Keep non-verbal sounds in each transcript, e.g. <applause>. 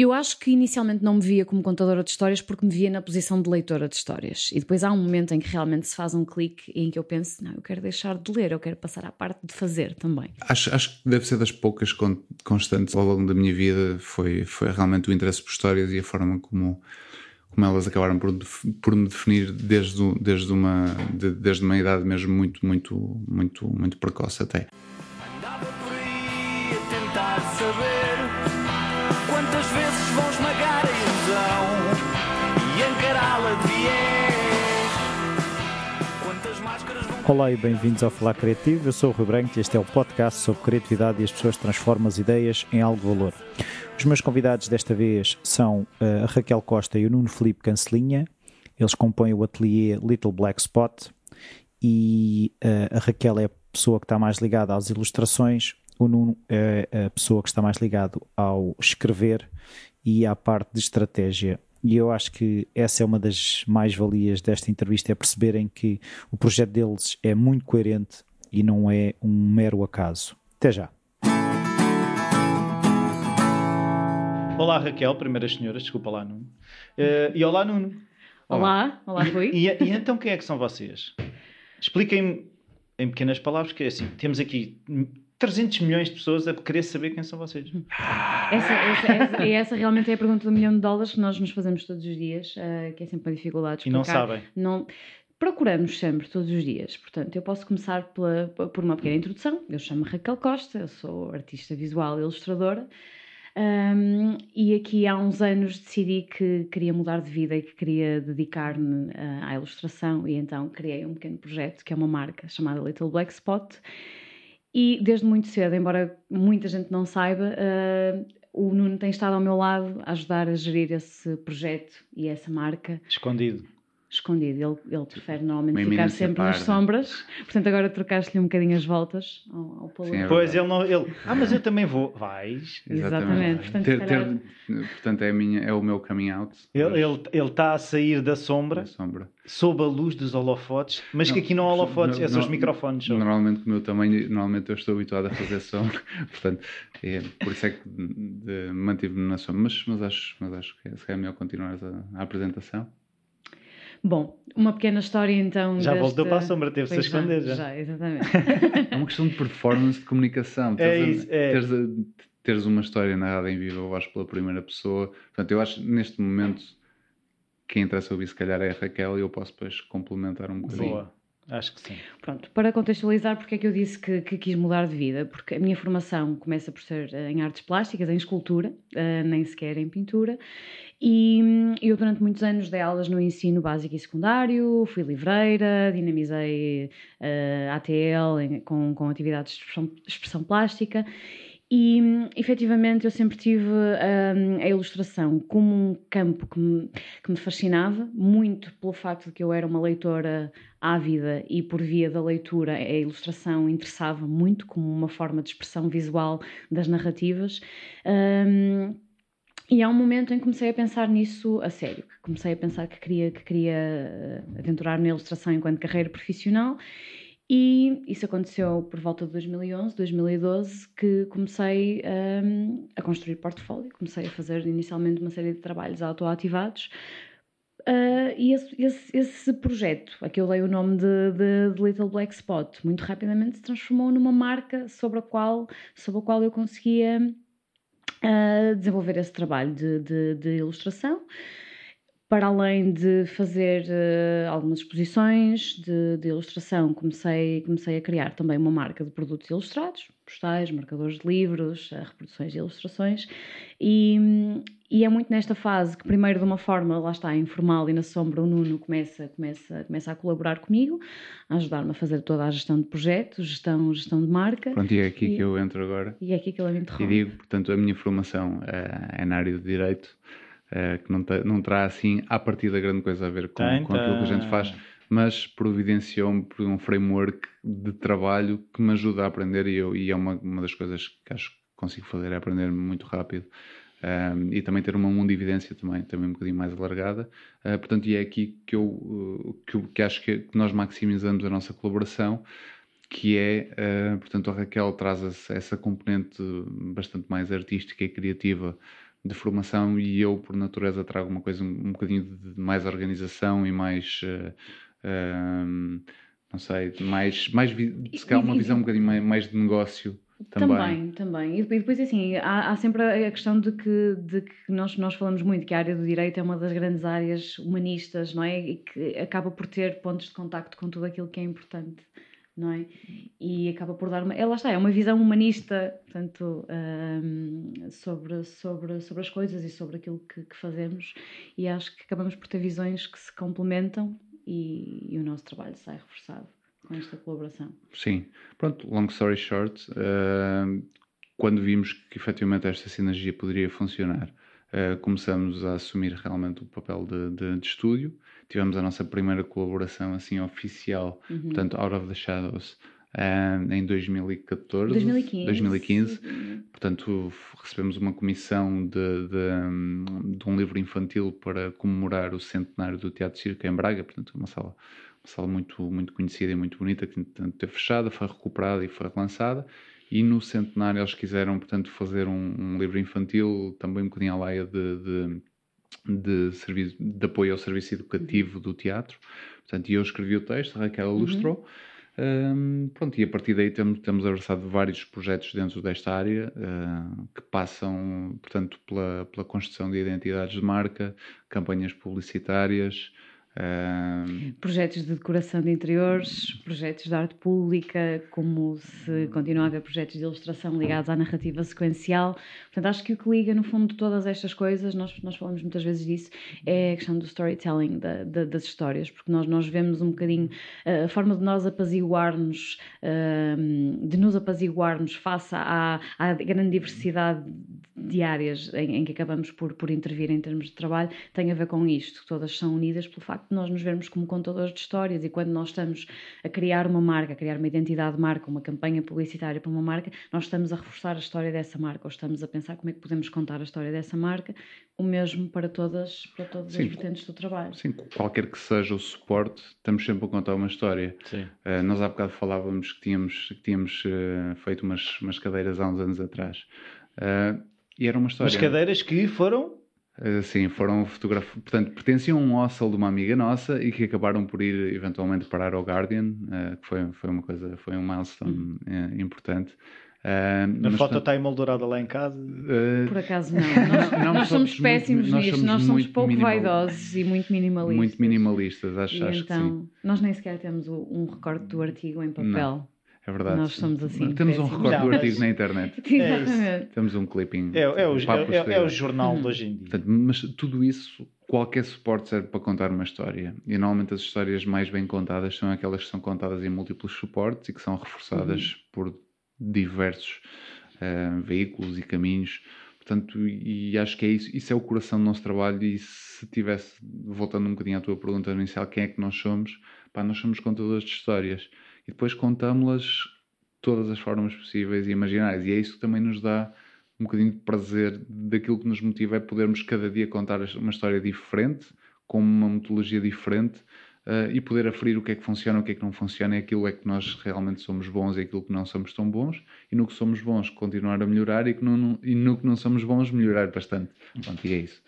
Eu acho que inicialmente não me via como contadora de histórias porque me via na posição de leitora de histórias. E depois há um momento em que realmente se faz um clique em que eu penso: não, eu quero deixar de ler, eu quero passar à parte de fazer também. Acho, acho que deve ser das poucas constantes ao longo da minha vida. Foi, foi realmente o interesse por histórias e a forma como, como elas acabaram por, por me definir desde, desde, uma, de, desde uma idade mesmo muito, muito, muito, muito precoce até. Olá e bem-vindos ao Falar Criativo. Eu sou o Rui Branco e este é o podcast sobre criatividade e as pessoas transformam as ideias em algo de valor. Os meus convidados desta vez são eh, a Raquel Costa e o Nuno Felipe Cancelinha. Eles compõem o ateliê Little Black Spot e uh, a Raquel é a pessoa que está mais ligada às ilustrações, o Nuno é a pessoa que está mais ligado ao escrever e à parte de estratégia e eu acho que essa é uma das mais-valias desta entrevista, é perceberem que o projeto deles é muito coerente e não é um mero acaso. Até já. Olá Raquel, primeiras senhoras, desculpa lá Nuno. Uh, e olá Nuno. Olá, olá, olá Rui. E, e, então quem é que são vocês? Expliquem-me em pequenas palavras, que é assim, temos aqui 300 milhões de pessoas a querer saber quem são vocês. Essa, essa, essa, essa realmente é a pergunta do milhão de dólares que nós nos fazemos todos os dias, uh, que é sempre uma dificuldade explicar. E não sabem. Não, procuramos sempre, todos os dias. Portanto, eu posso começar pela, por uma pequena introdução. Eu chamo Raquel Costa, eu sou artista visual e ilustradora. Um, e aqui há uns anos decidi que queria mudar de vida e que queria dedicar-me uh, à ilustração e então criei um pequeno projeto que é uma marca chamada Little Black Spot e desde muito cedo, embora muita gente não saiba, uh, o Nuno tem estado ao meu lado a ajudar a gerir esse projeto e essa marca. Escondido escondido. Ele, ele prefere normalmente Uma ficar sempre parda. nas sombras. Portanto, agora trocaste-lhe um bocadinho as voltas ao, ao Sim, é pois ele não. Ele, ah, mas eu também vou. Vais. <laughs> Exatamente. Portanto, ter, ter, portanto é, minha, é o meu coming out. Ele, ele, ele está a sair da sombra, da sombra, sob a luz dos holofotes, mas não, que aqui não há holofotes, é só os microfones. Só. Normalmente, com o meu tamanho, normalmente eu estou habituado a fazer sombra. <laughs> portanto, é, por isso é que mantive-me na sombra. Mas, mas, acho, mas acho que é, é melhor continuar a, a apresentação. Bom, uma pequena história então. Já desta... voltou para a sombra, teve-se a esconder já. Já, exatamente. <laughs> é uma questão de performance de comunicação. É isso, é. Teres, teres uma história narrada em viva voz pela primeira pessoa. Portanto, eu acho neste momento quem interessa ouvir se calhar é a Raquel e eu posso depois complementar um bocadinho. Boa. Acho que sim. Pronto, para contextualizar, porque é que eu disse que, que, quis mudar de vida? Porque a minha formação começa por ser eh, em artes plásticas, em escultura, uh, nem sequer em pintura, e hum, eu durante muitos anos dei aulas no ensino básico e secundário, fui livreira, dinamizei uh, ATL em, com, com atividades de expressão, expressão plástica e efetivamente eu sempre tive um, a ilustração como um campo que me, que me, fascinava, muito pelo facto de que eu era uma leitora ávida e por via da leitura a ilustração interessava muito como uma forma de expressão visual das narrativas. Um, e há um momento em que comecei a pensar nisso a sério, comecei a pensar que queria, que queria eh, aventurar na ilustração enquanto carreira profissional e isso aconteceu por volta de 2011, 2012, que comecei um, a construir portfólio, comecei a fazer inicialmente uma série de trabalhos autoativados. Uh, e esse, esse, esse, projeto, a que eu dei o nome de, de, de, Little Black Spot, muito rapidamente se transformou numa marca sobre a qual, sobre a qual eu conseguia desenvolver esse trabalho de, de, de ilustração para além de fazer uh, algumas exposições de, de, ilustração, comecei, comecei a criar também uma marca de produtos ilustrados, postais, marcadores de livros, uh, reproduções de ilustrações, e, e, é muito nesta fase que, primeiro, de uma forma, lá está, informal e na sombra, o Nuno começa, começa, começa a colaborar comigo, a ajudar-me a fazer toda a gestão de projetos, gestão, gestão de marca. Pronto, e é aqui e, que eu entro agora. E é aqui que eu me interrompo. E digo, portanto, a minha formação é, é na área de Direito, uh, que não, te, não terá assim à partida grande coisa a ver com, com aquilo que a gente faz, mas providenciou-me por um framework de trabalho que me ajuda a aprender e, eu, e é uma, uma das coisas que acho que consigo fazer é aprender muito rápido. Um, e também ter uma mundividência também, também um bocadinho mais alargada. Uh, portanto, e é aqui que eu, uh, que, que, acho que, que, nós maximizamos a nossa colaboração, que é, uh, portanto, a Raquel traz essa componente bastante mais artística e criativa de formação e eu, por natureza, trago uma coisa um, um bocadinho de mais organização e mais. Uh, uh, não sei, mais, mais se calhar uma visão um bocadinho mais, mais de negócio também. Também, também. E depois, assim, há, há, sempre a questão de que, de que nós, nós falamos muito que a área do direito é uma das grandes áreas humanistas, não é? E que acaba por ter pontos de contacto com tudo aquilo que é importante, não é? E acaba por dar uma. É, lá está, é uma visão humanista, portanto, um, sobre, sobre, sobre as coisas e sobre aquilo que, que fazemos. E acho que acabamos por ter visões que se complementam e, e o nosso trabalho sai reforçado com esta colaboração. Sim. Pronto, long story short, uh, quando vimos que efetivamente esta sinergia poderia funcionar, uh, começamos a assumir realmente o papel de, de, de, estúdio. Tivemos a nossa primeira colaboração assim oficial, uhum. portanto, Out of the Shadows, uh, em 2014. 2015. 2015. Portanto, recebemos uma comissão de, de, de, um livro infantil para comemorar o centenário do Teatro Circo em Braga, portanto, uma sala sala muito, muito conhecida e muito bonita, que entretanto teve fechada, foi recuperada e foi relançada. E no centenário eles quiseram, portanto, fazer um, um livro infantil, também um bocadinho à laia de, de, de, serviço, de apoio ao serviço educativo do teatro. Portanto, eu escrevi o texto, a Raquel uhum. ilustrou. Uhum. Um, pronto, e a partir daí temos, temos abraçado vários projetos dentro desta área uh, que passam, portanto, pela, pela construção de identidades de marca, campanhas publicitárias, Projetos de decoração de interiores, projetos de arte pública, como se continua a haver projetos de ilustração ligados à narrativa sequencial. Portanto, acho que o que liga, no fundo, todas estas coisas, nós, nós falamos muitas vezes disso, é a questão do storytelling, da, da, das histórias, porque nós, nós vemos um bocadinho uh, a forma de nós apaziguarmos, de nos apaziguarmos face à, à grande diversidade de áreas em, em, que acabamos por, por intervir em termos de trabalho, tem a ver com isto. Todas são unidas pelo facto de nós nos vermos como contadores de histórias e quando nós estamos a criar uma marca, a criar uma identidade de marca, uma campanha publicitária para uma marca, nós estamos a reforçar a história dessa marca ou estamos a pensar como é que podemos contar a história dessa marca, o mesmo para todas, para todas sim, as vertentes do trabalho. Sim, qualquer que seja o suporte, estamos sempre a contar uma história. Uh, nós há bocado falávamos que tínhamos, que tínhamos uh, feito umas, umas cadeiras há uns anos atrás. Uh, e era uma história. As cadeiras que foram sim, foram fotografados. Portanto, pertenciam a um hostel de uma amiga nossa e que acabaram por ir eventualmente parar ao Guardian, uh, que foi, foi uma coisa, foi um milestone uh, importante. a foto está emoldurada lá em casa? Por acaso não. <laughs> Nós, não, nós somos péssimos nisto, somos nós somos pouco minimal... vaidosos e muito minimalistas. Muito minimalistas, acho, acho então, Nós nem sequer temos um recorte do artigo em papel. Não. É verdade. Nós somos assim. Temos um recorde do artigo na internet. <laughs> Exatamente. Temos um clipping. É, é, o, é, é o jornal de hoje em dia. Portanto, mas tudo isso, qualquer suporte serve para contar uma história. E normalmente as histórias mais bem contadas são aquelas que são contadas em múltiplos suportes e que são reforçadas uhum. por diversos uh, veículos e caminhos. Portanto, e acho que é isso, isso é o coração do nosso trabalho. E se tivesse, voltando um bocadinho à tua pergunta inicial, quem é que nós somos? Pá, nós somos contadores de histórias e depois contamos-las todas as formas possíveis e imaginárias. E é isso que também nos dá um bocadinho de prazer daquilo que nos motiva é podermos cada dia contar uma história diferente, com uma metodologia diferente uh, e poder aferir o que é que funciona, o que é que não funciona, e aquilo é que nós realmente somos bons e aquilo que não somos tão bons, e no que somos bons continuar a melhorar e, que no, e no que não somos bons melhorar bastante. Pronto, e é isso.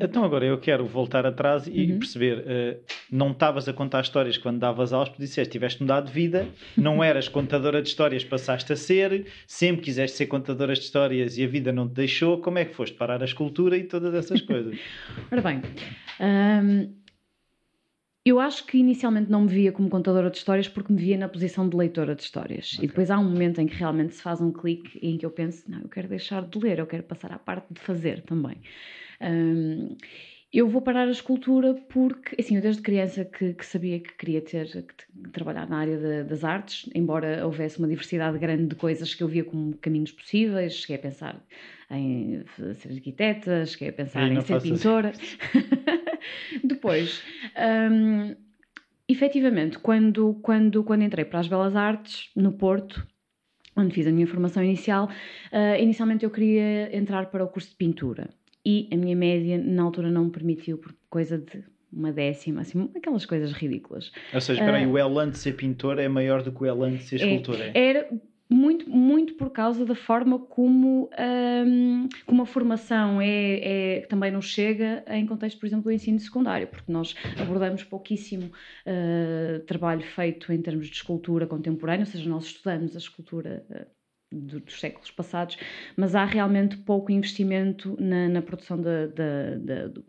Então agora eu quero voltar atrás e uhum. perceber, uh, não estavas a contar histórias quando davas aulas, porque disseste, tiveste mudado de vida, <laughs> não eras contadora de histórias, passaste a ser, sempre quiseste ser contadora de histórias e a vida não te deixou, como é que foste parar a escultura e todas essas coisas? <laughs> Ora bem, um eu acho que inicialmente não me via como contadora de histórias porque me via na posição de leitora de histórias. Okay. E depois há um momento em que realmente se faz um clique em que eu penso: não, eu quero deixar de ler, eu quero passar à parte de fazer também. Um, eu vou parar a escultura porque, assim, eu desde criança que, que sabia que queria ter, que, trabalhar na área de, das artes, embora houvesse uma diversidade grande de coisas que eu via como caminhos possíveis, cheguei a pensar em ser arquiteta, cheguei a pensar em ser pintora. <laughs> <laughs> Depois, um, efetivamente, quando, quando, quando entrei para as Belas Artes, no Porto, onde fiz a minha formação inicial, uh, inicialmente eu queria entrar para o curso de pintura. E a minha média, na altura, não me permitiu, por coisa de uma décima, assim, aquelas coisas ridículas. Ou seja, espera aí, uh, o elan de ser pintor é maior do que o elan de ser escultor, é? Era, muito, muito por causa da forma como, um, como a formação é, é, também nos chega em contexto, por exemplo, do ensino secundário, porque nós abordamos pouquíssimo uh, trabalho feito em termos de escultura contemporânea, ou seja, nós estudamos a escultura. Uh, dos séculos passados, mas há realmente pouco investimento na, na produção da,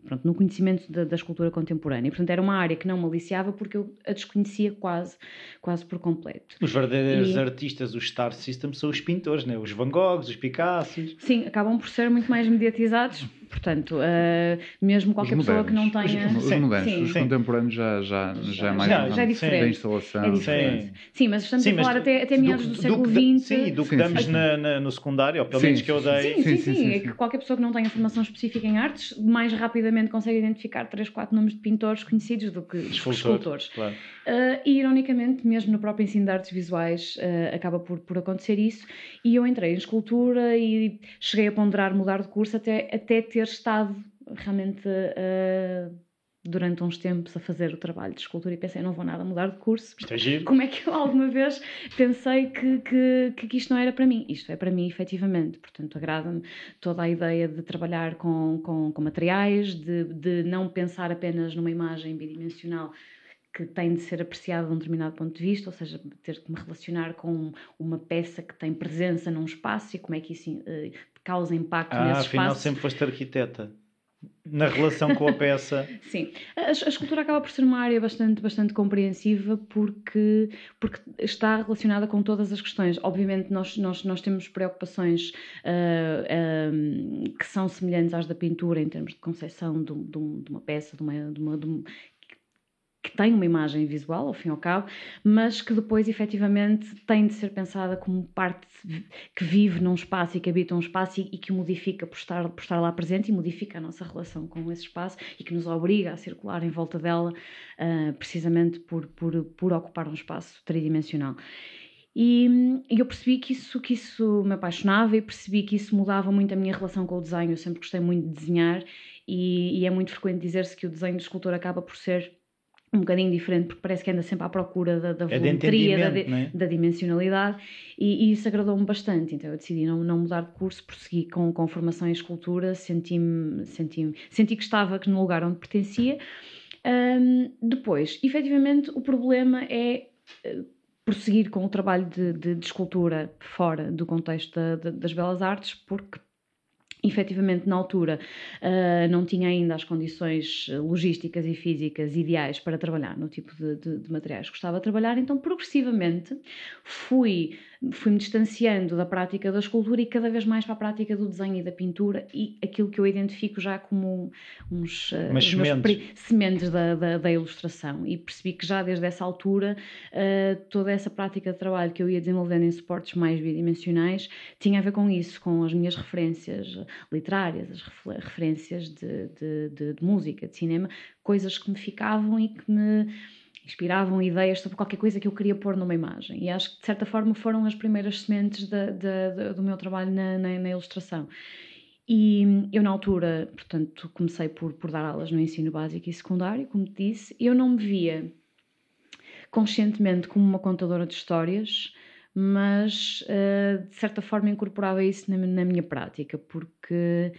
pronto, no conhecimento da, da, escultura contemporânea. portanto, era uma área que não me aliciava porque eu a desconhecia quase, quase por completo. Os verdadeiros e... artistas, os Star System, são os pintores, né? os Van Goghs, os Picassos. Sim, acabam por ser muito mais mediatizados Portanto, uh, mesmo qualquer pessoa que não tenha. Os, os sim, modernos, sim, os sim. contemporâneos já, já, já, é mais já, já é diferente. da instalação. É diferente. Sim. mas estamos a falar até, até meados do, do século XX. Sim, do que damos na, na, no secundário, ou pelo menos que eu dei. Sim, sim, sim. É que qualquer pessoa que não tenha formação específica em artes mais rapidamente consegue identificar 3, 4 nomes de pintores conhecidos do que Escultor, escultores. Claro. Uh, e, ironicamente, mesmo no próprio ensino de artes visuais, uh, acaba por, por acontecer isso. E eu entrei em escultura e cheguei a ponderar mudar de curso até, até ter estado realmente uh, durante uns tempos a fazer o trabalho de escultura e pensei, não vou nada mudar de curso. Isto é giro. Como é que eu alguma vez pensei que, que, que isto não era para mim? Isto é para mim, efetivamente. Portanto, agrada-me toda a ideia de trabalhar com, com, com materiais, de, de não pensar apenas numa imagem bidimensional que tem de ser apreciada de um determinado ponto de vista, ou seja, ter que me relacionar com uma peça que tem presença num espaço e como é que isso uh, causa impacto ah, nesse espaço. afinal sempre foste arquiteta na relação com a peça. <laughs> Sim, a, a, escultura acaba por ser uma área bastante, bastante compreensiva porque, porque está relacionada com todas as questões. Obviamente, nós, nós, nós temos preocupações uh, ah, que são semelhantes às da pintura em termos de concepção de, de, de uma peça, de uma, de uma, de que tem uma imagem visual, ao fim e ao cabo, mas que depois efetivamente tem de ser pensada como parte que vive num espaço e que habita um espaço e, que o modifica por estar, por estar lá presente e modifica a nossa relação com esse espaço e que nos obriga a circular em volta dela, uh, precisamente por, por, por ocupar um espaço tridimensional. E, e eu percebi que isso, que isso me apaixonava e percebi que isso mudava muito a minha relação com o desenho. Eu sempre gostei muito de desenhar e, e é muito frequente dizer-se que o desenho de escultor acaba por ser um bocadinho diferente, porque parece que anda sempre à procura da, da é volumetria, da, é? da, dimensionalidade, e, e isso agradou-me bastante. Então eu decidi não, não mudar de curso, prossegui com, com formação em escultura, senti-me, senti, senti que estava no lugar onde pertencia. Um, depois, efetivamente, o problema é uh, prosseguir com o trabalho de, de, de escultura fora do contexto da, das belas artes, porque efetivamente na altura uh, não tinha ainda as condições logísticas e físicas ideais para trabalhar no tipo de, de, de materiais que gostava de trabalhar, então progressivamente fui fui-me distanciando da prática da escultura e cada vez mais para a prática do desenho e da pintura e aquilo que eu identifico já como uns, uh, sementes, sementes da, da, da, ilustração. E percebi que já desde essa altura uh, toda essa prática de trabalho que eu ia desenvolvendo em suportes mais bidimensionais tinha a ver com isso, com as minhas referências literárias, as referências de, de, de, de música, de cinema, coisas que me ficavam e que me inspiravam ideias sobre qualquer coisa que eu queria pôr numa imagem. E acho que, de certa forma, foram as primeiras sementes de, de, de, do meu trabalho na, na, na, ilustração. E eu, na altura, portanto, comecei por, por dar aulas no ensino básico e secundário, como te disse. Eu não me via conscientemente como uma contadora de histórias, mas, uh, de certa forma, incorporava isso na, na minha prática, porque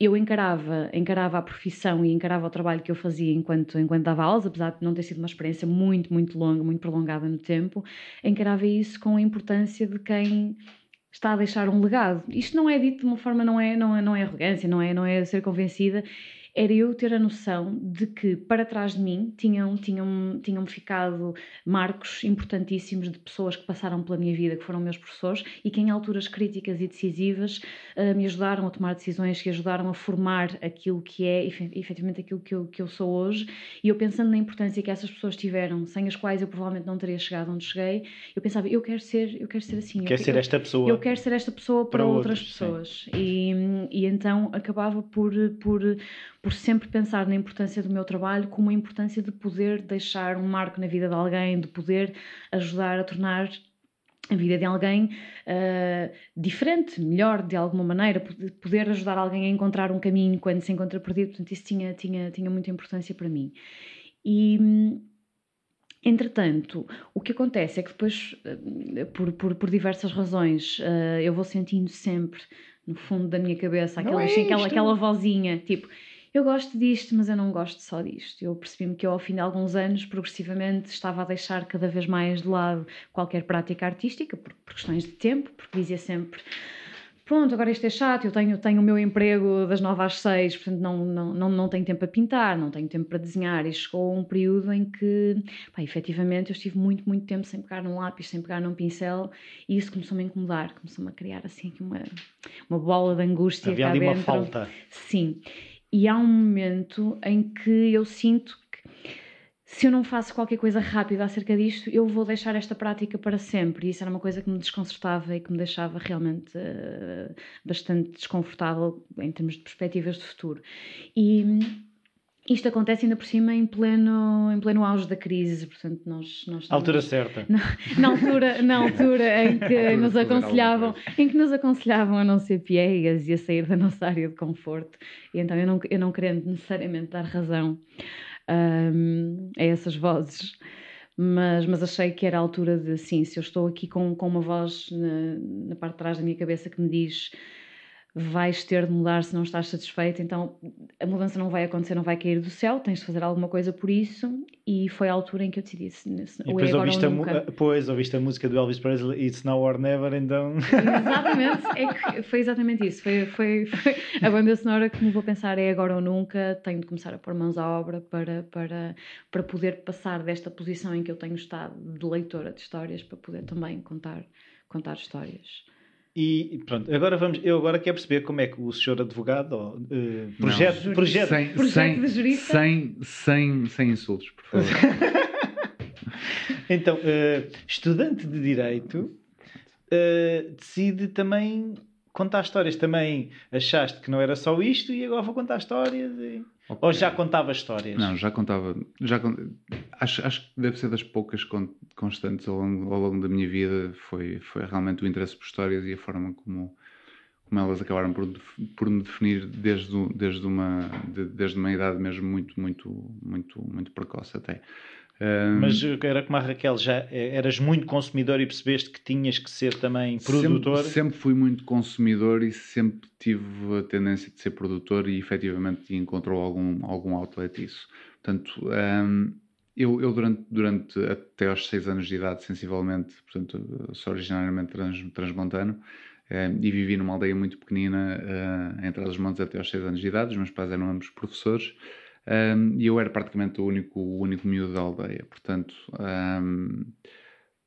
eu encarava, encarava a profissão e encarava o trabalho que eu fazia enquanto, enquanto dava aulas, apesar de não ter sido uma experiência muito, muito longa, muito prolongada no tempo, encarava isso com a importância de quem está a deixar um legado. Isto não é dito de uma forma, não é, não é, não é arrogância, não é, não é ser convencida, era eu ter a noção de que para trás de mim tinham, tinham, tinham ficado marcos importantíssimos de pessoas que passaram pela minha vida, que foram meus professores e que em alturas críticas e decisivas uh, me ajudaram a tomar decisões que ajudaram a formar aquilo que é efetivamente aquilo que eu, que eu sou hoje. E eu pensando na importância que essas pessoas tiveram, sem as quais eu provavelmente não teria chegado onde cheguei, eu pensava, eu quero ser, eu quero ser assim. Quer ser esta pessoa. Eu quero ser esta pessoa para, para outras pessoas. E, e então acabava por, por por sempre pensar na importância do meu trabalho como a importância de poder deixar um marco na vida de alguém, de poder ajudar a tornar a vida de alguém uh, diferente, melhor de alguma maneira, poder ajudar alguém a encontrar um caminho quando se encontra perdido, portanto isso tinha, tinha, tinha muita importância para mim. E, Entretanto, o que acontece é que depois, eh, por, por, por diversas razões, uh, eu vou sentindo sempre no fundo da minha cabeça aquela, é aquela, aquela vozinha, tipo, eu gosto disto, mas eu não gosto só disto. Eu percebi-me que eu, ao fim de alguns anos, progressivamente estava a deixar cada vez mais de lado qualquer prática artística, por, por questões de tempo, porque dizia sempre pronto, agora isto é chato, eu tenho, tenho o meu emprego das 9 às 6, portanto não, não, não, não tenho tempo para pintar, não tenho tempo para desenhar. E chegou um período em que, pá, efetivamente, eu estive muito, muito tempo sem pegar num lápis, sem pegar num pincel, e isso começou-me a incomodar, começou-me a criar assim uma, uma bola de angústia Havia ali dentro. uma falta. Sim. E há um momento em que eu sinto se eu não faço qualquer coisa rápida acerca disto, eu vou deixar esta prática para sempre. E isso era uma coisa que me desconcertava e que me deixava realmente uh, bastante desconfortável em termos de perspectivas de futuro. E isto acontece ainda por cima em pleno, em pleno auge da crise, portanto nós... nós estamos, altura certa. <laughs> Na, na, altura, na altura em que <laughs> nos aconselhavam, em que nos aconselhavam a não ser piegas e a sair da nossa área de conforto. E então eu não, eu não querendo necessariamente dar razão um, a essas vozes. Mas, mas achei que era a altura de, sim, se eu estou aqui com, com uma voz na, na parte de trás da minha cabeça que me diz vais ter de mudar se não estás satisfeito, então a mudança não vai acontecer, não vai cair do céu, tens de fazer alguma coisa por isso, e foi a altura em que eu decidi se, se, e depois é ouviste, a, depois ouviste a música do Elvis Presley, It's Now or Never, então... Exatamente, é foi exatamente isso, foi, foi, foi, a banda sonora que me vou pensar é agora ou nunca, tenho de começar a pôr mãos à obra para, para, para poder passar desta posição em que eu tenho estado de leitora de histórias, para poder também contar, contar histórias. E pronto, agora vamos. Eu agora quero perceber como é que o senhor advogado, uh, projeto, Não, projeto, sem, projeto sem, de jurista. Sem, sem, sem insultos, por favor. <laughs> então, uh, estudante de direito, uh, decide também contar histórias. Também achaste que não era só isto e agora vou contar histórias. E... Okay. Ou já contava histórias? Não, já contava. Já, acho, acho que deve ser das poucas constantes ao longo, ao longo da minha vida. Foi, foi realmente o interesse por histórias e a forma como, como elas acabaram por, por me definir desde, desde, uma, desde uma idade mesmo muito, muito, muito, muito precoce até. Um, Mas era como a Raquel, já eras muito consumidor e percebeste que tinhas que ser também produtor? Sempre, sempre, fui muito consumidor e sempre tive a tendência de ser produtor e efetivamente encontrou algum, algum outlet isso. Portanto, um, eu, eu, durante, durante até aos 6 anos de idade, sensivelmente, portanto, sou originariamente trans, transmontano e vivi numa aldeia muito pequenina uh, entre os montes até aos 6 anos de idade. Os meus pais eram ambos professores um, e eu era praticamente o único, o único miúdo da aldeia. Portanto, um,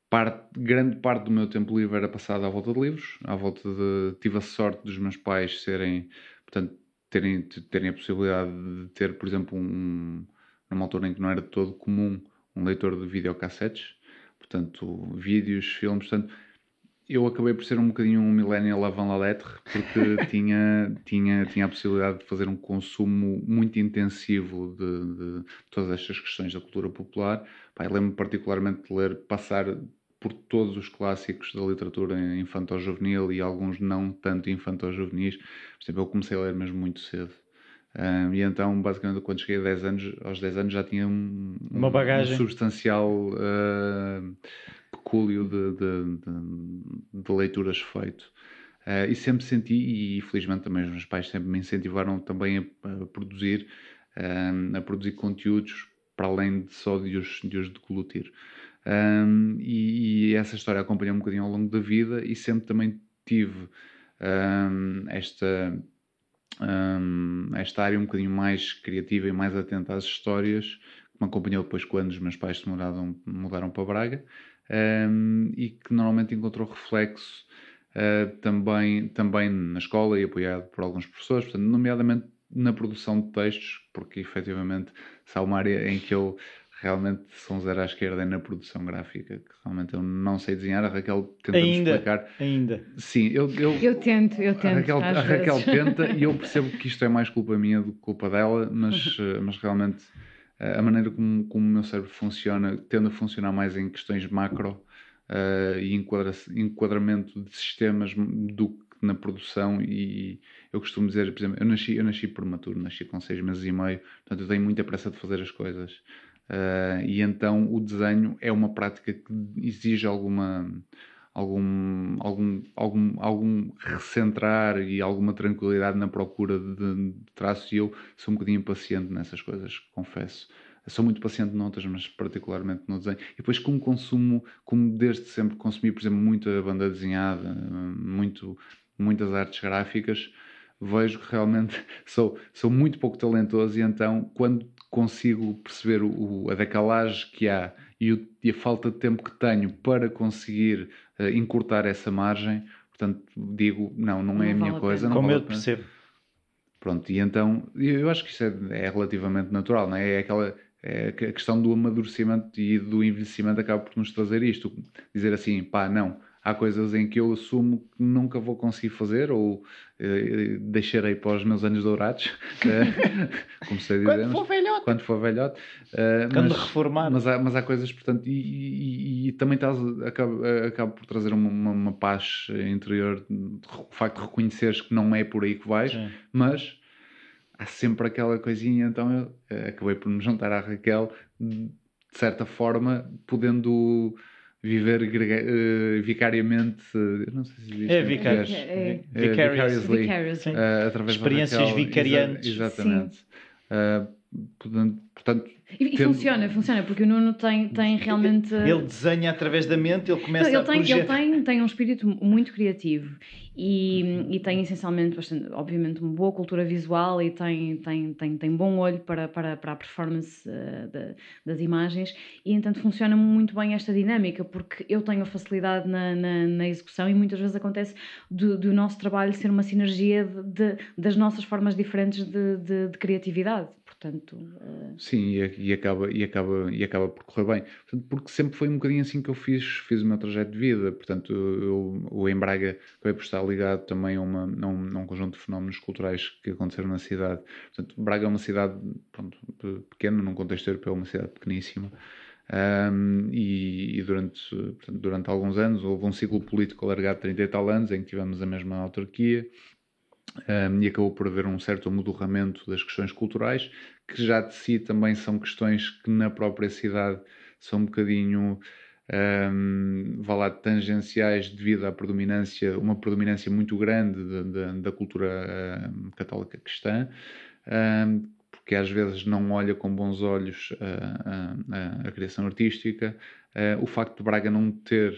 parte, grande parte do meu tempo livre era passado à volta de livros, à volta de. Tive a sorte dos meus pais serem, portanto, terem, terem a possibilidade de ter, por exemplo, um, numa altura em que não era de todo comum, um leitor de videocassetes, portanto, vídeos, filmes, portanto eu acabei por ser um bocadinho um millennial avant la lettre, porque <laughs> tinha, tinha, tinha a possibilidade de fazer um consumo muito intensivo de, de todas estas questões da cultura popular. Lembro-me particularmente de ler, passar por todos os clássicos da literatura infantil-juvenil e alguns não tanto infantil-juvenis. Por exemplo, eu comecei a ler mesmo muito cedo. Um, e então, basicamente, quando cheguei a 10 anos, aos 10 anos já tinha um, uma bagagem um substancial uh, pecúlio de, de, de, de, leituras feito. Uh, e sempre senti, e felizmente também os meus pais sempre me incentivaram também a, a produzir, um, a produzir conteúdos para além de só de os, de os deglutir. Um, e, e, essa história acompanhou um bocadinho ao longo da vida e sempre também tive esta, um, esta área um bocadinho mais criativa e mais atenta às histórias que me acompanhou depois quando os meus pais se mudaram, mudaram para Braga um, e que normalmente encontrou reflexo uh, também, também na escola e apoiado por alguns professores, portanto, nomeadamente na produção de textos, porque efetivamente se há uma área em que eu realmente um zero à esquerda é na produção gráfica, que realmente eu não sei desenhar, a Raquel tenta ainda, explicar. Ainda. Sim, eu, eu, eu tento, eu tento. A Raquel, a Raquel tenta e eu percebo que isto é mais culpa minha do que culpa dela, mas, <laughs> eh, mas realmente a maneira como, como o meu cérebro funciona tende a funcionar mais em questões macro uh, e enquadra enquadramento de sistemas do que na produção e eu costumo dizer, por exemplo, eu nasci, eu nasci prematuro, nasci com seis meses e meio, portanto eu tenho muita pressa de fazer as coisas. Uh, e então o desenho é uma prática que exige alguma algum, algum, algum, algum recentrar e alguma tranquilidade na procura de, de traços e eu sou um bocadinho impaciente nessas coisas, confesso. Eu sou muito paciente noutras, mas particularmente no desenho. E depois, como consumo, como desde sempre consumi, por exemplo, muita banda desenhada, muito, muitas artes gráficas, vejo que realmente <laughs> sou, sou muito pouco talentoso e então, quando consigo perceber o, a decalagem que há e, o, e, a falta de tempo que tenho para conseguir uh, encurtar essa margem, portanto, digo, não, não, não é a minha coisa. Não Como vale eu percebo. Pronto, e então, eu acho que isso é, é relativamente natural, não é? É aquela é a questão do amadurecimento e do envelhecimento acaba por nos trazer isto. Dizer assim, pá, não, há coisas em que eu assumo que nunca vou conseguir fazer ou eh, deixarei para os meus anos dourados, <laughs> eh, como se dizer. Quando for velhote. Quando for velhote. Eh, Quando mas, reformar. Mas há, mas há coisas, portanto, e, e, e também estás, acaba, acaba por trazer uma, uma, uma, paz interior, o facto de reconheceres que não é por aí que vais, Sim. mas há sempre aquela coisinha, então eu acabei por me juntar à Raquel, de certa forma, podendo viver uh, vicariamente, não sei se é, vicar é, é, é, vicariously, vicariously. Uh, através experiências vicariantes. Exa exatamente. Uh, portanto, e, e funciona, funciona, porque o Nuno tem, tem realmente. Ele desenha através da mente, ele começa ele a tem, Ele tem, tem um espírito muito criativo e, e tem essencialmente, bastante, obviamente, uma boa cultura visual e tem, tem, tem, tem bom olho para, para, para a performance uh, de, das imagens e, entanto, funciona muito bem esta dinâmica, porque eu tenho facilidade na, na, na execução e muitas vezes acontece do, do nosso trabalho ser uma sinergia de, de das nossas formas diferentes de, de, de criatividade. Portanto, uh... Sim, e, e, acaba, e, acaba, e acaba por correr bem. Portanto, porque sempre foi um bocadinho assim que eu fiz, fiz o meu trajeto de vida. Portanto, eu, eu em Braga acabei por estar ligado também a, uma, a, um, a um conjunto de fenómenos culturais que aconteceram na cidade. Portanto, Braga é uma cidade pronto, pequena, num contexto europeu, é uma cidade pequeníssima. Um, e, e, durante, portanto, durante alguns anos houve um ciclo político alargado de 30 e tal anos em que tivemos a mesma autarquia um, e acabou por haver um certo amodorramento das questões culturais, que já de si também são questões que na própria cidade são um bocadinho um, vá lá, tangenciais devido à predominância, uma predominância muito grande de, de, da cultura um, católica cristã, um, porque às vezes não olha com bons olhos a, a, a criação artística. Uh, o facto de Braga não ter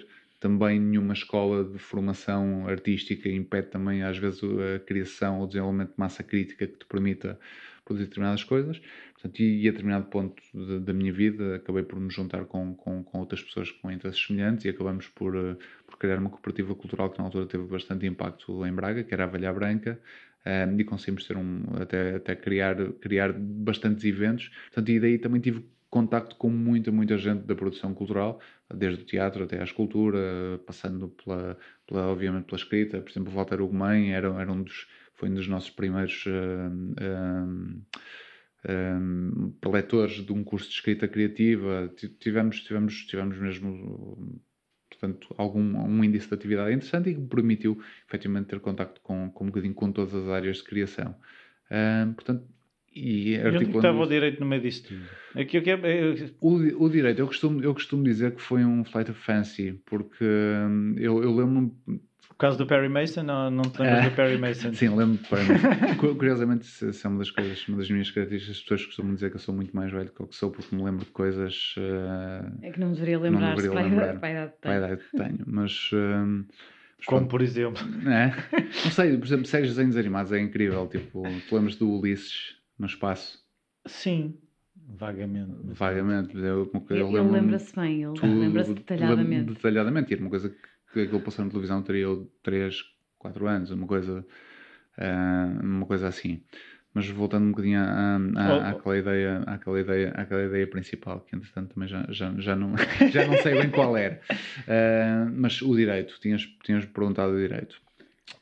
também nenhuma escola de formação artística impede também às vezes a criação ou desenvolvimento de massa crítica que te permita produzir determinadas coisas. Portanto, e, a determinado ponto de, da minha vida acabei por me juntar com, com, com, outras pessoas com interesses semelhantes e acabamos por, uh, por criar uma cooperativa cultural que na altura teve bastante impacto em Braga, que era a Velha Branca, um, eh, e conseguimos ter um, até, até criar, criar bastantes eventos. Portanto, e daí também tive contacto com muita, muita gente da produção cultural, desde o teatro até à escultura, passando pela, pela obviamente pela escrita. Por exemplo, o Walter Ugumem era, era um dos, foi um dos nossos primeiros uh, uh, uh, preletores de um curso de escrita criativa. Tivemos, tivemos, tivemos mesmo portanto, algum um índice de atividade interessante e que permitiu efetivamente ter contacto com, com um bocadinho com todas as áreas de criação. portanto, e articulando... estava o direito no meio disso tudo? Aqui, aqui, é... o, o direito, eu costumo, eu costumo dizer que foi um flight of fancy, porque hum, eu, eu lembro-me... Por causa do Perry Mason ou não te lembras é, do Perry Mason? <laughs> Sim, lembro do Perry Mason. <laughs> Curiosamente, isso é uma das coisas, uma das minhas características. As pessoas costumam dizer que eu sou muito mais velho do que eu sou porque me lembro de coisas. Uh, é que não deveria lembrar se para a idade que tenho. idade que tenho. <laughs> Mas. Uh, como por exemplo. É? Não sei, por exemplo, segues desenhos animados, é incrível. Tipo, tu lembras do Ulisses? No espaço? Sim, vagamente. Vagamente. Eu, eu, eu lembro lembra-se bem, ele lembra-se detalhadamente. Detalhadamente, e era uma coisa que, que aquilo passou na televisão teria 3, 4 anos, uma coisa, uh, uma coisa assim. Mas voltando um bocadinho à, à, oh, àquela, ideia, àquela, ideia, àquela ideia principal, que entretanto também já, já, já, não, <laughs> já não sei bem qual era. Uh, mas o direito, tinhas, tinhas perguntado o direito.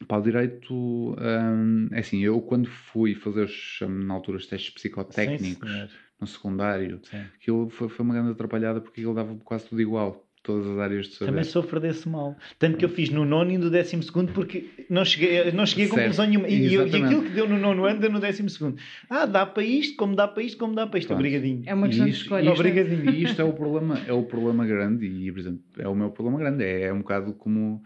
Para o direito, hum, é assim, eu quando fui fazer os, hum, na altura os testes psicotécnicos Sim, no secundário, Sim. aquilo foi, foi uma grande atrapalhada porque aquilo dava quase tudo igual. todas as áreas de saber. Também sofro desse mal. Tanto que eu fiz no nono e no décimo segundo porque não cheguei, não cheguei a conclusão nenhuma. E, e, aquilo que deu no nono ano deu no décimo segundo. Ah, dá para isto, como dá para isto, como dá para isto. Pronto. Obrigadinho. É uma questão isto, de escolha. Isto, Obrigadinho. E isto é o problema, é o problema grande e, por exemplo, é o meu problema grande. É, é um bocado como...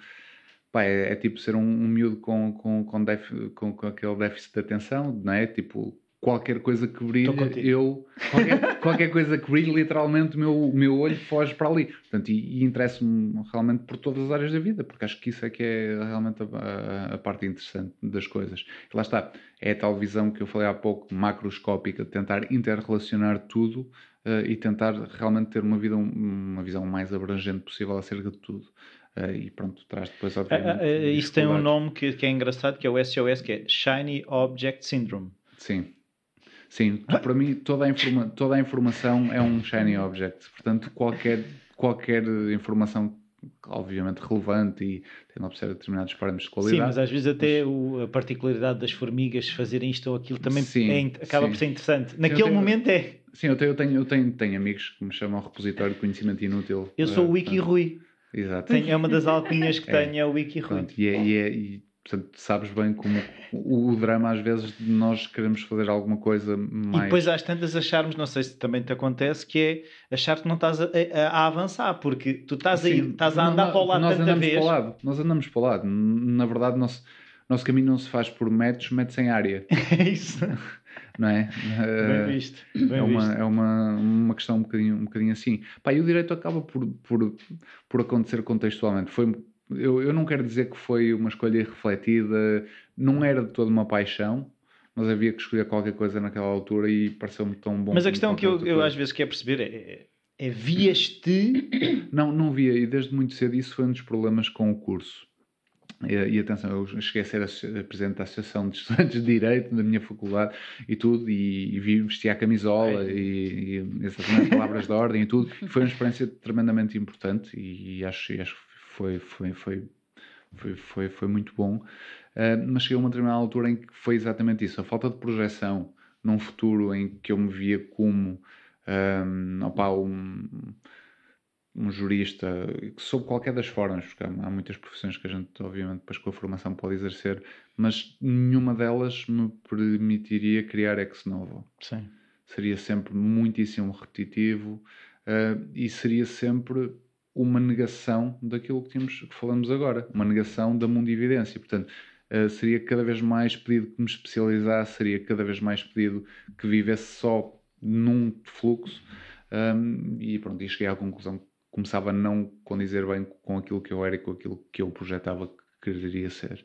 Pá, é, é, tipo ser um, um miúdo com, com, com, def, com, com aquele déficit de atenção, não é? Tipo, qualquer coisa que brilhe, eu qualquer, <laughs> qualquer, coisa que brilhe, literalmente o meu, meu olho foge para ali. Portanto, e, e interesso-me realmente por todas as áreas da vida, porque acho que isso é que é realmente a, a, a, parte interessante das coisas. E lá está, é a tal visão que eu falei há pouco, macroscópica, de tentar interrelacionar tudo uh, e tentar realmente ter uma, vida, uma visão mais abrangente possível acerca de tudo. Uh, e pronto, traz depois, obviamente. Uh, isso tem um nome que, que é engraçado, que é o SOS, que é Shiny Object Syndrome. Sim. Sim, para mim toda a, informa toda a informação é um shiny object. Portanto, qualquer, qualquer informação obviamente relevante e tendo a observar determinados parâmetros de qualidade. Sim, mas às vezes até mas... o, a particularidade das formigas fazerem isto ou aquilo também sim, é, acaba sim. por ser interessante. Naquele tenho, momento é. Sim, eu tenho, eu, tenho, eu tenho, tenho amigos que me chamam repositório de conhecimento inútil. Eu sou o Wiki Rui. Exato. É uma das alcunhas que é. tenho, é o Wiki Rui. E, é, e, é, e Portanto, sabes bem como o, o, drama, às vezes, de nós queremos fazer alguma coisa mais. E depois, às tantas, acharmos, não sei se também te acontece, que é achar que não estás a, a, a avançar, porque tu estás, Sim, aí, estás a andar não, para o lado nós tanta vez. Para o lado, nós andamos para o lado. Na verdade, nosso, nosso caminho não se faz por metros, metros em área. <laughs> É isso. <laughs> não é? Bem visto. Bem é uma, visto. é uma, uma questão um bocadinho, um bocadinho assim. Pá, e o direito acaba por, por, por acontecer contextualmente. Foi eu, eu não quero dizer que foi uma escolha refletida, não era de toda uma paixão, mas havia que escolher qualquer coisa naquela altura e pareceu-me tão bom. Mas a questão que eu, eu às vezes quero perceber é, é vias-te? Não, não via, e desde muito cedo isso foi um dos problemas com o curso. E, e, atenção, eu cheguei a ser a, presidente da Associação de Estudantes de Direito da minha faculdade e tudo, e, e vi vestir a camisola é. e, e essas palavras de ordem e tudo. E foi uma experiência tremendamente importante e, acho, acho foi, foi, foi, foi, foi, foi muito bom. Uh, mas cheguei a uma determinada altura em que foi exatamente isso, a falta de projeção num futuro em que eu me via como um, opa, um, um jurista, sob qualquer das formas, porque há, há, muitas profissões que a gente, obviamente, depois com a formação pode exercer, mas nenhuma delas me permitiria criar ex novo. Sim. Seria sempre muitíssimo repetitivo uh, e seria sempre uma negação daquilo que, tínhamos, que falamos agora, uma negação da mundividência. Portanto, uh, seria cada vez mais pedido que me especializasse, seria cada vez mais pedido que vivesse só num fluxo. Um, e pronto, e cheguei à conclusão que começava a não condizer bem com aquilo que eu era e com aquilo que eu projetava que quereria ser.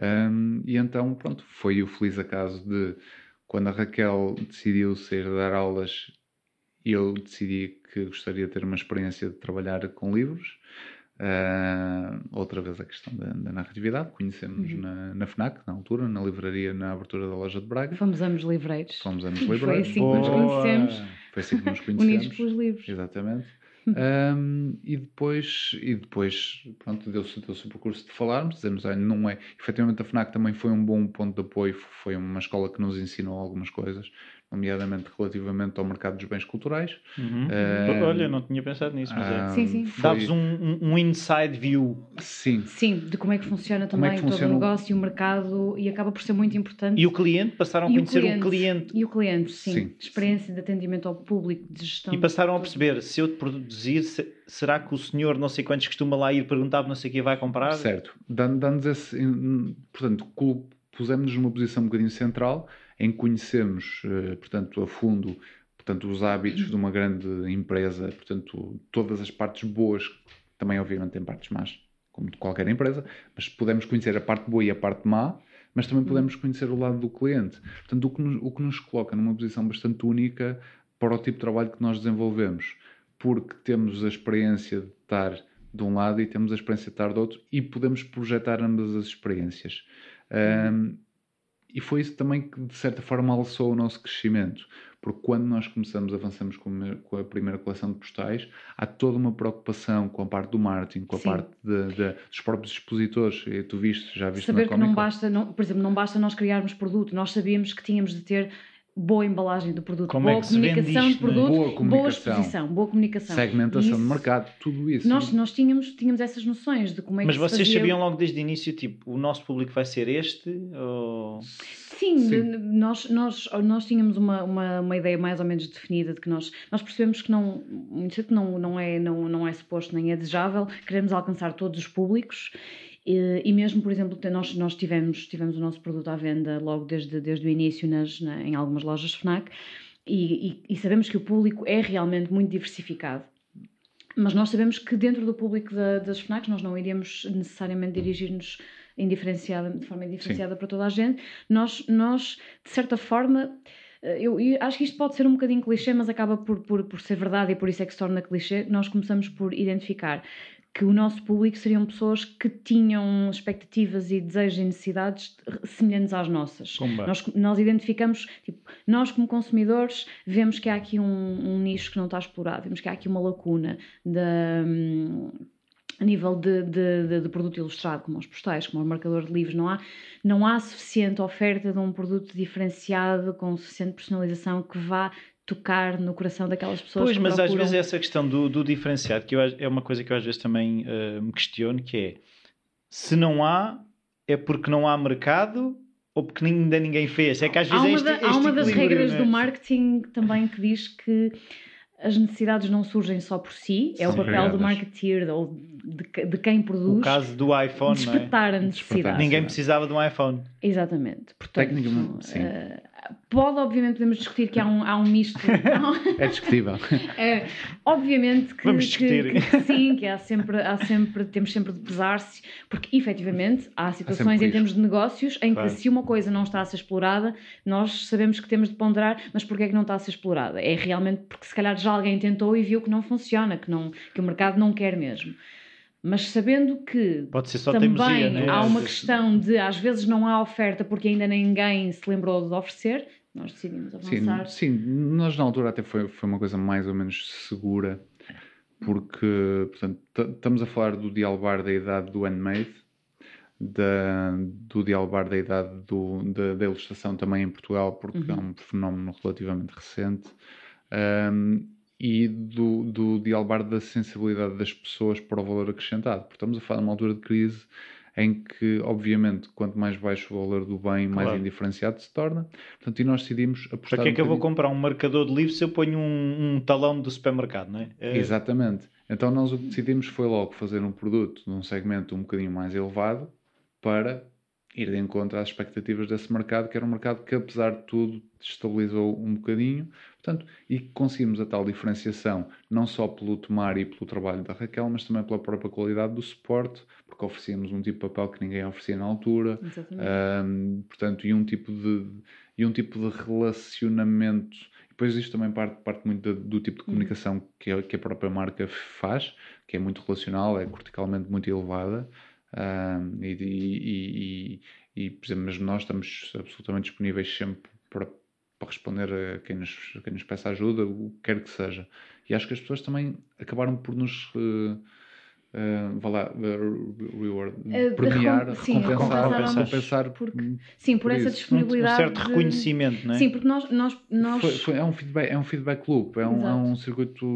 Um, e então, pronto, foi o feliz acaso de quando a Raquel decidiu sair dar aulas eu decidi que gostaria de ter uma experiência de trabalhar com livros. Uh, outra vez a questão da, da narratividade, conhecemos uhum. na, na, FNAC, na altura, na livraria, na abertura da loja de Braga. Fomos ambos livreiros. Fomos ambos <laughs> livreiros. Foi assim que nos conhecemos. Foi assim que nos <laughs> conhecemos. Unidos pelos livros. Exatamente. Um, e depois, e depois pronto, deu-se deu o percurso de falarmos, dizemos, olha, não é. Efetivamente, a FNAC também foi um bom ponto de apoio, foi uma escola que nos ensinou algumas coisas, nomeadamente relativamente ao mercado dos bens culturais. Uhum. Uh, Olha, não tinha pensado nisso, mas é. Sim, sim. Foi... Daves um, um, inside view. Sim. Sim, de como é que funciona também é que todo funciona... o negócio e o mercado e acaba por ser muito importante. E o cliente, passaram a e conhecer o cliente, o cliente. E o cliente, sim. sim. Experiência de atendimento ao público, de gestão. E passaram a perceber, se eu te produzir, será que o senhor não sei quantos costuma lá ir perguntar não sei o que vai comprar? Certo. Dando-nos esse... Portanto, pusemos-nos numa posição um bocadinho central em que conhecemos, eh, portanto, a fundo portanto, os hábitos de uma grande empresa, portanto, todas as partes boas, também obviamente tem partes más, como de qualquer empresa, mas podemos conhecer a parte boa e a parte má, mas também podemos conhecer o lado do cliente. Portanto, o que nos, o que nos coloca numa posição bastante única para o tipo de trabalho que nós desenvolvemos, porque temos a experiência de estar de um lado e temos a experiência de estar do outro e podemos projetar ambas as experiências. Um, e foi isso também que, de certa forma, alçou o nosso crescimento. Porque quando nós começamos, avançamos com a primeira coleção de postais, há toda uma preocupação com a parte do marketing, com a Sim. parte de, de, dos próprios expositores. E tu viste, já viste Saber que não basta, não, por exemplo, não basta nós criarmos produto, nós sabíamos que tínhamos de ter boa embalagem do produto, Como é boa é comunicação isto, do produto, boa, comunicação, boa exposição, boa comunicação. Segmentação isso, de mercado, tudo isso. Nós, nós tínhamos, tínhamos essas noções de como é Mas que Mas vocês fazia... sabiam logo desde o início, tipo, o nosso público vai ser este? Ou... Sim, Sim, Nós, nós, nós tínhamos uma, uma, uma ideia mais ou menos definida de que nós, nós percebemos que não, muito cedo não, não, é, não, não é suposto nem é desejável, queremos alcançar todos os públicos e, e, mesmo, por exemplo, nós, nós tivemos, tivemos o nosso produto à venda logo desde, desde o início nas, na, em algumas lojas FNAC e, e, e, sabemos que o público é realmente muito diversificado. Mas nós sabemos que dentro do público da, das FNACs nós não iríamos necessariamente dirigir-nos indiferenciada, de forma indiferenciada Sim. para toda a gente. Nós, nós de certa forma, eh, eu, eu, acho que isto pode ser um bocadinho clichê, mas acaba por, por, por ser verdade e por isso é que se torna clichê. Nós começamos por identificar que o nosso público seriam pessoas que tinham expectativas e desejos e necessidades semelhantes às nossas. Nós, nós, identificamos, tipo, nós como consumidores, vemos que há aqui um, um, nicho que não está explorado, vemos que há aqui uma lacuna a nível de, de, de, de, produto ilustrado, como os postais, como o marcador de livros, não há, não há suficiente oferta de um produto diferenciado, com suficiente personalização que vá tocar no coração daquelas pessoas pois, que mas procuram... às vezes essa questão do, do diferenciado que eu, é uma coisa que eu às vezes também uh, me questiono que é se não há é porque não há mercado ou porque ainda ninguém fez é que às vezes há uma, é este, há uma das regras é? do marketing também que diz que as necessidades não surgem só por si, é São o papel criadas. do marketeer ou de, de, quem produz. O caso do iPhone, despertar não é? a necessidade. Ninguém precisava de um iPhone. Exatamente. Portanto, Tecnicamente, sim. Uh, Pode, obviamente, podemos discutir que há um, há um misto. <laughs> é discutível. É, obviamente que, Vamos discutir. Que, que, sim, que há sempre, há sempre, temos sempre de pesar-se, porque efetivamente há situações há em termos de negócios em claro. que se uma coisa não está a ser explorada, nós sabemos que temos de ponderar, mas porquê é que não está a ser explorada? É realmente porque se calhar já alguém tentou e viu que não funciona, que, não, que o mercado não quer mesmo mas sabendo que também teimosia, há uma questão de às vezes não há oferta porque ainda ninguém se lembrou de oferecer, nós decidimos avançar. Sim, sim, nós na altura até foi, foi uma coisa mais ou menos segura, porque portanto, estamos a falar do Dialbar da idade do handmade, da, do Dialbar da idade do, da, da ilustração também em Portugal, porque uhum. é um fenómeno relativamente recente. Um, e do, do dialbar da sensibilidade das pessoas para o valor acrescentado. Porque estamos a falar de uma altura de crise em que, obviamente, quanto mais baixo o valor do bem, claro. mais indiferenciado se torna. Portanto, e nós decidimos apostar... Para que é que eu vou comprar um marcador de livro se eu ponho um, um talão do supermercado, não é? é? Exatamente. Então nós o que decidimos foi logo fazer um produto num segmento um bocadinho mais elevado para ir de encontro às expectativas desse mercado, que era um mercado que, apesar de tudo, estabilizou um bocadinho. Portanto, e conseguimos a tal diferenciação, não só pelo tomar e pelo trabalho da Raquel, mas também pela própria qualidade do suporte, porque oferecíamos um tipo de papel que ninguém oferecia na altura. Um, portanto, e um tipo de, e um tipo de relacionamento. Depois isto também parte, parte muito do, do tipo de uhum. comunicação que, a, que a própria marca faz, que é muito relacional, é verticalmente muito elevada. Um, e, e, e, e, por exemplo, mesmo nós estamos absolutamente disponíveis sempre para, para responder a quem nos, quem nos peça ajuda, o que quer que seja. E acho que as pessoas também acabaram por nos. Uh, uh, vá lá, uh, reward, uh, premiar, sim, recompensar, recompensar porque, sim, por, por essa isso. disponibilidade. Um, certo de... reconhecimento, não é? Sim, porque nós. nós, nós... Foi, foi, é, um feedback, é um feedback loop, é um, é um circuito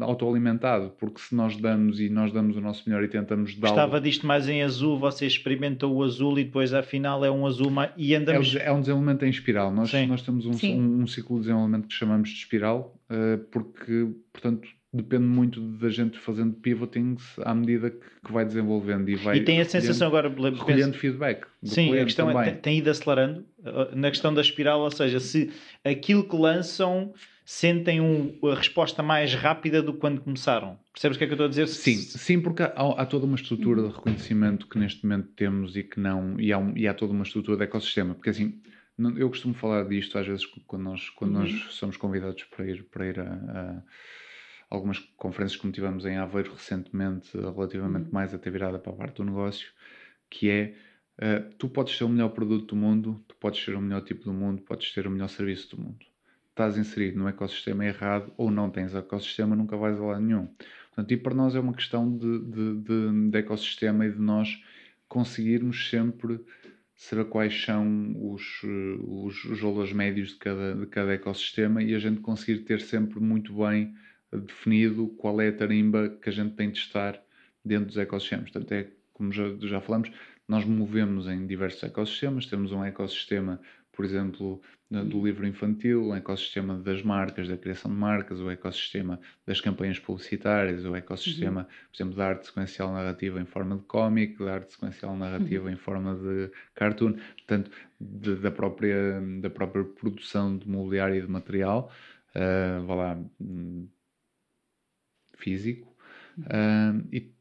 autoalimentado, porque se nós damos e nós damos o nosso melhor e tentamos dar. Gostava disto mais em azul, você experimenta o azul e depois afinal é um azul mais. E andamos... é, é um desenvolvimento em espiral. Nós, nós temos um, um, um, ciclo de desenvolvimento que chamamos de espiral, porque, portanto depende muito da gente fazendo pivotings à medida que, vai desenvolvendo e vai e tem a sensação agora recolhendo feedback sim a questão é, também. é tem, ido acelerando uh, na questão da espiral ou seja se aquilo que lançam sentem um, a resposta mais rápida do que quando começaram percebes o que é que eu estou a dizer sim sim porque há, há toda uma estrutura de reconhecimento que neste momento temos e que não e há, um, e há toda uma estrutura de ecossistema porque assim eu costumo falar disto às vezes quando nós quando uhum. nós somos convidados para ir para ir a, a algumas conferências que tivemos em Aveiro recentemente, relativamente uhum. mais até virada para a parte do negócio, que é uh, tu podes ser o melhor produto do mundo, tu podes ser o melhor tipo do mundo, podes ter o melhor serviço do mundo. Estás inserido no ecossistema errado ou não tens ecossistema, nunca vais a lado nenhum. Portanto, e para nós é uma questão de, de, de, de ecossistema e de nós conseguirmos sempre saber quais são os, os, os valores médios de cada, de cada ecossistema e a gente conseguir ter sempre muito bem definido qual é a tarimba que a gente tem de estar dentro dos ecossistemas. Portanto, é como já, já falamos, nós movemos em diversos ecossistemas. Temos um ecossistema, por exemplo, do livro infantil, o ecossistema das marcas, da criação de marcas, o ecossistema das campanhas publicitárias, o ecossistema, uhum. por exemplo, da arte sequencial narrativa em forma de cómic, da arte sequencial narrativa uhum. em forma de cartoon, portanto, de, da, própria, da própria produção de mobiliário e de material, uh, vá lá, hum, físico. Uh, e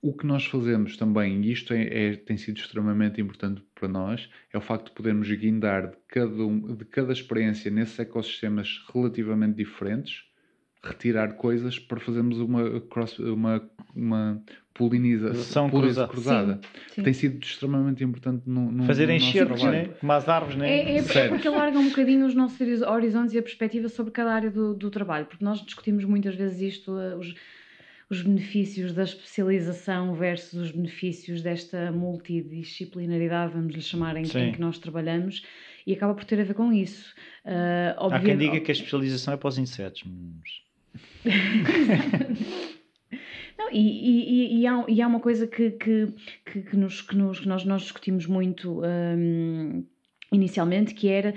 o que nós fazemos também, e isto é, é, tem sido extremamente importante para nós, é o facto de podermos guindar de cada, um, de cada experiência nesses ecossistemas relativamente diferentes, retirar coisas para fazermos uma, cross, uma, uma polinização cruzada. cruzada. Sim, sim. Tem sido extremamente importante no, no Fazer no enxertos, né? como as árvores, né? É, é, é porque alarga um bocadinho os nossos horizontes e a perspectiva sobre cada área do, do trabalho, porque nós discutimos muitas vezes isto, eh, os, os benefícios da especialização versus os benefícios desta multidisciplinaridade, vamos lhe chamar, em, em que nós trabalhamos, e acaba por ter a ver com isso. Uh, Há quem diga que a especialização é para os insetos. <laughs> Não, e, e, e, há, e há uma coisa que, que, que, que, nos, que, nos, nós, nós discutimos muito um, inicialmente, que era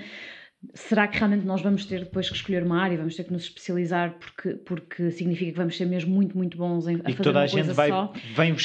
Será que realmente nós vamos ter depois que escolher uma área, vamos ter que nos especializar porque, porque significa que vamos ser mesmo muito, muito bons em a e que toda a gente vai, vem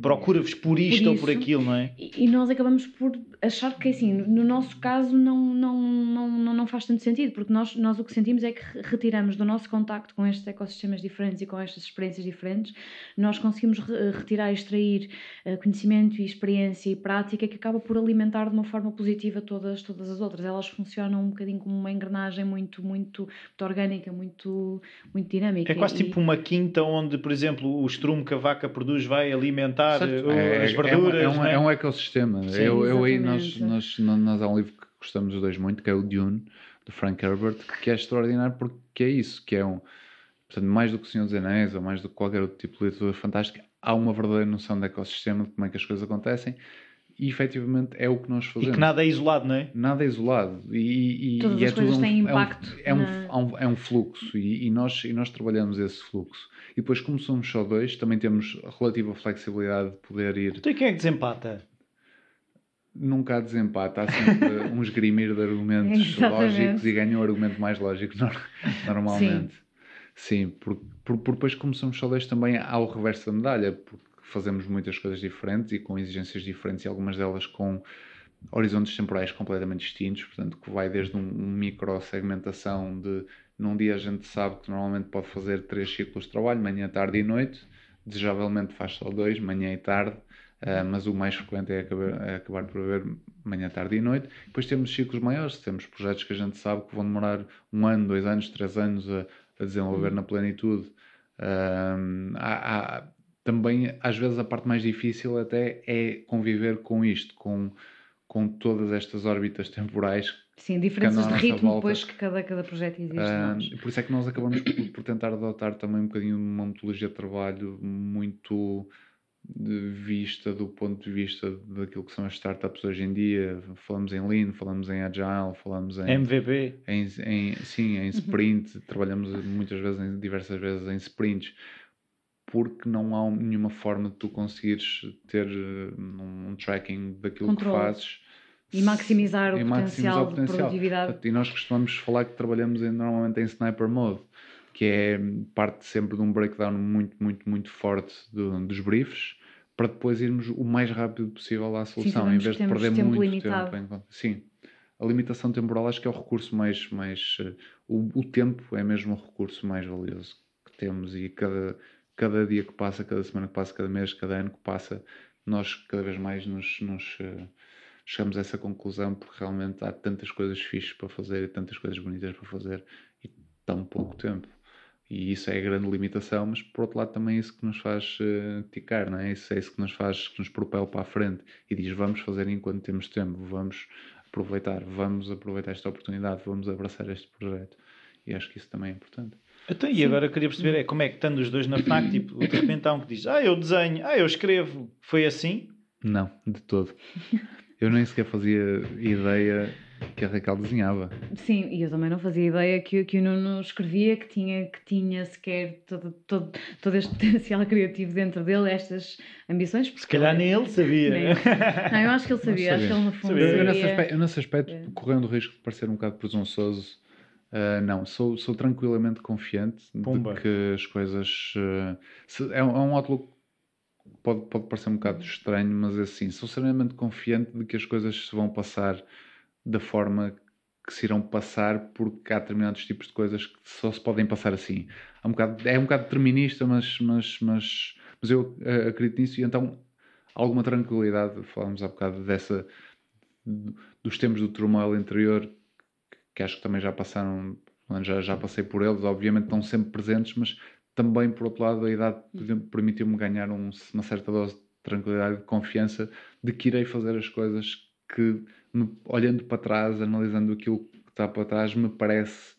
procura-vos por isto por ou por aquilo, não é? E, e, nós acabamos por achar que assim, no nosso caso não, não, não, não, não faz tanto sentido, porque nós, nós o que sentimos é que retiramos do nosso contacto com estes ecossistemas diferentes e com estas experiências diferentes, nós conseguimos retirar e extrair uh, conhecimento e experiência e prática que acaba por alimentar de uma forma positiva todas, todas as outras. Elas funcionam bocadinho como uma engrenagem muito, muito, muito orgânica, muito, muito dinâmica. É quase e... tipo uma quinta onde, por exemplo, o estrume que a vaca produz vai alimentar uh, é, as verduras. É, é, um, é? é um ecossistema. Sim, eu, eu aí, nós, nós, nós há um livro que gostamos os dois muito, que é o Dune, do Frank Herbert, que é extraordinário porque é isso, que é um. Portanto, mais do que o Senhor dos Anéis ou mais do que qualquer outro tipo de literatura fantástica, há uma verdadeira noção de ecossistema, de como é que as coisas acontecem e efetivamente é o que nós fazemos. E que nada é isolado, não é? Nada é isolado. E, e, Todas e é as coisas têm um, impacto. É um, é um, é um fluxo e, e, nós, e nós trabalhamos esse fluxo. E depois, como somos só dois, também temos relativa flexibilidade de poder ir. Então e quem é que desempata? Nunca há desempate, há sempre <laughs> uns grimir de argumentos lógicos e ganha o argumento mais lógico <laughs> normalmente. Sim, Sim por, por, por, depois, como somos só dois, também há o reverso da medalha, porque fazemos muitas coisas diferentes e com exigências diferentes e algumas delas com horizontes temporais completamente distintos, portanto que vai desde um, micro segmentação de num dia a gente sabe que normalmente pode fazer três ciclos de trabalho, manhã, tarde e noite, desejavelmente faz só dois, manhã e tarde, uh, mas o mais frequente é acabar, é acabar por haver manhã, tarde e noite. Depois temos ciclos maiores, temos projetos que a gente sabe que vão demorar um ano, dois anos, três anos a, a desenvolver na plenitude. Uh, há, há, também às vezes a parte mais difícil até é conviver com isto, com, com todas estas órbitas temporais. Sim, diferenças de ritmo volta. depois que cada, cada projeto existe. Uh, por isso é que nós acabamos por, por, tentar adotar também um bocadinho uma metodologia de trabalho muito de vista do ponto de vista daquilo que são as startups hoje em dia. Falamos em Lean, falamos em Agile, falamos em MVP. Em, em, sim, em uhum. sprint. Uhum. Trabalhamos muitas vezes, em, diversas vezes em sprints porque não há nenhuma forma de tu conseguires ter eh, um tracking daquilo Controle. que fazes e maximizar o, e potencial, o potencial de produtividade. E nós costumamos falar que trabalhamos em, normalmente em sniper mode, que é parte sempre de um breakdown muito, muito, muito forte do, dos briefs, para depois irmos o mais rápido possível à solução, Sim, em vez de perder muito limitado. tempo. Sim, a limitação temporal acho que é o recurso mais. mais uh, o, o tempo é mesmo o recurso mais valioso que temos e cada cada dia que passa, cada semana que passa, cada mês, cada ano que passa, nós cada vez mais nos, nos uh, chegamos a essa conclusão porque realmente há tantas coisas fixas para fazer e tantas coisas bonitas para fazer e tão pouco tempo. E isso é a grande limitação, mas por outro lado também é isso que nos faz uh, ticar, não é? Isso é isso que nos faz, que nos propela para a frente e diz vamos fazer enquanto temos tempo, vamos aproveitar, vamos aproveitar esta oportunidade, vamos abraçar este projeto. E acho que isso também é importante. Então, e agora queria perceber é como é que estando os dois na FNAC, tipo, de repente há um que diz, ah, eu desenho, ah, eu escrevo, foi assim? Não, de todo. Eu nem sequer fazia ideia que a Raquel desenhava. Sim, e eu também não fazia ideia que, que o Nuno escrevia, que tinha, que tinha sequer todo, todo, todo este <laughs> potencial criativo dentro dele, estas ambições. Se calhar nem ele sabia. Nem... Não, eu acho que ele sabia, acho que ele no fundo sabia. Eu, nesse aspecto, eu nesse aspecto é. correndo o risco de parecer um bocado presunçoso, uh, não, sou, sou tranquilamente confiante Pumba. de que as coisas... Uh, se, é, é um outlook pode, pode parecer um bocado estranho, mas é assim, sou extremamente confiante de que as coisas se vão passar da forma que se irão passar, porque há determinados tipos de coisas que só se podem passar assim. É um bocado, é um bocado determinista, mas, mas, mas, mas eu uh, acredito nisso e então alguma tranquilidade. Falámos há bocado dessa, dos tempos do turmoil interior, que acho que também já passaram, já, já passei por eles, obviamente estão sempre presentes, mas também, por outro lado, a idade permitiu-me ganhar um, uma certa dose de tranquilidade e de confiança de que irei fazer as coisas que, me, olhando para trás, analisando aquilo que está para trás, me parece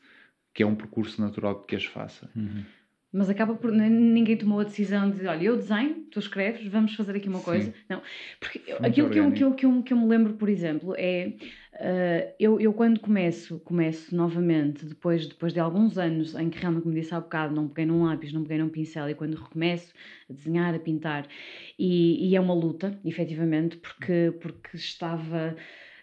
que é um percurso natural que as faça. Uhum. Mas acaba por. Ninguém tomou a decisão de olha, eu desenho, tu escreves, vamos fazer aqui uma coisa. Sim. Não. Porque aquilo que eu, que, eu, que, eu, que eu me lembro, por exemplo, é. Uh, eu, eu quando começo, começo novamente, depois, depois de alguns anos em que realmente, como disse há bocado, não peguei num lápis, não peguei num pincel, e quando recomeço a desenhar, a pintar, e, e é uma luta, efetivamente, porque, porque estava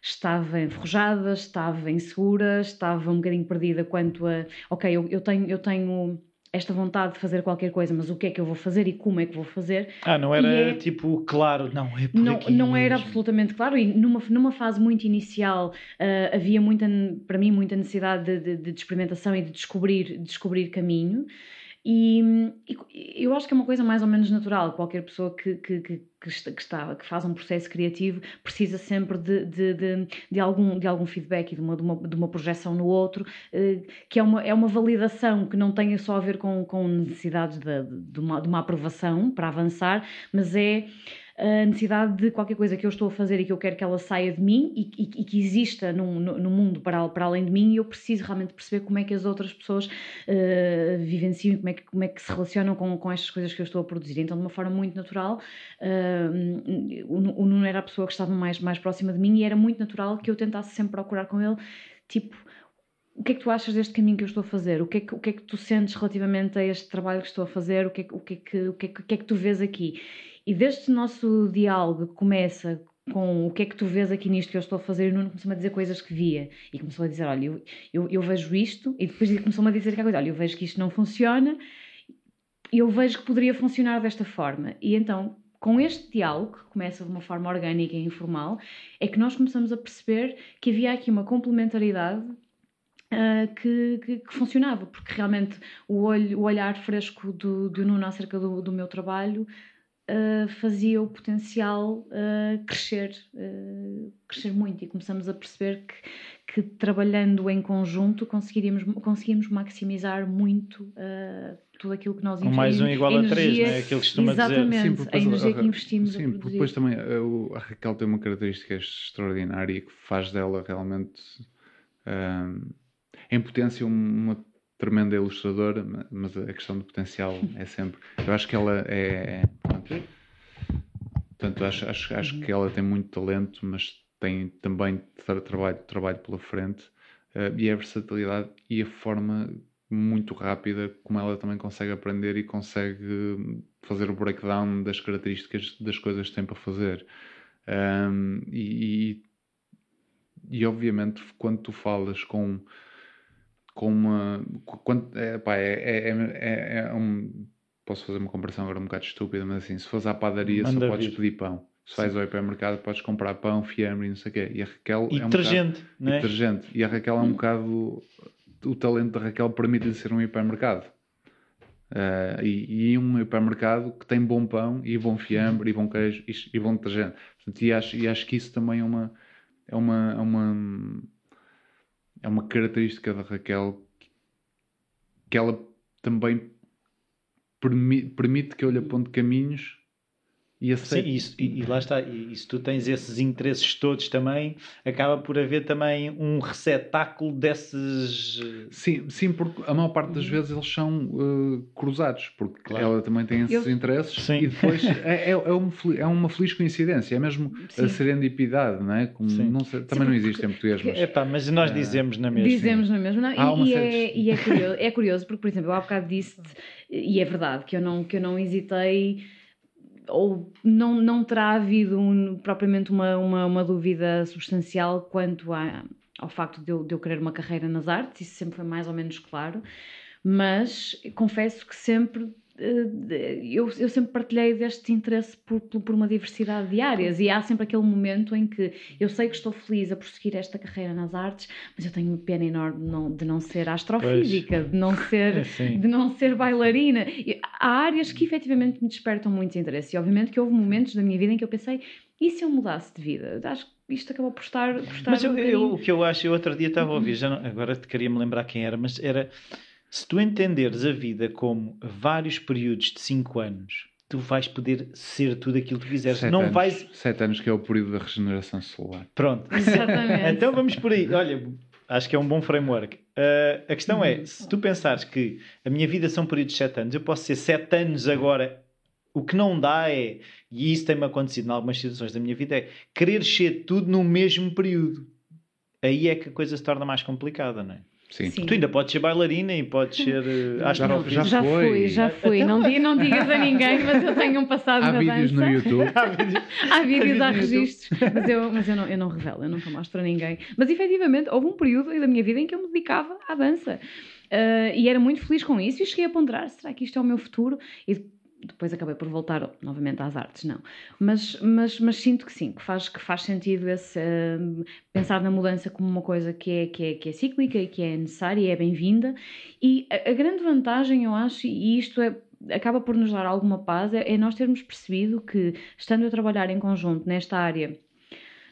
estava enferrujada, estava insegura, estava um bocadinho perdida quanto a, ok, eu, eu tenho, eu tenho esta vontade de fazer qualquer coisa, mas o que é que eu vou fazer e como é que vou fazer. Ah, não era é... tipo claro, não, é por Não, não era absolutamente claro e numa, numa fase muito inicial uh, havia muita, para mim, muita necessidade de, de, de experimentação e de descobrir, descobrir caminho. E, e, eu acho que é uma coisa mais ou menos natural. Qualquer pessoa que, que, que, que, está, que faz um processo criativo precisa sempre de, de, de, de, algum, de algum feedback e de uma, de uma, de uma projeção no outro, eh, que é uma, é uma validação que não tenha só a ver com, com necessidades de, de, uma, de uma aprovação para avançar, mas é a necessidade de qualquer coisa que eu estou a fazer e que eu quero que ela saia de mim e, e, e que exista no, no, mundo para, para além de mim e eu preciso realmente perceber como é que as outras pessoas uh, vivenciam e como é, que, como é que se relacionam com, com estas coisas que eu estou a produzir. Então, de uma forma muito natural, uh, o, o Nuno era a pessoa que estava mais, mais próxima de mim e era muito natural que eu tentasse sempre procurar com ele, tipo, o que é que tu achas deste caminho que eu estou a fazer? O que é que, o que, é que tu sentes relativamente a este trabalho que estou a fazer? O que é, o que, é que, o que, é que, o que, é que tu vês aqui? E desde o nosso diálogo começa com o que é que tu vês aqui nisto que eu estou a fazer, o Nuno começou-me a dizer coisas que via e começou a dizer: Olha, eu, eu, eu vejo isto, e depois começou-me a dizer que coisa: Olha, eu vejo que isto não funciona, e eu vejo que poderia funcionar desta forma. E então, com este diálogo, que começa de uma forma orgânica e informal, é que nós começamos a perceber que havia aqui uma complementaridade Uh, que, que, que, funcionava, porque realmente o, olho, o olhar fresco do, do Nuno acerca do, do meu trabalho uh, fazia o potencial uh, crescer, uh, crescer muito e começamos a perceber que, que trabalhando em conjunto conseguiríamos, conseguimos maximizar muito tudo aquilo que nós investimos. mais um igual a três, não é? Aquilo que costuma exatamente, dizer. Sim, a energia que investimos Sim, porque depois também a, a Raquel tem uma característica extraordinária que faz dela realmente em potência uma tremenda ilustradora, mas a questão do potencial é sempre. Eu acho que ela é. Portanto, acho, acho, acho que ela tem muito talento, mas tem também trabalho, trabalho pela frente uh, e a versatilidade e a forma muito rápida como ela também consegue aprender e consegue fazer o breakdown das características das coisas que tem para fazer. Um, e, e, obviamente, quando tu falas com com uma. Quando, é, pá, é, é, é, é, um. Posso fazer uma comparação agora um bocado estúpida, mas assim, se fores à padaria Manda só podes vir. pedir pão. Se vais ao hipermercado podes comprar pão, fiambre e não sei o quê. E a Raquel. E é um detergente, bocado, não é? E detergente. E a Raquel é um hum. bocado. O talento da Raquel permite-lhe ser um hipermercado. Uh, e, e, um hipermercado que tem bom pão e bom fiambre e bom queijo e, e bom detergente. Portanto, e, acho, e acho que isso também é uma, é uma, é uma é uma característica da Raquel que ela também permi permite que eu lhe aponte caminhos E, Sim, isso, e, e, lá está, e, e, se tu tens esses interesses todos também, acaba por haver também um receptáculo desses. Sim, sim, porque a maior parte das vezes eles são uh, cruzados, porque claro. ela também tem esses Eu... interesses sim. e depois <laughs> é, é, é, uma, é uma feliz coincidência, é mesmo sim. a serendipidade, não é? Como, não sei, também sim, não existe em português. Mas, Epá, mas nós uh, dizemos na mesma. Dizemos na mesma, não, e, é, e é, curioso, é curioso, porque, por exemplo, eu há bocado disse e é verdade que eu não, que eu não hesitei ou não, não terá havido um, propriamente uma, uma, uma, dúvida substancial quanto a, ao facto de eu, de eu querer uma carreira nas artes, isso sempre foi mais ou menos claro, mas confesso que sempre eu, eu sempre partilhei deste interesse por, por, uma diversidade de áreas e há sempre aquele momento em que eu sei que estou feliz a prosseguir esta carreira nas artes, mas eu tenho uma pena enorme de não, de não ser astrofísica, pois. de não ser, <laughs> de não ser bailarina. E há áreas que efetivamente me despertam muito interesse e obviamente que houve momentos da minha vida em que eu pensei, e se eu mudasse de vida? Acho que isto acabou por estar. Por estar mas um eu, o que eu acho, eu outro dia estava a ouvir, já não, agora queria me lembrar quem era, mas era se tu entenderes a vida como vários períodos de 5 anos, tu vais poder ser tudo aquilo que tu quiseres. Sete não anos, vais. Sete anos que é o período da regeneração celular. Pronto. <laughs> <laughs> Exatamente. então vamos por aí. Olha, acho que é um bom framework. Uh, a questão é: se tu pensares que a minha vida são períodos de 7 anos, eu posso ser 7 anos agora. O que não dá é, e isso tem-me acontecido em algumas situações da minha vida, é querer ser tudo no mesmo período. Aí é que a coisa se torna mais complicada, não é? Sim. Sim. Tu ainda podes ser bailarina e podes ser. Uh, já, não, já, já foi. fui, já fui. Não, não digas a ninguém, mas eu tenho um passado há na vídeos dança. no YouTube. <laughs> há vídeos, há, vídeos, há registros. Mas, eu, mas eu, não, eu não revelo, eu nunca mostro a ninguém. Mas efetivamente houve um período da minha vida em que eu me dedicava à dança. Uh, e era muito feliz com isso e cheguei a ponderar: será que isto é o meu futuro? E depois acabei por voltar novamente às artes, não. Mas, mas, mas sinto que sim, que faz, que faz sentido esse, uh, pensar na mudança como uma coisa que é, que é, que é cíclica e que é necessária e é bem-vinda. E a, a, grande vantagem, eu acho, e isto é, acaba por nos dar alguma paz, é, é nós termos percebido que, estando a trabalhar em conjunto nesta área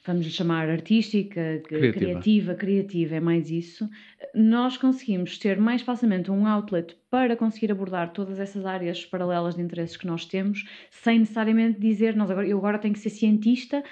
vamos chamar artística, criativa. criativa, criativa, é mais isso, nós conseguimos ter mais facilmente um outlet para conseguir abordar todas essas áreas paralelas de interesses que nós temos, sem necessariamente dizer, nós agora, eu agora tenho que ser cientista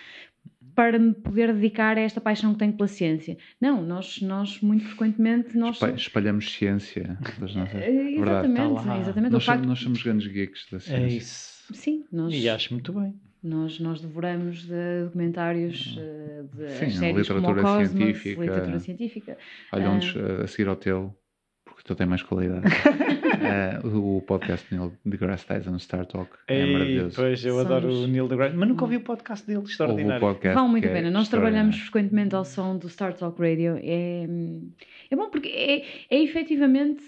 para me poder dedicar a esta paixão que tenho pela ciência. Não, nós, nós muito frequentemente nós espalhamos ciência das nossas... Eh, exatamente, tá exatamente. Nós, facto... nós somos grandes geeks da é ciência. É isso. Sim, nós... E acho muito bem. Nós, nós devoramos de documentários hum. eh, de Sim, séries literatura como o Cosmos, científica. literatura científica. Olha, um uh, a seguir ao teu, porque tu tens mais qualidade. <laughs> uh, o podcast Neil deGrasse Tyson Star Talk é Ei, maravilhoso. Pois, eu Somos... adoro o Neil deGrasse, mas nunca ouvi o podcast dele, extraordinário. O podcast Vale muito a é pena. Nós trabalhamos frequentemente ao som do Star Talk Radio. É, é bom porque é, é efetivamente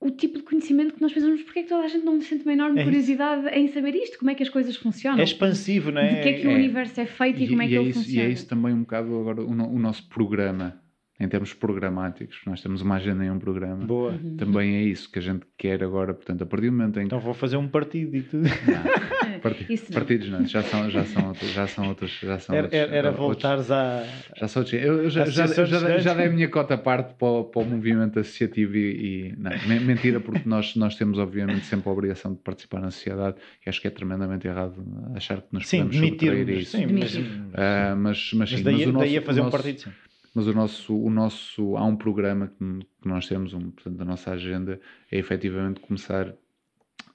o tipo de conhecimento que nós pensamos, porque é que toda a gente não sente uma enorme é curiosidade em saber isto, como é que as coisas funcionam? É expansivo, não é? De que é que é. o universo é feito e, e como é que é ele isso, funciona? E é isso também um bocado agora o, o nosso programa em termos programáticos, nós temos uma agenda em um programa. Boa. Uhum. Também é isso que a gente quer agora, portanto, a partir do momento em que... Então vou fazer um partido e tudo. Não, partido, <laughs> não. partidos não, já são, já são outros, já são outros, já são era, outros, era, era voltares a... Já são outros, eu, eu já, já, já, já, dei a minha cota à parte para o, para o movimento associativo e, e não, mentira, porque nós, nós temos obviamente sempre a obrigação de participar na sociedade e acho que é tremendamente errado achar que nos sim, podemos subtrair isso. Sim, mas, uh, mas, mas, sim, mas daí, mas o nosso, daí a fazer o nosso, um partido, sim mas o nosso, o nosso há um programa que, nós temos, um, portanto, a nossa agenda é efetivamente começar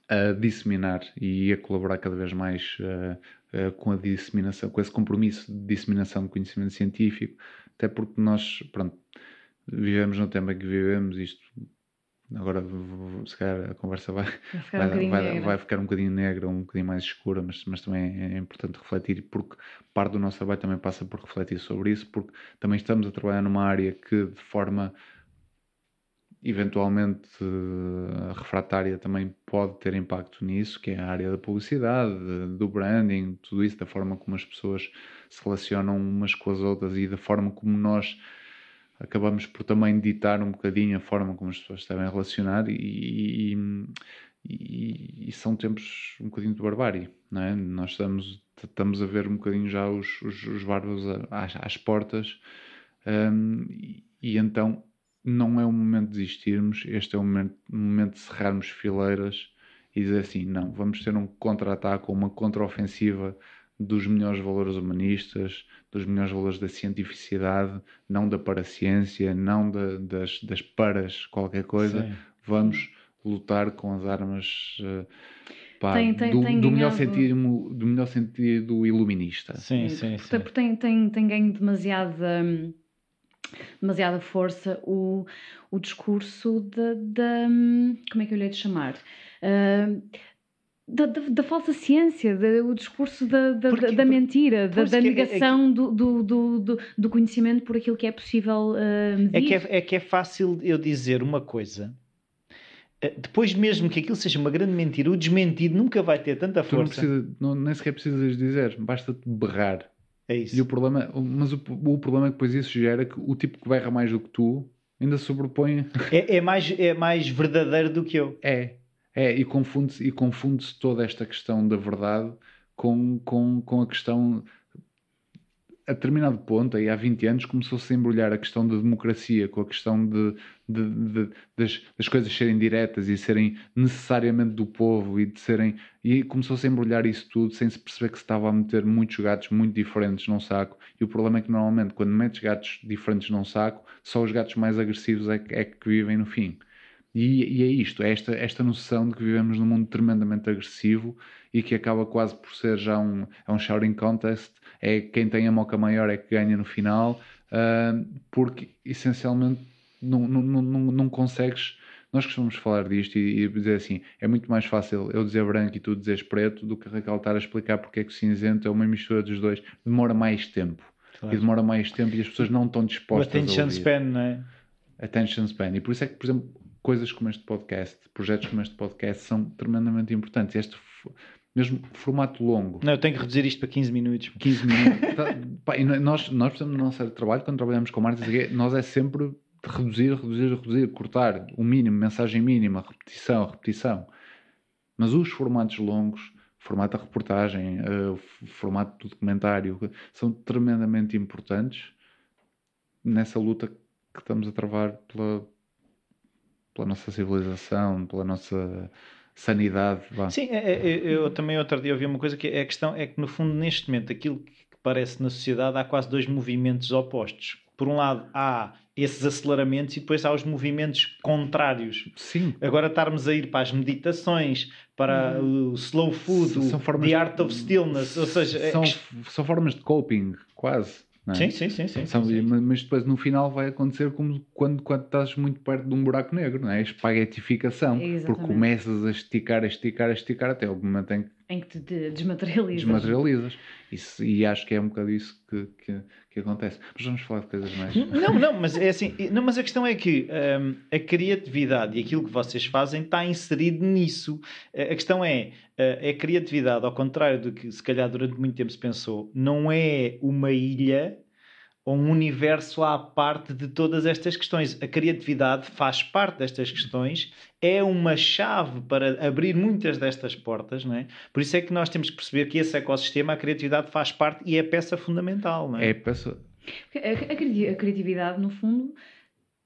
a disseminar e a colaborar cada vez mais uh, uh, com a disseminação, com esse compromisso de disseminação de conhecimento científico, até porque nós, pronto, vivemos no em que vivemos, isto Agora, se calhar, a conversa vai, vai, vai, um vai, vai, ficar um bocadinho negra, um bocadinho mais escura, mas, mas também é importante refletir, porque parte do nosso trabalho também passa por refletir sobre isso, porque também estamos a trabalhar numa área que, de forma eventualmente uh, refratária, também pode ter impacto nisso, que é a área da publicidade, do branding, tudo isso, da forma como as pessoas se relacionam umas com as outras e da forma como nós acabamos por também ditar um bocadinho a forma como as pessoas devem relacionar e, e, e, são tempos um bocadinho de barbárie, não é? Nós estamos, estamos a ver um bocadinho já os, os, os bárbaros às, às portas um, e, e, então não é o momento de desistirmos, este é o momento, o momento de cerrarmos fileiras e dizer assim: não, vamos ter um contra-ataque ou uma contra-ofensiva dos melhores valores humanistas, dos melhores valores da cientificidade, não da paraciência, não da, das, das paras, qualquer coisa. Sim. Vamos lutar com as armas. Uh, pá, tem, tem, do, tem do, melhor sentido, do melhor sentido iluminista. Sim, sim, sim. Porque tem, tem, tem ganho demasiada, demasiada força o, o discurso da, Como é que eu lhe hei de chamar? Uh, da, da, da, falsa ciência, da, o discurso da, da, porque, da mentira, da, da negação é, é, do, do, do, do, conhecimento por aquilo que é possível uh, medir. É que é, é que é fácil eu dizer uma coisa eh, depois mesmo que aquilo seja uma grande mentira, o desmentido nunca vai ter tanta força. Tu não, precisa, não nem sequer precisas dizer, basta-te berrar. É isso. E o problema, mas o, o problema é que depois isso gera que o tipo que berra mais do que tu ainda sobrepõe. É, é, mais, é mais verdadeiro do que eu. É, é, e confunde-se confunde toda esta questão da verdade com, com, com a questão a determinado ponto, aí há 20 anos, começou-se a embrulhar a questão da democracia com a questão de, de, de, das, das, coisas serem diretas e serem necessariamente do povo e de serem. E começou-se a embrulhar isso tudo sem se perceber que se estava a meter muitos gatos muito diferentes num saco. E o problema é que normalmente, quando metes gatos diferentes num saco, só os gatos mais agressivos é é que vivem no fim. E, e, é isto, é esta, esta noção de que vivemos num mundo tremendamente agressivo e que acaba quase por ser já um, é um shouting contest, é quem tem a moca maior é que ganha no final, uh, porque essencialmente não, não, não, não consegues. Nós costumamos falar disto e, e, dizer assim: é muito mais fácil eu dizer branco e tu dizeres preto do que estar a explicar porque é que o cinzento é uma mistura dos dois. Demora mais tempo. Claro. E demora mais tempo e as pessoas não estão dispostas o attention a ouvir. span, não é? Attention span. E por isso é que, por exemplo, coisas como este podcast, projetos como este podcast são tremendamente importantes. Este mesmo formato longo. Não, eu tenho que reduzir isto para 15 minutos. 15 <laughs> minutos. Tá, pá, nós, nós, exemplo, no nosso trabalho, quando trabalhamos com marketing, nós é sempre reduzir, reduzir, reduzir, cortar o mínimo, mensagem mínima, repetição, repetição. Mas os formatos longos, formato da reportagem, uh, formato do documentário, são tremendamente importantes nessa luta que estamos a travar pela, pela nossa civilização, pela nossa sanidade. Vá. Sim, é, é, eu também outro dia ouvi uma coisa que é a questão é que no fundo neste momento aquilo que parece na sociedade há quase dois movimentos opostos. Por um lado há esses aceleramentos e depois há os movimentos contrários. Sim. Agora estarmos a ir para as meditações, para hum. o slow food, são, são the art of stillness, ou seja... É são, é... são formas de coping, quase. É? Sim, sim, sim, sim, São, sim, Mas depois no final vai acontecer como quando, quando estás muito perto de um buraco negro, não é? A espaguetificação. Exatamente. Porque começas a esticar, a esticar, a esticar até o momento em que, em que te desmaterializas. Desmaterializas. Isso, e acho que é um bocado isso que, que, que, acontece. Mas vamos falar de coisas mais. Não, não, mas é assim. Não, mas a questão é que um, a criatividade e aquilo que vocês fazem está inserido nisso. A questão é. É a criatividade, ao contrário do que se calhar durante muito tempo se pensou, não é uma ilha ou um universo à parte de todas estas questões. A criatividade faz parte destas questões, é uma chave para abrir muitas destas portas, não é? Por isso é que nós temos que perceber que esse ecossistema, a criatividade faz parte e é peça fundamental, não é? É peça. A, criatividade, no fundo,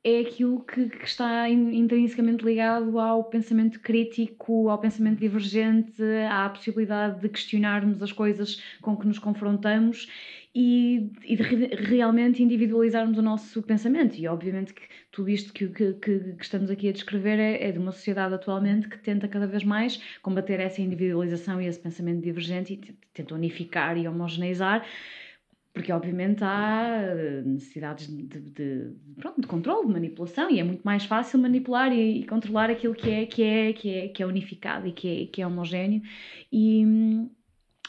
é aquilo que, que, está intrinsecamente ligado ao pensamento crítico, ao pensamento divergente, à possibilidade de questionarmos as coisas com que nos confrontamos e, e de re, realmente individualizarmos o nosso pensamento. E obviamente que tudo isto que, que, que estamos aqui a descrever é, é, de uma sociedade atualmente que tenta cada vez mais combater essa individualização e esse pensamento divergente e tenta unificar e homogeneizar porque obviamente há eh, necessidades de, de, de, pronto, de controle, de manipulação, e é muito mais fácil manipular e, e, controlar aquilo que é, que é, que é, que é unificado e que é, que é homogéneo. E, hum,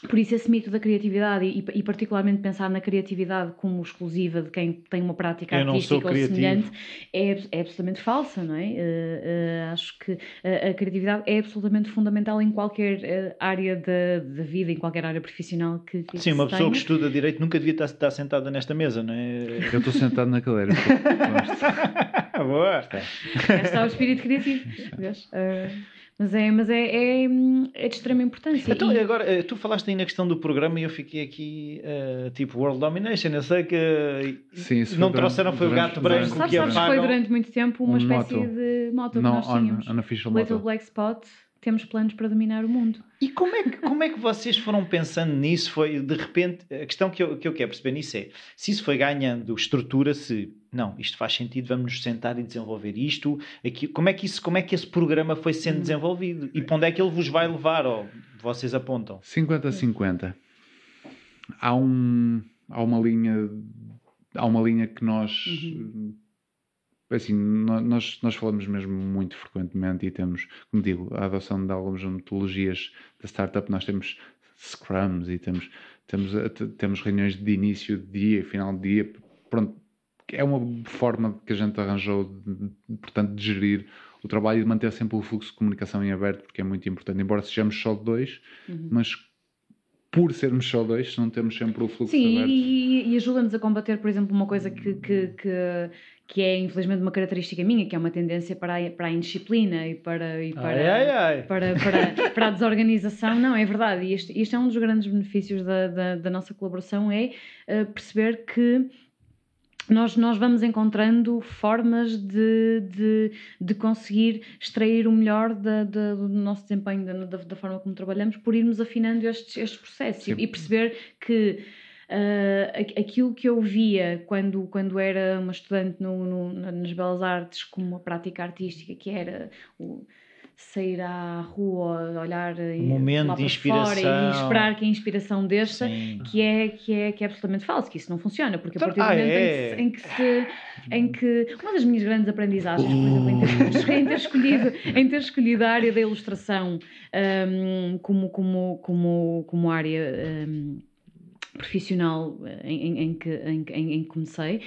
por isso, esse mito da criatividade e, e, particularmente pensar na criatividade como exclusiva de quem tem uma prática Eu artística ou semelhante é, é, absolutamente falsa, não é? Uh, uh, acho que a, a, criatividade é absolutamente fundamental em qualquer uh, área da, da, vida, em qualquer área profissional que, que Sim, uma pessoa tenha. que estuda Direito nunca devia estar, estar sentada nesta mesa, não é? Eu estou sentado na cadeira. <laughs> Boa! Está o espírito criativo. <laughs> Mas é, mas é, é, é de extrema importância. Então, e... agora, eh, tu falaste aí na questão do programa e eu fiquei aqui, uh, tipo, World Domination. Eu sei que Sim, não trouxeram, foi o gato branco sabes, que sabes apagam. foi durante muito tempo uma um espécie moto. de moto que nós tínhamos. Unofficial Little Black Spot. Temos planos para dominar o mundo. E como é que, como é que vocês foram pensando nisso? Foi de repente, a questão que eu, que eu quero perceber nisso é se isso foi ganhando estrutura, se não, isto faz sentido, vamos nos sentar e desenvolver isto, aqui, como é que isso, como é que esse programa foi sendo hum. desenvolvido e para onde é que ele vos vai levar? Ou vocês apontam? 50-50. Há, um, há uma linha há uma linha que nós uhum assim, nós, nós falamos mesmo muito frequentemente e temos, como digo, a adoção de algumas metodologias da startup, nós temos scrums e temos, temos, eh, temos reuniões de início de dia, final de dia, pronto, é uma forma que a gente arranjou, de, portanto, de gerir o trabalho e de manter sempre o fluxo de comunicação em aberto, porque é muito importante, embora sejamos só dois, uhum. mas por sermos só dois, não temos sempre o fluxo Sim, aberto. e, e ajuda-nos a combater, por exemplo, uma coisa que, que, que, que, é infelizmente uma característica minha, que é uma tendência para a, para a indisciplina e para, e para, ai, ai, ai. Para, para, para, a desorganização. Não, é verdade. E isto, isto é um dos grandes benefícios da, da, da nossa colaboração, é uh, perceber que nós, nós vamos encontrando formas de, de, de conseguir extrair o melhor da, da, do nosso desempenho, da, da, forma como trabalhamos, por irmos afinando estes, estes processos e, e, perceber que uh, aquilo que eu via quando, quando era uma estudante no, no, nas Belas Artes como uma prática artística, que era o sair à rua, olhar um momento de inspiração e esperar que a inspiração deixa, que é, que, é, que é absolutamente falso, que isso não funciona, porque a partir do momento é. em, que se, em, que se, em que uma das minhas grandes aprendizagens, por exemplo, em ter, <laughs> em ter, escolhido, em ter escolhido a área da ilustração um, como, como, como, como área um, profissional em, em, que, em, em que comecei,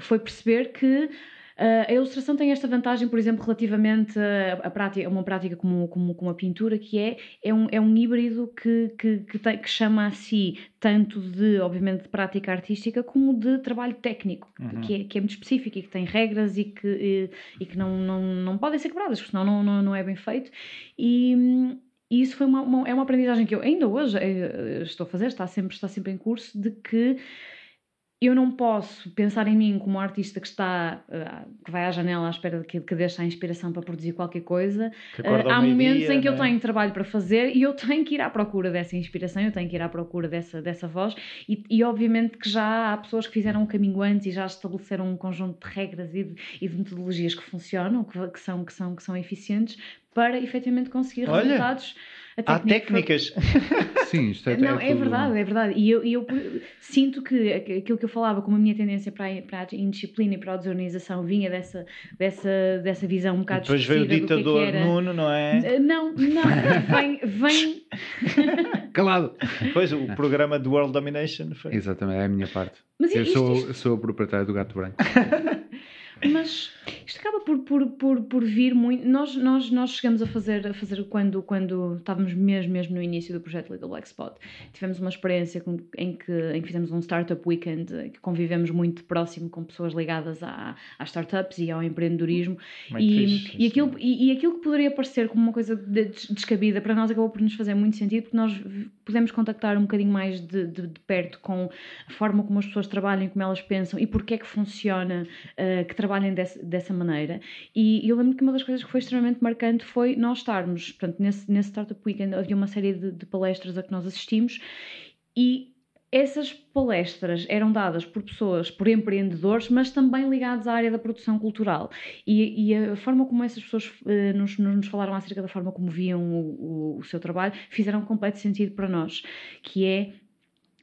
foi perceber que Uh, a ilustração tem esta vantagem, por exemplo, relativamente a, prática, a uma prática como, como, como, a pintura, que é, é, um, é um híbrido que, que, que, tem, que chama a si tanto de, obviamente, de prática artística como de trabalho técnico, uhum. que, é, que é muito específico e que tem regras e que, e, e que não, não, não podem ser quebradas, porque senão não, não, não é bem feito. E, e isso foi uma, uma, é uma aprendizagem que eu ainda hoje eh, estou a fazer, está sempre, está sempre em curso, de que eu não posso pensar em mim como um artista que está uh, que vai à janela à espera de que, que deixe a inspiração para produzir qualquer coisa. Uh, há momentos dia, em que eu é? tenho trabalho para fazer e eu tenho que ir à procura dessa inspiração, eu tenho que ir à procura dessa, dessa voz e, e obviamente que já há pessoas que fizeram um caminho antes e já estabeleceram um conjunto de regras e de, e de metodologias que funcionam, que, que, são, que, são, que são eficientes para efetivamente conseguir Olha. resultados Há técnicas. <laughs> Sim, isto é, Não, é, é verdade, é verdade. E eu, eu, sinto que aquilo que eu falava como a minha tendência para a, para a indisciplina e para a desorganização vinha dessa, dessa, dessa visão um bocado Depois veio o é ditador que Nuno, não é? Não, não, vem. vem... <laughs> Calado. Pois, o programa do World Domination foi. Exatamente, é a minha parte. Mas eu sou, isto... sou o proprietário do Gato Branco. <laughs> Mas isto acaba por, por, por, por vir muito. Nós, nós, nós chegamos a fazer, a fazer quando, quando estávamos mesmo, mesmo no início do projeto Little Black Spot. Tivemos uma experiência com, em, que, em que fizemos um Startup Weekend, que convivemos muito próximo com pessoas ligadas à, às startups e ao empreendedorismo. e, fixe, e, aquilo, e, e, aquilo que poderia parecer como uma coisa descabida, para nós acabou por nos fazer muito sentido, porque nós pudemos contactar um bocadinho mais de, de, de perto com a forma como as pessoas trabalham, como elas pensam e porque é que funciona, uh, que trabalhem desse, dessa maneira. E eu lembro que uma das coisas que foi extremamente marcante foi nós estarmos, portanto, nesse, nesse Startup Weekend havia uma série de, de palestras a que nós assistimos e essas palestras eram dadas por pessoas, por empreendedores, mas também ligados à área da produção cultural. E, e a forma como essas pessoas uh, nos, nos, falaram acerca da forma como viam o, o, o seu trabalho fizeram completo sentido para nós, que é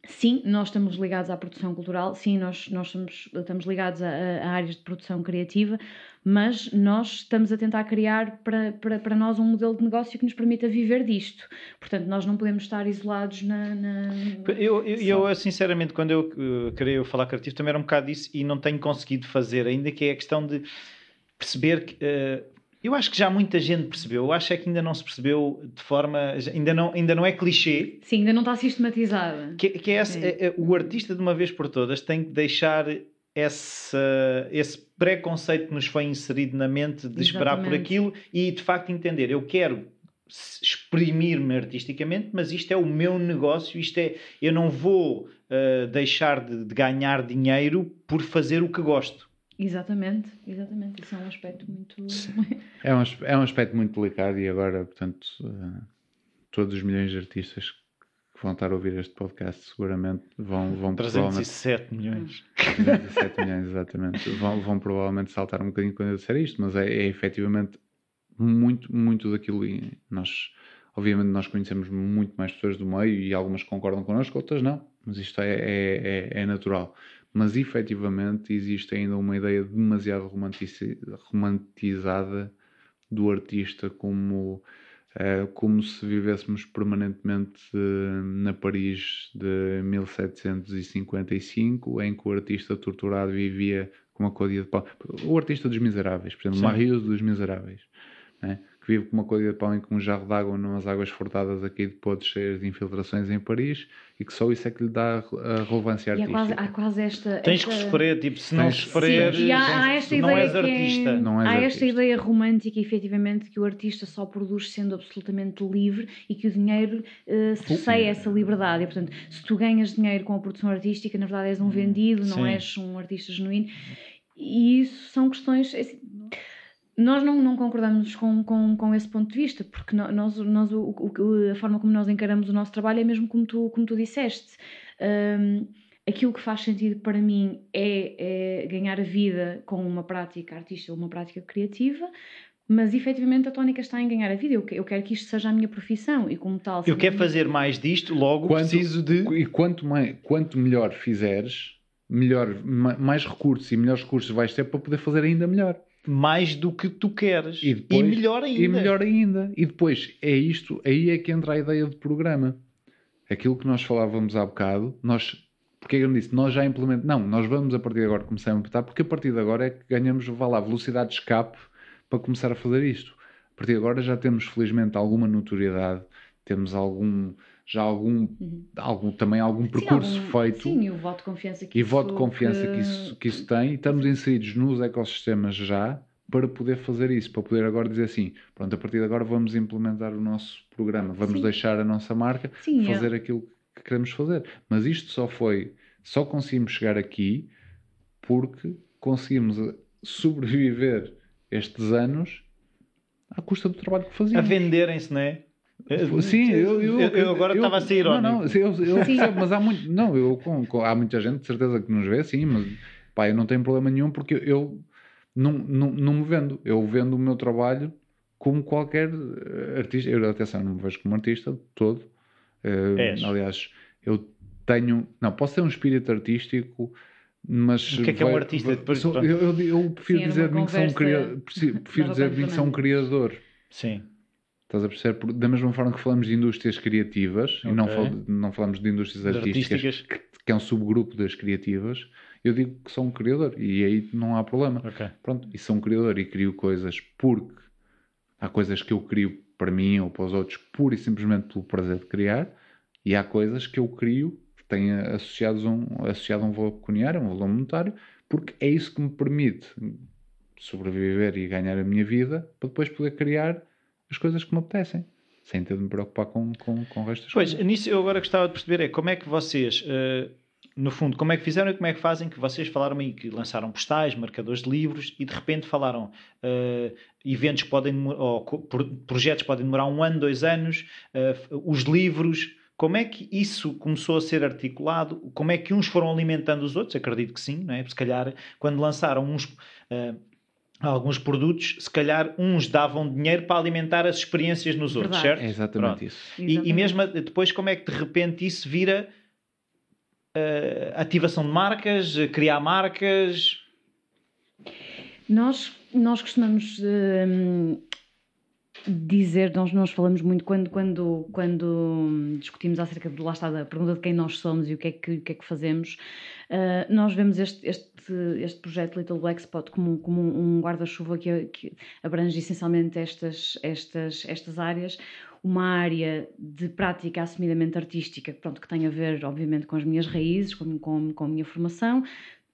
Sim, nós estamos ligados à produção cultural, sim, nós, nós estamos, estamos ligados a, a, áreas de produção criativa, mas nós estamos a tentar criar para, para, para nós um modelo de negócio que nos permita viver disto. Portanto, nós não podemos estar isolados na. na eu, eu, eu, sinceramente, quando eu uh, queria falar criativo, também era um bocado disso e não tenho conseguido fazer ainda, que é a questão de perceber que. Uh, eu acho que já muita gente percebeu. Eu acho é que ainda não se percebeu de forma. Ainda não, ainda não é clichê. Sim, ainda não está sistematizada. Que, que é, esse, é, é, o artista, de uma vez por todas, tem que deixar esse, esse preconceito que nos foi inserido na mente de esperar por aquilo e de facto entender. Eu quero exprimir-me artisticamente, mas isto é o meu negócio. Isto é. Eu não vou uh, deixar de, de ganhar dinheiro por fazer o que gosto Exatamente, exatamente. Isso é um aspecto muito. <laughs> é, um, é um aspecto muito delicado e agora, portanto, uh, todos os milhões de artistas que vão estar a ouvir este podcast seguramente vão. vão 307 milhões. <laughs> 307 milhões, exatamente. Vão, vão provavelmente saltar um bocadinho quando eu disser isto, mas é, é efetivamente muito, muito daquilo. E nós, obviamente, nós conhecemos muito mais pessoas do meio e algumas concordam connosco, outras não, mas isto é, é, é, é natural mas efetivamente existe ainda uma ideia demasiado romantizada do artista como, uh, como se vivêssemos permanentemente uh, na Paris de 1755, em que o artista torturado vivia com uma códia de pau. O artista dos miseráveis, por exemplo, Marius dos miseráveis. Né? Que vive com uma colher de pão e com um jarro de água numas águas furtadas aqui de podes cheias de infiltrações em Paris e que só isso é que lhe dá a relevância artística. Há quase, há quase esta... Tens esta... que sofrer, tipo, se não sofrer, Sim, há, há esta não és artista. É, não és há artista. esta ideia romântica, efetivamente, que o artista só produz sendo absolutamente livre e que o dinheiro uh, cerceia essa liberdade. E, portanto, se tu ganhas dinheiro com a produção artística, na verdade és um vendido, não Sim. és um artista genuíno. E isso são questões... Assim, nós não, não concordamos com, com, com esse ponto de vista, porque nós, nós o, o, a forma como nós encaramos o nosso trabalho é mesmo como tu, como tu disseste. Um, aquilo que faz sentido para mim é, é, ganhar a vida com uma prática artística ou uma prática criativa, mas efetivamente a tónica está em ganhar a vida. Eu, eu quero que isto seja a minha profissão e como tal. Eu quero fazer mais disto, logo quanto, preciso de. E quanto, mais, quanto melhor fizeres, melhor, mais recursos e melhores recursos vais ter para poder fazer ainda melhor mais do que tu queres. E, depois, e, melhor ainda. E melhor ainda. E depois é isto, aí é que entra a ideia de programa. Aquilo que nós falávamos há bocado, nós. Porque eu disse, nós já implementamos. Não, nós vamos a partir de agora começar a implementar, porque a partir de agora é que ganhamos, vá lá, velocidade de escape para começar a fazer isto. A partir de agora já temos, felizmente, alguma notoriedade, temos algum já algum, uhum. algum também algum percurso sim, algum, feito sim, e o voto de confiança que, e isso, voto de confiança que... que... isso, que isso tem e estamos inseridos nos ecossistemas já para poder fazer isso, para poder agora dizer assim, pronto, a partir de agora vamos implementar o nosso programa, vamos sim. deixar a nossa marca sim, fazer é. aquilo que queremos fazer. Mas isto só foi, só conseguimos chegar aqui porque conseguimos sobreviver estes anos à custa do trabalho que fazíamos. A venderem-se, não é? Sim, eu, eu, eu agora estava a ser irónico. Não, não, eu, eu percebo, mas há muito. Não, eu, com, com, há muita gente, de certeza, que nos vê, sim, mas pá, eu não tenho problema nenhum porque eu não, não, não me vendo. Eu vendo o meu trabalho como qualquer eh, artista. Eu, atenção, não me vejo como artista todo. Uh, aliás, eu tenho. Não, posso ter um espírito artístico. Mas o que é que é um artista? Depois, eu, eu, eu, prefiro Sim, dizer de mim que sou um criador. Prefiro dizer de mim que sou um criador. Sim. Estás a perceber? Da mesma forma que falamos de indústrias criativas okay. e não, fal não falamos de indústrias artísticas, artísticas. Que, que, é um subgrupo das criativas, eu digo que sou um criador e aí não há problema. Okay. Pronto, e sou um criador e crio coisas porque há coisas que eu crio para mim ou para os outros pura e simplesmente pelo prazer de criar e há coisas que eu crio que têm associados um, associado a um valor pecuniário, um valor monetário, porque é isso que me permite sobreviver e ganhar a minha vida para depois poder criar as coisas que me apetecem, sem ter de me preocupar com, com, com o resto das pois, coisas. Pois, nisso eu agora gostava de perceber é como é que vocês, uh, no fundo, como é que fizeram e como é que fazem que vocês falaram aí que lançaram postais, marcadores de livros e de repente falaram uh, eventos que podem, ou projetos podem demorar um ano, dois anos, uh, os livros como é que isso começou a ser articulado? Como é que uns foram alimentando os outros? Acredito que sim, não é? Se calhar, quando lançaram uns, alguns produtos, se calhar uns davam dinheiro para alimentar as experiências nos Verdade. outros, certo? É exatamente Pronto. isso. E, e, mesmo depois, como é que de repente isso vira uh, ativação de marcas, criar marcas? Nós, nós costumamos uh, dizer, nós, nós falamos muito quando, quando, quando discutimos acerca de, lá está, da pergunta de quem nós somos e o que é que, o que, é que fazemos, uh, nós vemos este, este, este projeto Little Black Spot como, como um guarda-chuva que, que abrange essencialmente estas, estas, estas áreas, uma área de prática assumidamente artística, pronto, que tem a ver, obviamente, com as minhas raízes, com, com, com a minha formação,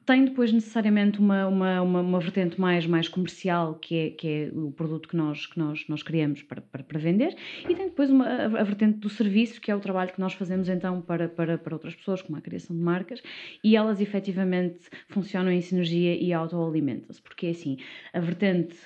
tem depois necessariamente uma, uma, uma, uma, vertente mais, mais comercial, que é, que é o produto que nós, que nós, nós criamos para, para, para vender, e tem depois uma, a, vertente do serviço, que é o trabalho que nós fazemos então para, para, para outras pessoas, como a criação de marcas, e elas efetivamente funcionam em sinergia e autoalimentam-se, porque é assim, a vertente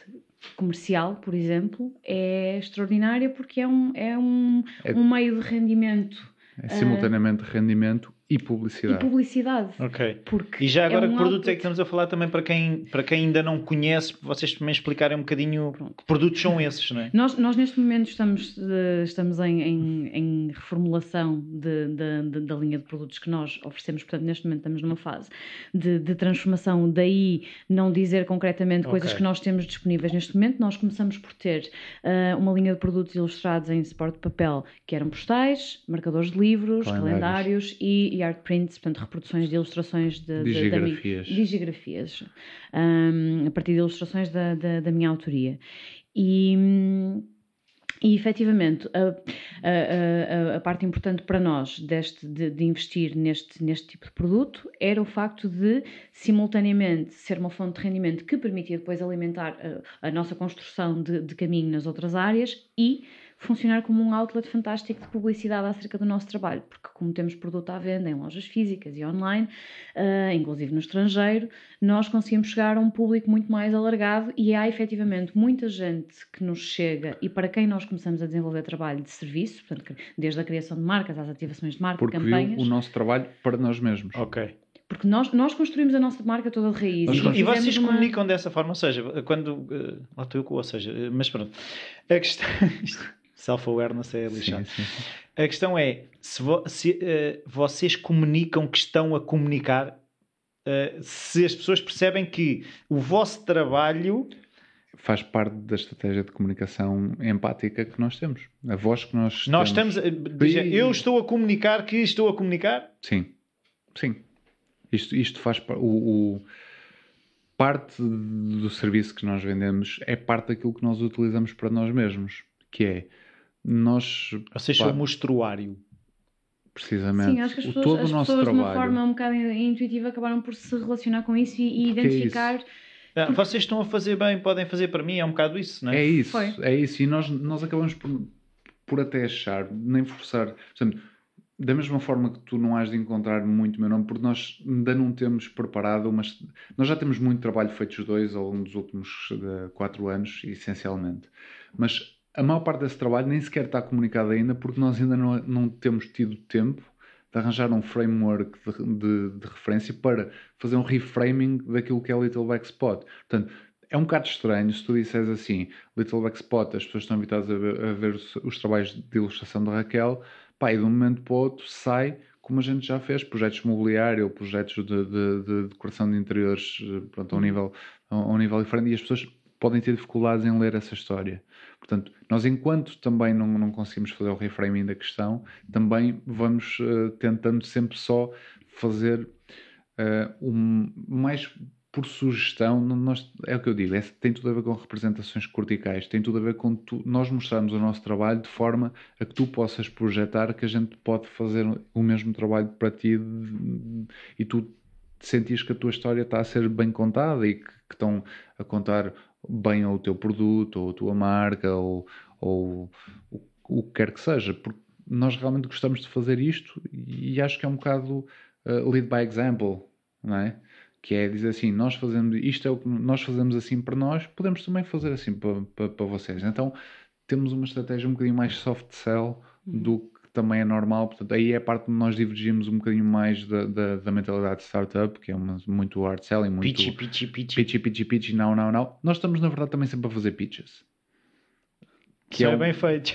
comercial, por exemplo, é extraordinária porque é um, é um, é, um meio de rendimento. É simultaneamente uh, rendimento e publicidade. E publicidade. Ok. Porque e já agora, é um que produtos é que estamos a falar também para quem, para quem ainda não conhece, vocês também explicarem um bocadinho Pronto. que produtos são esses, não é? Nós, nós neste momento estamos, uh, estamos em, em, em reformulação de, de, de, da linha de produtos que nós oferecemos, portanto, neste momento estamos numa fase de, de transformação, daí não dizer concretamente okay. coisas que nós temos disponíveis neste momento. Nós começamos por ter uh, uma linha de produtos ilustrados em suporte de papel, que eram postais, marcadores de livros, calendários, calendários e art prints, portanto, reproduções de ilustrações de, digigrafias, de, de digigrafias um, a partir de ilustrações da, da, da minha autoria. E. E efetivamente, a, a, a, a, parte importante para nós deste, de, de, investir neste, neste tipo de produto era o facto de, simultaneamente, ser uma fonte de rendimento que permitia depois alimentar a, nossa construção de, de caminho nas outras áreas e funcionar como um outlet fantástico de publicidade acerca do nosso trabalho, porque como temos produto à venda em lojas físicas e online, uh, inclusive no estrangeiro, nós conseguimos chegar a um público muito mais alargado e há efetivamente muita gente que nos chega e para quem nós começamos a desenvolver trabalho de serviço, portanto, desde a criação de marcas às ativações de marca, porque campanhas. Viu o nosso trabalho para nós mesmos. Ok. Porque nós, nós construímos a nossa marca toda de raiz. E, e vocês uma... comunicam dessa forma, ou seja, quando. Uh, ou seja, uh, mas pronto. A questão. <laughs> Self-awareness é lixado. Sim, sim. A questão é: se, vo, se uh, vocês comunicam que estão a comunicar, uh, se as pessoas percebem que o vosso trabalho faz parte da estratégia de comunicação empática que nós temos. A voz que nós Nós temos. estamos eu estou a comunicar que estou a comunicar? Sim. Sim. Isto, isto faz o, o, parte do serviço que nós vendemos é parte daquilo que nós utilizamos para nós mesmos, que é nós. Vocês são o mostruário. Precisamente. Sim, acho que as pessoas, todo as o nosso pessoas trabalho. de uma forma um bocado intuitiva acabaram por se relacionar com isso e, e é identificar. É vocês estão a fazer bem, podem fazer para mim, é um bocado isso, não é? É isso, Foi. é isso. E nós, nós acabamos por, por até achar, nem forçar. Portanto, da mesma forma que tu não has de encontrar muito meu nome, porque nós ainda não temos preparado, mas nós já temos muito trabalho feito os dois ao longo dos últimos uh, quatro anos, essencialmente. Mas a maior parte desse trabalho nem sequer está comunicado ainda porque nós ainda não, não temos tido tempo de arranjar um framework de, de, de, referência para fazer um reframing daquilo que é Little Black Spot. Portanto, é um bocado estranho se tu disseres assim, Little Black Spot, as pessoas estão habituadas a ver, a ver os, os, trabalhos de ilustração de Raquel, pá, e de um momento para o outro sai como a gente já fez, projetos de mobiliário ou projetos de, de, de decoração de interiores pronto, a, um nível, a um nível diferente e as pessoas podem ter dificuldades em ler essa história. Portanto, nós, enquanto também não, não conseguimos fazer o reframing da questão, também vamos uh, tentando sempre só fazer uh, um, mais por sugestão, nós, é o que eu digo, é, tem tudo a ver com representações corticais, tem tudo a ver com tu, nós mostrarmos o nosso trabalho de forma a que tu possas projetar que a gente pode fazer o mesmo trabalho para ti e tu sentires que a tua história está a ser bem contada e que, que estão a contar bem o teu produto, ou a tua marca, ou, ou o, o que quer que seja, porque nós realmente gostamos de fazer isto e acho que é um bocado uh, lead by example, não é? Que é dizer assim, nós fazemos isto é o que nós fazemos assim para nós, podemos também fazer assim para, para, para vocês. Então temos uma estratégia um bocadinho mais soft sell uhum. do também é normal, portanto, aí é a parte onde nós divergimos um bocadinho mais da, da, da mentalidade de startup, que é uma, muito hard selling, muito pitchy, pitchy, pitchy, pitchy, pitchy, pitchy, não, não, não. Nós estamos, na verdade, também sempre a fazer pitches. Que é, é, bem feito.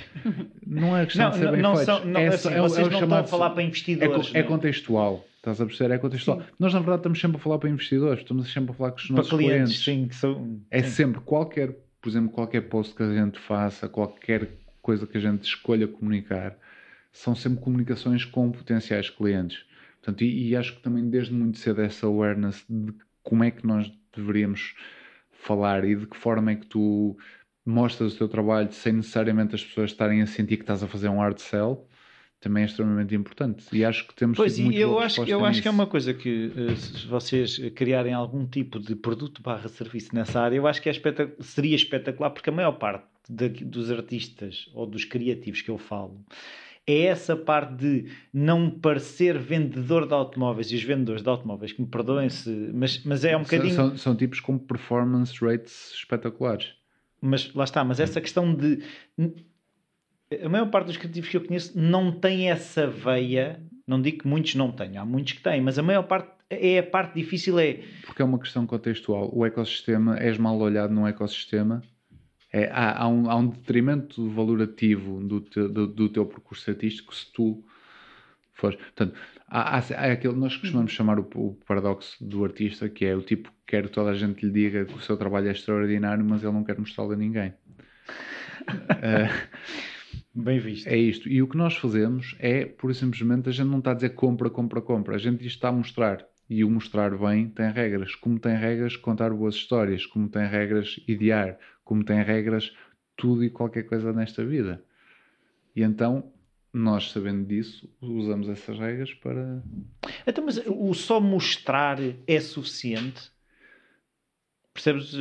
Não é questão <laughs> não, de ser bem feito. São, não, é, assim, é, vocês é não estão a falar para investidores. É, é contextual. Estás a perceber? É contextual. Sim. Nós, na verdade, estamos sempre a falar para investidores, estamos sempre a falar com os nossos para clientes. clientes. Sim, que são, é sim. sempre qualquer, por exemplo, qualquer post que a gente faça, qualquer coisa que a gente escolha comunicar, são sempre comunicações com potenciais clientes. Portanto, e, e, acho que também desde muito cedo essa awareness de como é que nós deveríamos falar e de que forma é que tu mostras o teu trabalho sem necessariamente as pessoas estarem a sentir que estás a fazer um hard sell, também é extremamente importante e acho que temos pois muito eu acho eu acho que é uma coisa que uh, se vocês criarem algum tipo de produto barra serviço nessa área eu acho que é espetac seria espetacular porque a maior parte de, dos artistas ou dos criativos que eu falo é essa parte de não parecer vendedor de automóveis e os vendedores de automóveis que me perdoem-se mas, mas é um bocadinho são, são, são tipos com performance rates espetaculares mas lá está, mas essa questão de a maior parte dos criativos que eu conheço não tem essa veia. Não digo que muitos não tenham, há muitos que têm, mas a maior parte é a parte difícil é porque é uma questão contextual. O ecossistema és mal olhado num ecossistema. É, há, há, um, há um detrimento valorativo do, te, do, do, teu percurso artístico se tu fores. Portanto, há, há, aquele nós costumamos chamar o, o, paradoxo do artista, que é o tipo que quer que toda a gente lhe diga que o seu trabalho é extraordinário, mas ele não quer mostrá-lo a ninguém. uh, <laughs> Bem visto. É isto. E o que nós fazemos é, por simplesmente, a gente não está a dizer compra, compra, compra. A gente está a mostrar. E o mostrar bem tem regras. Como tem regras contar boas histórias. Como tem regras idear. Como tem regras tudo e qualquer coisa nesta vida. E então, nós sabendo disso, usamos essas regras para. Então, mas o só mostrar é suficiente? Percebes?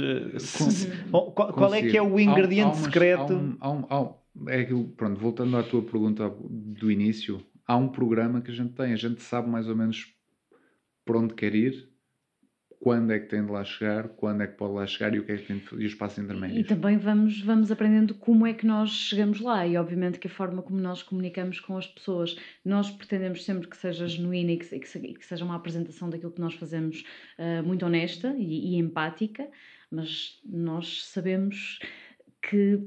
Qual, qual, é que é o ingrediente há, há umas, secreto? Há um, um, é aquilo, pronto, voltando à tua pergunta do início, há um programa que a gente tem, a gente sabe mais ou menos por onde quer ir, quando é que tem de lá chegar, quando é que pode lá chegar e o que é que tem de, e o espaço intermédio. E também vamos, vamos aprendendo como é que nós chegamos lá e obviamente que a forma como nós comunicamos com as pessoas, nós pretendemos sempre que seja genuína e que, que, que seja uma apresentação daquilo que nós fazemos uh, muito honesta e, e empática, mas nós sabemos que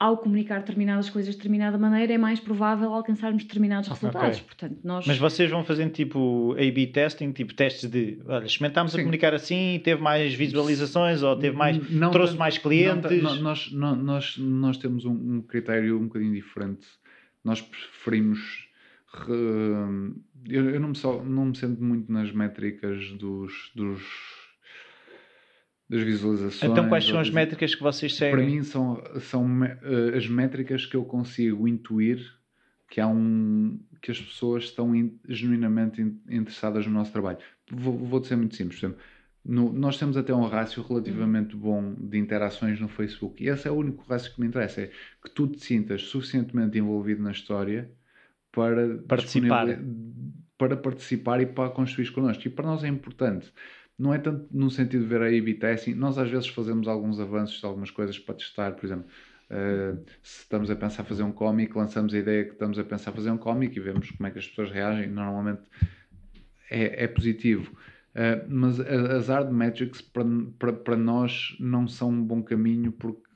ao comunicar determinadas coisas de determinada maneira, é mais provável alcançarmos determinados resultados. Okay. Portanto, nós... Mas vocês vão fazendo tipo A-B testing, tipo testes de olha, experimentámos Sim. a comunicar assim, teve mais visualizações ou teve mais, não, trouxe mais clientes. Não, nós, nós, nós temos um, um, critério um bocadinho diferente. Nós preferimos. Eu, eu não, me só, não me sento muito nas métricas dos, dos das visualizações. Então, quais são as métricas que vocês seguem? Para mim, são, são uh, as métricas que eu consigo intuir que há um que as pessoas estão in, genuinamente in, interessadas no nosso trabalho. Vou, vou ser muito simples. Exemplo, no, nós temos até um rácio relativamente bom de interações no Facebook e esse é o único rácio que me interessa, é que tu te sintas suficientemente envolvido na história para participar, para participar e para construir connosco. E para nós é importante não é tanto no sentido de ver a A-B testing, nós às vezes fazemos alguns avanços de algumas coisas para testar, por exemplo, uh, se estamos a pensar fazer um cómic, lançamos a ideia que estamos a pensar fazer um cómic e vemos como é que as pessoas reagem, normalmente é, é positivo. Uh, mas as hard metrics para nós não são um bom caminho porque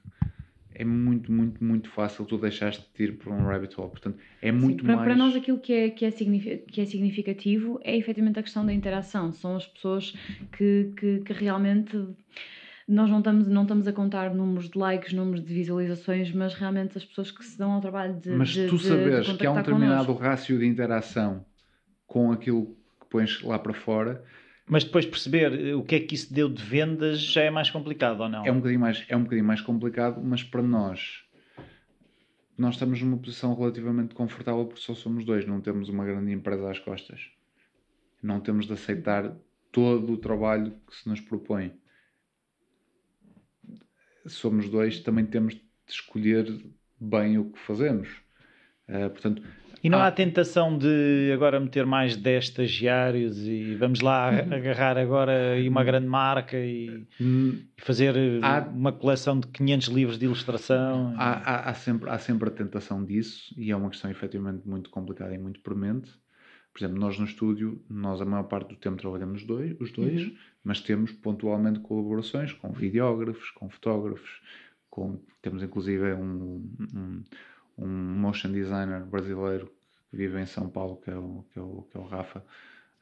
é muito, muito, muito fácil tu deixaste de ir por um rabbit hole. Portanto, é muito Sim, para, mais. Para nós, aquilo que é, que, é que é significativo é efetivamente a questão da interação. São as pessoas que, que, que realmente. Nós não estamos, não estamos a contar números de likes, números de visualizações, mas realmente as pessoas que se dão ao trabalho de. Mas de, tu sabes que há um determinado connosco. rácio de interação com aquilo que pões lá para fora mas depois perceber eh, o que é que isso deu de vendas já é mais complicado ou não? É um bocadinho mais, é um bocadinho mais complicado, mas para nós, nós estamos numa posição relativamente confortável porque só somos dois, não temos uma grande empresa às costas. Não temos de aceitar todo o trabalho que se nos propõe. Somos dois, também temos de escolher bem o que fazemos. Uh, portanto, e não ah. há tentação de agora meter mais 10 estagiários e vamos lá uhum. agarrar agora uma grande marca e, hum. fazer há, uma coleção de 500 livros de ilustração? Há, há, há, sempre, há sempre a tentação disso e é uma questão efetivamente muito complicada e muito premente. Por exemplo, nós no estúdio, nós a maior parte do tempo trabalhamos dois, os dois, uhum. mas temos pontualmente colaborações com videógrafos, com fotógrafos, com, temos inclusive um, um um motion designer brasileiro que vive em São Paulo, que é o, que é o, que é o Rafa.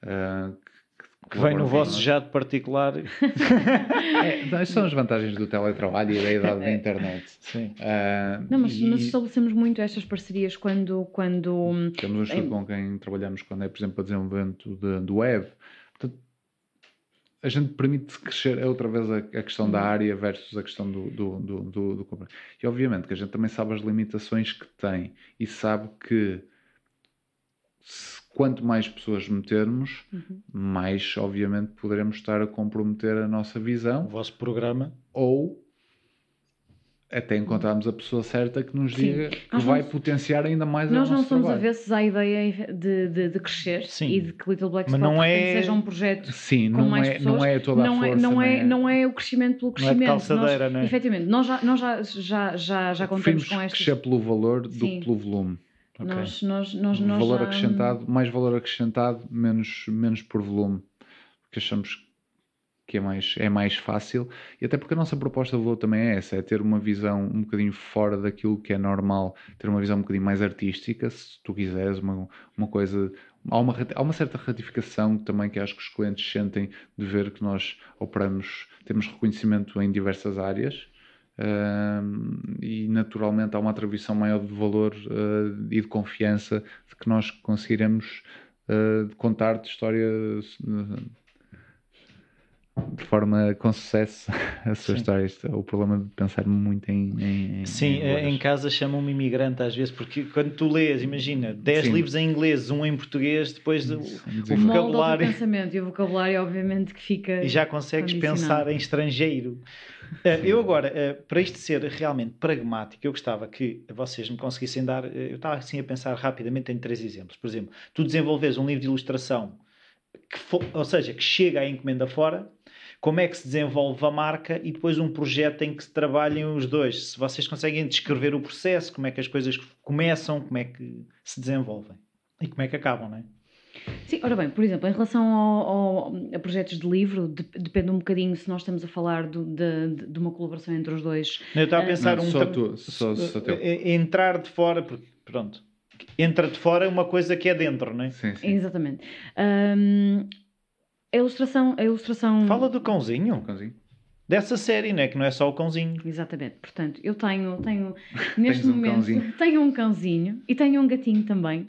Uh, que, que vem no vosso jato particular. <laughs> é, são as vantagens do teletrabalho e da idade da é. internet. Sim. Uh, não, mas, e... mas, estabelecemos muito estas parcerias quando. quando Temos um estudo em... com quem trabalhamos quando é, por exemplo, para desenvolvimento de, do web. A gente permite crescer é outra vez a, a questão da uhum. área versus a questão do, do, do, do, do E obviamente que a gente também sabe as limitações que tem e sabe que quanto mais pessoas metermos, uhum. mais, obviamente, poderemos estar a comprometer a nossa visão. O vosso programa. Ou até encontrarmos a pessoa certa que nos Sim. diga que nós vai potenciar ainda mais nós a Nós não somos trabalho. avessos à ideia de, de, de crescer Sim. e de que Little Black Spot não é... seja um projeto Sim, com não mais é, pessoas. Não é toda não a é, força. Não é, é, não é o crescimento pelo crescimento. Não é calçadeira, nós, não é? Efetivamente, nós já, nós já, já, já, já contamos com estas... crescer pelo valor do que pelo volume. Okay. Nós, nós, nós, nós valor já... acrescentado, mais valor acrescentado, menos, menos por volume. Porque achamos que é mais, é mais fácil, e até porque a nossa proposta de valor também é essa, é ter uma visão um bocadinho fora daquilo que é normal, ter uma visão um bocadinho mais artística, se tu quiseres, uma, uma coisa, há uma, há uma certa ratificação também que acho que os clientes sentem de ver que nós operamos, temos reconhecimento em diversas áreas, Uh, e naturalmente há uma atribuição maior de valor uh, e de confiança de que nós conseguiremos uh, contar de história de forma com sucesso <laughs> a sua Sim. história. Este é o problema de pensar muito em. em Sim, em, em casa chamam-me imigrante às vezes, porque quando tu lês, imagina, 10 livros em inglês, um em português, depois o, o vocabulário. O pensamento e o vocabulário, obviamente, que fica. E já consegues pensar em estrangeiro. Uh, eu agora, uh, para isto ser realmente pragmático, eu gostava que vocês me conseguissem dar. Uh, eu estava assim a pensar rapidamente em três exemplos. Por exemplo, tu desenvolves um livro de ilustração, que ou seja, que chega à encomenda fora como é que se desenvolve a marca e depois um projeto em que se trabalhem os dois. Se vocês conseguem descrever o processo, como é que as coisas começam, como é que se desenvolvem e como é que acabam, não é? Sim, ora bem, por exemplo, em relação ao, ao, a projetos de livro, de, depende um bocadinho se nós estamos a falar do, de, de, uma colaboração entre os dois. Eu estava a pensar não, um. Só tu, só, só teu. Entrar de fora, pronto. Entra de fora uma coisa que é dentro, não é? Sim, sim. Exatamente. Um, a ilustração, a ilustração. Fala do cãozinho. Cãozinho. Dessa série, não é? Que não é só o cãozinho. Exatamente. Portanto, eu tenho, tenho <laughs> neste um momento, cãozinho. tenho um cãozinho e tenho um gatinho também.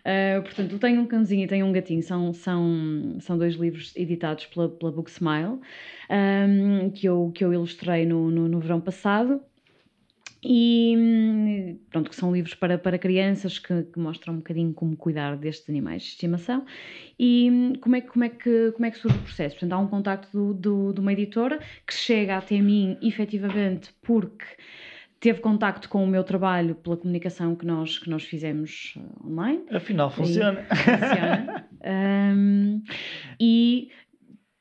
Uh, portanto, eu tenho um cãozinho e tenho um gatinho. São, são, são dois livros editados pela, pela Book Smile, um, que, eu, que eu ilustrei no, no, no verão passado e pronto, que são livros para, para crianças que, que, mostram um bocadinho como cuidar destes animais de estimação e como é, como é, que, como é que surge o processo. Portanto, há um contacto do, do, de uma editora que chega até mim efetivamente porque teve contacto com o meu trabalho pela comunicação que nós, que nós fizemos uh, online. Afinal, funciona. <laughs> E, funciona. um, e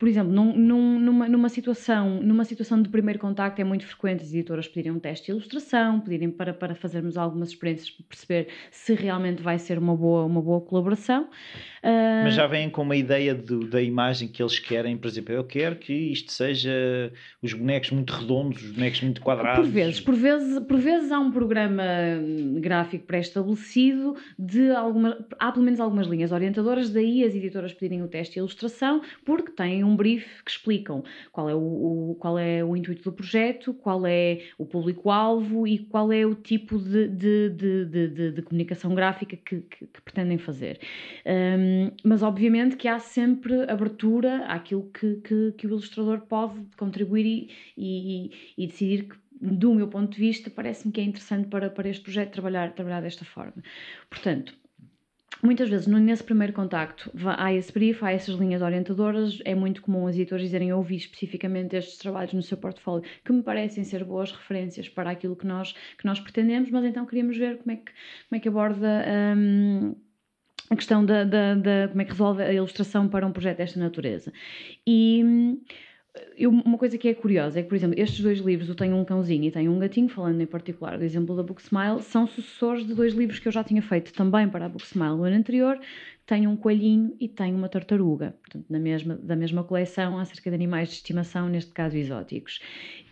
por exemplo, num, num, numa, numa, situação, numa situação de primeiro contacto é muito frequente as editoras pedirem um teste de ilustração, pedirem para, para fazermos algumas experiências para perceber se realmente vai ser uma boa, uma boa colaboração. Uh... Mas já vêm com uma ideia do, da imagem que eles querem, por exemplo, eu quero que isto seja os bonecos muito redondos, os bonecos muito quadrados. Por vezes, por vezes, por vezes há um programa gráfico pré-estabelecido de alguma, há pelo menos algumas linhas orientadoras, daí as editoras pedirem o teste de ilustração, porque têm um brief que explicam qual é o, o qual é o intuito do projeto, qual é o público-alvo e qual é o tipo de, de, de, de, de comunicação gráfica que, que, que pretendem fazer. Um, mas obviamente que há sempre abertura àquilo que, que, que o ilustrador pode contribuir e, e, e decidir que do meu ponto de vista, parece-me que é interessante para, para este projeto trabalhar, trabalhar desta forma. Portanto, Muitas vezes, nesse primeiro contacto, há esse brief, há essas linhas orientadoras. É muito comum as editoras dizerem: Eu ouvi especificamente estes trabalhos no seu portfólio que me parecem ser boas referências para aquilo que nós, que nós pretendemos, mas então queríamos ver como é que, como é que aborda. Um, a questão da, da, da, como é que resolve a ilustração para um projeto desta natureza. E eu, uma coisa que é curiosa é que, por exemplo, estes dois livros, eu tenho um cãozinho e tenho um gatinho, falando em particular do exemplo da Book Smile, são sucessores de dois livros que eu já tinha feito também para a Book Smile no ano anterior. Tenho um coelhinho e tenho uma tartaruga, portanto, na mesma, da mesma coleção, acerca de animais de estimação, neste caso exóticos.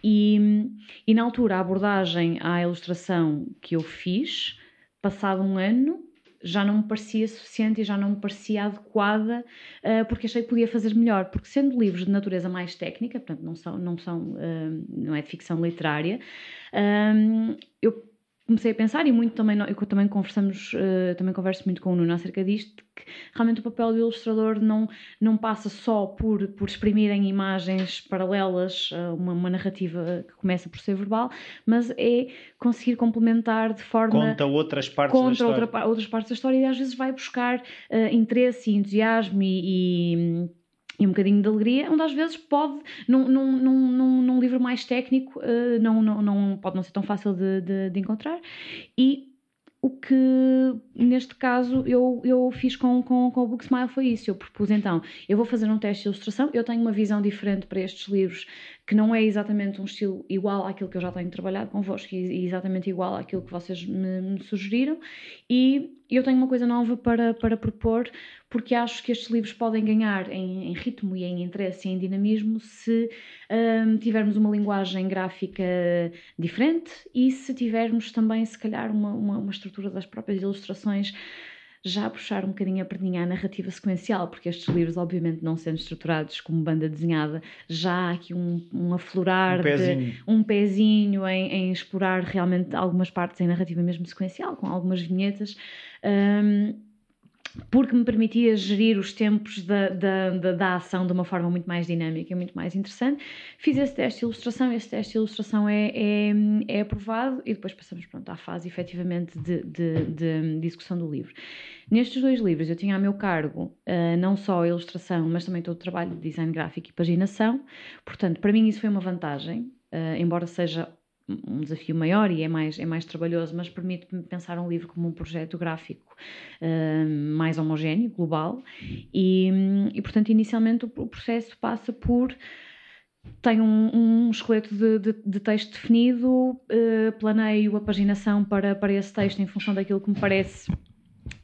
E, e na altura, a abordagem à ilustração que eu fiz, passado um ano, já não me parecia suficiente e já não me parecia adequada, uh, porque achei que podia fazer melhor. Porque sendo livros de natureza mais técnica, portanto não são, não são, uh, não é de ficção literária, um, eu comecei a pensar, e muito também, eu também conversamos, uh, também converso muito com o Nuno acerca disto, que realmente o papel do ilustrador não, não passa só por, por exprimir em imagens paralelas uma, uma, narrativa que começa por ser verbal, mas é conseguir complementar de forma... Conta outras partes conta da história. Outra, outras partes da história e às vezes vai buscar uh, interesse e entusiasmo e, e e um bocadinho de alegria, onde às vezes pode, num, num, num, num livro mais técnico, uh, não, não, não, pode não ser tão fácil de, de, de, encontrar. E o que, neste caso, eu, eu fiz com, com, com o Book Smile foi isso. Eu propus então, eu vou fazer um teste de ilustração, eu tenho uma visão diferente para estes livros, que não é exatamente um estilo igual àquilo que eu já tenho trabalhado convosco e exatamente igual àquilo que vocês me, me sugeriram. E eu tenho uma coisa nova para, para propor, porque acho que estes livros podem ganhar em, em ritmo e em interesse e em dinamismo se um, tivermos uma linguagem gráfica diferente e se tivermos também, se calhar, uma, uma, uma estrutura das próprias ilustrações já puxar um bocadinho a perninha à narrativa sequencial, porque estes livros, obviamente, não sendo estruturados como banda desenhada, já há aqui um, um aflorar, um pezinho, de, um pezinho em, em, explorar realmente algumas partes em narrativa mesmo sequencial, com algumas vinhetas. Um, porque me permitia gerir os tempos da, da, da, da, ação de uma forma muito mais dinâmica e muito mais interessante. Fiz esse teste de ilustração, esse teste de ilustração é, é, é aprovado e depois passamos pronto, à fase efetivamente de, de, de, discussão do livro. Nestes dois livros eu tinha a meu cargo uh, não só a ilustração, mas também todo o trabalho de design gráfico e paginação, portanto, para mim isso foi uma vantagem, uh, embora seja um desafio maior e é mais, é mais trabalhoso, mas permite-me pensar um livro como um projeto gráfico uh, mais homogéneo, global, e, e portanto, inicialmente o, o processo passa por tenho um, um esqueleto de, de, de, texto definido, uh, planeio a paginação para, para esse texto em função daquilo que me parece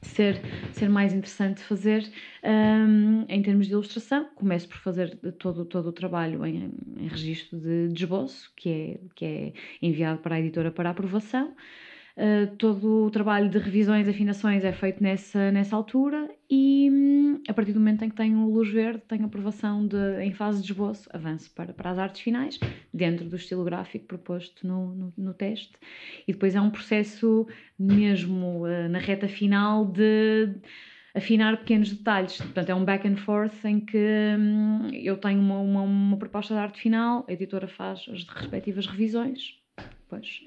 ser, ser mais interessante fazer um, em termos de ilustração. Começo por fazer todo, todo o trabalho em, em registro de, de esboço, que é, que é enviado para a editora para aprovação. Uh, todo o trabalho de revisões e afinações é feito nessa, nessa altura e hum, a partir do momento em que tenho luz verde, tenho aprovação de, em fase de esboço, avanço para, para as artes finais, dentro do estilo gráfico proposto no, no, no teste. E depois é um processo mesmo uh, na reta final de afinar pequenos detalhes. Portanto, é um back and forth em que hum, eu tenho uma, uma, uma proposta de arte final, a editora faz as respectivas revisões, depois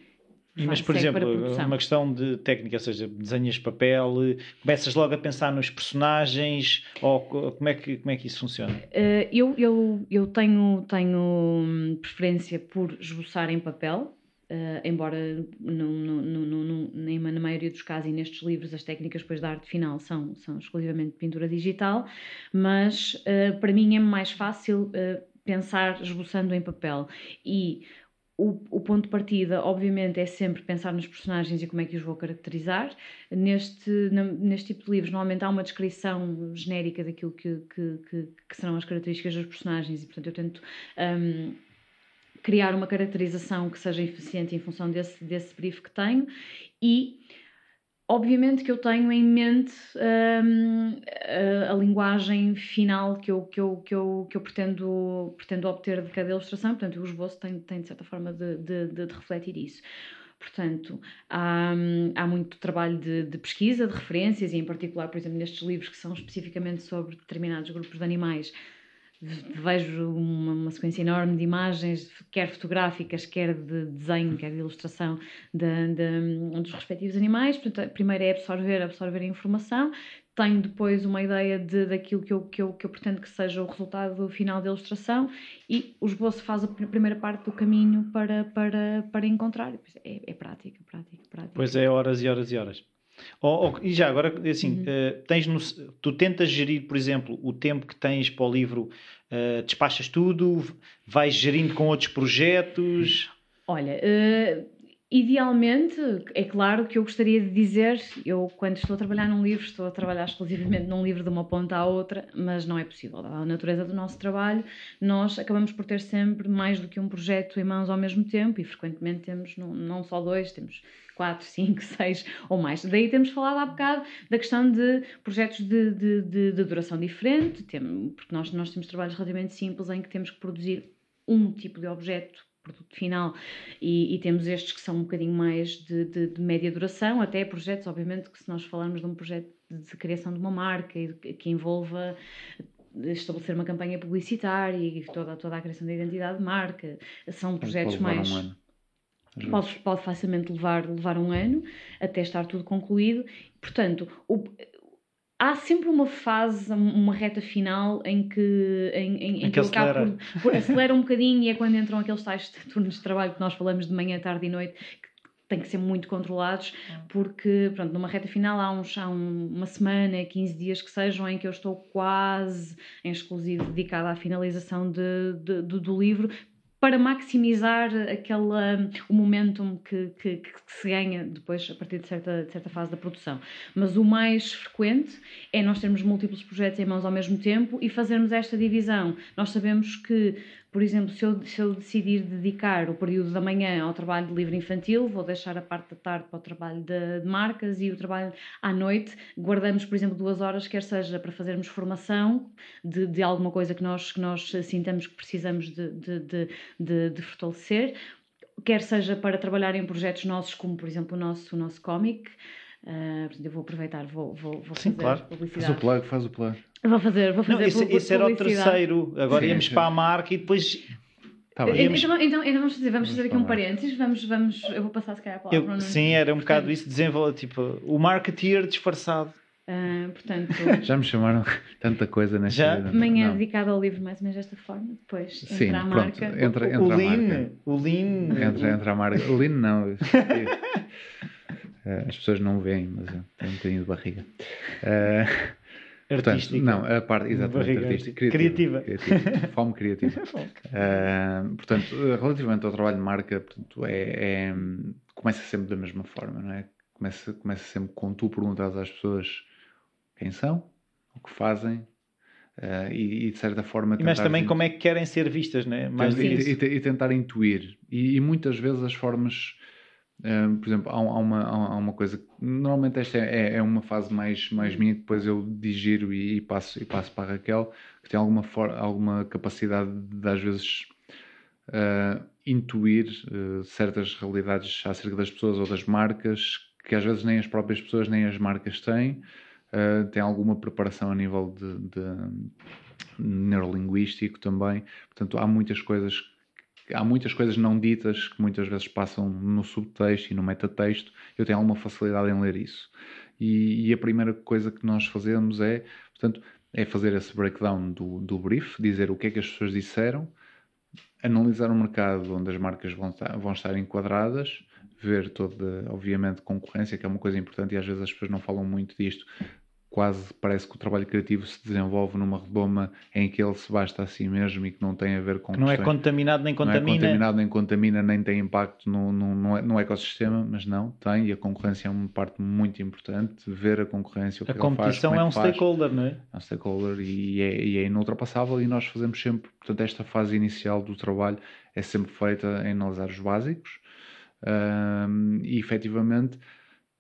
mas, por exemplo, uma questão de técnica, ou seja, desenhas papel, começas logo a pensar nos personagens, ou como é que, como é que isso funciona? Uh, eu eu, eu tenho, tenho hum, preferência por esboçar em papel, Uh, embora no, no, no, na maioria dos casos e nestes livros as técnicas depois da arte final são, são exclusivamente pintura digital, mas uh, para mim é mais fácil uh, pensar esboçando em papel e o, o, ponto de partida, obviamente, é sempre pensar nos personagens e como é que os vou caracterizar. Neste, na, neste tipo de livros, normalmente há uma descrição genérica daquilo que, que, que, que serão as características dos personagens e, portanto, eu tento um, criar uma caracterização que seja eficiente em função desse, desse brief que tenho e Obviamente que eu tenho em mente um, a, a, linguagem final que eu, que eu, que eu, que eu pretendo, pretendo obter de cada ilustração, portanto, o esboço tem, tem de certa forma de, de, de, refletir isso. Portanto, há, há muito trabalho de, de, pesquisa, de referências, e em particular, por exemplo, nestes livros que são especificamente sobre determinados grupos de animais, vejo uma, uma, sequência enorme de imagens, quer fotográficas, quer de desenho, quer de ilustração de, de, dos respectivos animais. Portanto, primeiro é absorver, absorver a informação. Tenho depois uma ideia de, daquilo que eu, que, eu, que eu pretendo que seja o resultado final da ilustração e o esboço faz a primeira parte do caminho para, para, para encontrar. É, é prática, prática, prática. Pois é, horas e horas e horas. Oh, oh, e já agora, assim, uhum. uh, tens no, tu tentas gerir, por exemplo, o tempo que tens para o livro, uh, despachas tudo, vais gerindo com outros projetos? Olha, uh, Idealmente, é claro que eu gostaria de dizer, eu quando estou a trabalhar num livro, estou a trabalhar exclusivamente num livro de uma ponta à outra, mas não é possível. A natureza do nosso trabalho, nós acabamos por ter sempre mais do que um projeto em mãos ao mesmo tempo e frequentemente temos não, não só dois, temos quatro, cinco, <laughs> seis ou mais. Daí temos falado há bocado da questão de projetos de, de, de, de duração diferente, porque nós, nós temos trabalhos relativamente simples em que temos que produzir um tipo de objeto produto final, e, e, temos estes que são um bocadinho mais de, de, de, média duração, até projetos, obviamente, que se nós falarmos de um projeto de criação de uma marca que envolva estabelecer uma campanha publicitária e toda, toda a criação da identidade de marca, são projetos mais. Um ano. Pode, pode facilmente levar, levar um ano até estar tudo concluído. Portanto, o, há sempre uma fase, uma reta final em que, em, em, em que, que acelera. Por, por, acelera um bocadinho e é quando entram aqueles tais turnos de trabalho que nós falamos de manhã, tarde e noite, que têm que ser muito controlados, porque, pronto, numa reta final há, uns, há um, uma semana, 15 dias que sejam, em que eu estou quase em exclusivo dedicada à finalização de, de, de, do livro, para maximizar aquela, o momentum que, que, que, se ganha depois a partir de certa, de certa fase da produção. Mas o mais frequente é nós termos múltiplos projetos em mãos ao mesmo tempo e fazermos esta divisão. Nós sabemos que por exemplo, se eu, se eu decidir dedicar o período da manhã ao trabalho de livro infantil, vou deixar a parte da tarde para o trabalho de, de, marcas e o trabalho à noite. Guardamos, por exemplo, duas horas, quer seja para fazermos formação de, de alguma coisa que nós, que nós sintamos que precisamos de, de, de, de fortalecer, quer seja para trabalhar em projetos nossos, como por exemplo o nosso, o nosso cómic. Uh, eu vou aproveitar, vou, vou, vou Sim, fazer claro. publicidade. Faz o plug, faz o plug. Vou fazer, vou fazer. Não, esse, esse era o terceiro. Agora sim, íamos sim. para a marca e depois. Tá íamos... então, então, então, vamos fazer, vamos fazer aqui um parênteses. Vamos, vamos, eu vou passar se calhar a palavra. Eu, sim, era um bocado isso, desenvolver, tipo, o marketeer disfarçado. Uh, portanto, <laughs> já me chamaram tanta coisa nesta já? vida. Manhã não. dedicada ao livro mais ou menos desta forma, depois Sim, entra a pronto, marca. Entra, entra o, a Lean, marca. o Lean. Entra, entra a marca. O Lean não. <laughs> As pessoas não veem, mas eu tenho um bocadinho de barriga. Uh, Artística. Portanto, não, a parte exatamente artística. Criativa. Criativa. criativa. Fome criativa. <laughs> uh, portanto, relativamente ao trabalho de marca, portanto, é, é, começa sempre da mesma forma, não é? Começa, começa sempre com tu perguntas às pessoas quem são, o que fazem, Uh, e, e, de certa forma mas também como é que querem ser vistas né mais e, e, e, tentar intuir e, muitas vezes as formas por exemplo, há, há, uma, há uma coisa normalmente esta é, é, uma fase mais, mais minha depois eu digiro e, e, passo, e passo para a Raquel, que tem alguma, for, alguma capacidade de às vezes uh, intuir uh, certas realidades acerca das pessoas ou das marcas que às vezes nem as próprias pessoas nem as marcas têm. Uh, tem alguma preparação a nível de, de neurolinguístico também. Portanto, há muitas coisas há muitas coisas não ditas que muitas vezes passam no subtexto e no metatexto. Eu tenho alguma facilidade em ler isso. E, e, a primeira coisa que nós fazemos é, portanto, é fazer esse breakdown do, do brief, dizer o que é que as pessoas disseram, analisar o mercado onde as marcas vão estar, vão estar enquadradas, ver toda, obviamente, concorrência, que é uma coisa importante e às vezes as pessoas não falam muito disto, quase parece que o trabalho criativo se desenvolve numa redoma em que ele se basta a si mesmo e que não tem a ver com. Que não é contaminado nem contamina. Não é contaminado nem contamina, nem tem impacto no, no, no, ecossistema, mas não, tem, e a concorrência é uma parte muito importante. Ver a concorrência, o que A competição faz, é, é um stakeholder, não é? É um stakeholder e é, e é inultrapassável, e nós fazemos sempre, portanto, esta fase inicial do trabalho é sempre feita em analisar os básicos um, e efetivamente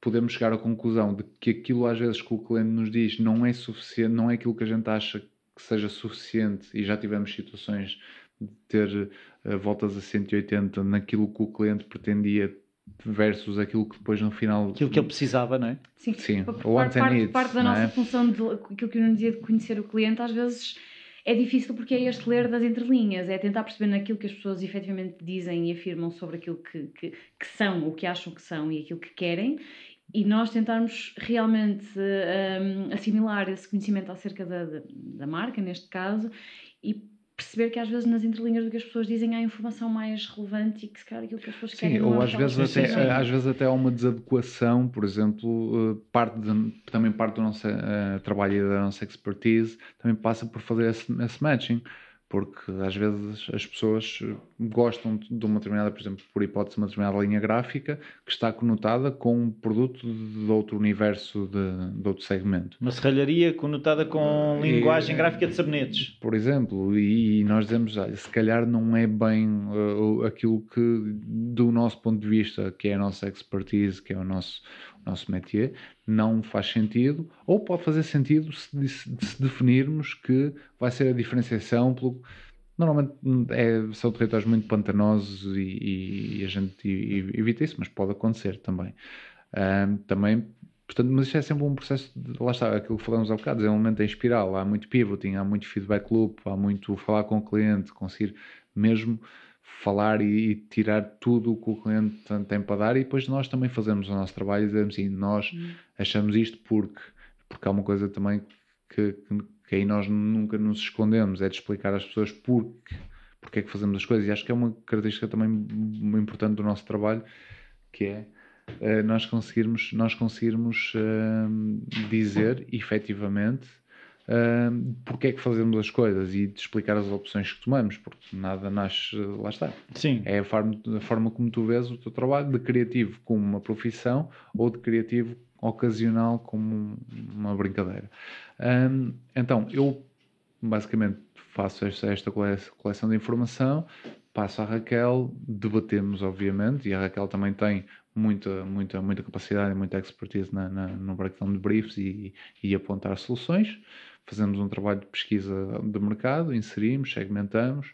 podemos chegar à conclusão de que aquilo às vezes que o cliente nos diz não é suficiente, não é aquilo que a gente acha que seja suficiente e já tivemos situações de ter uh, voltas a 180 naquilo que o cliente pretendia versus aquilo que depois no final aquilo que ele precisava, não é? Sim, Sim. Parte, parte, parte, da nossa é? função de aquilo que eu não dizia de conhecer o cliente às vezes é difícil porque é este ler das entrelinhas, é tentar perceber naquilo que as pessoas efetivamente dizem e afirmam sobre aquilo que, que, que são, o que acham que são e aquilo que querem e nós tentarmos realmente um, assimilar esse conhecimento acerca da, da, da, marca, neste caso, e perceber que às vezes nas entrelinhas do que as pessoas dizem há informação mais relevante e que se calhar aquilo que as pessoas Sim, querem. Sim, ou às vezes, até, às vezes até há uma desadequação, por exemplo, eh, parte de, também parte do nosso uh, trabalho e da nossa expertise também passa por fazer esse, esse matching porque às vezes as pessoas gostam de uma determinada, por exemplo, por hipótese, uma determinada linha gráfica que está conotada com um produto de outro universo, de, de outro segmento. Uma serralharia conotada com e, linguagem gráfica de sabonetes. Por exemplo, e, nós dizemos, olha, se calhar não é bem uh, aquilo que, do nosso ponto de vista, que é a nossa expertise, que é o nosso, nosso métier, não faz sentido, ou pode fazer sentido se, se, definirmos que vai ser a diferenciação pelo. Normalmente é, são territórios muito pantanosos e, e a gente evita isso, mas pode acontecer também. Também, portanto, mas isto é sempre um processo, de, lá está, aquilo que falamos há bocado, é um momento em espiral, há muito pivoting, há muito feedback loop, há muito falar com o cliente, conseguir mesmo falar e, e, tirar tudo o que o cliente tem para dar e depois nós também fazemos o nosso trabalho e dizemos assim, nós hum. achamos isto porque, porque há uma coisa também que, que, que, aí nós nunca nos escondemos, é de explicar às pessoas porque, porque é que fazemos as coisas e acho que é uma característica também muito importante do nosso trabalho que é uh, nós conseguirmos, nós conseguirmos uh, dizer efetivamente uh, porque é que fazemos as coisas e de explicar as opções que tomamos, porque nada nasce, lá está. Sim. É a forma, a forma como tu vês o teu trabalho de criativo como uma profissão ou de criativo ocasional como uma brincadeira. Um, então, eu basicamente faço esta, esta coleção de informação, passo à Raquel, debatemos, obviamente, e a Raquel também tem muita, muita, muita capacidade e muita expertise na, na, no breakdown de briefs e, e apontar soluções fazemos um trabalho de pesquisa de mercado, inserimos, segmentamos,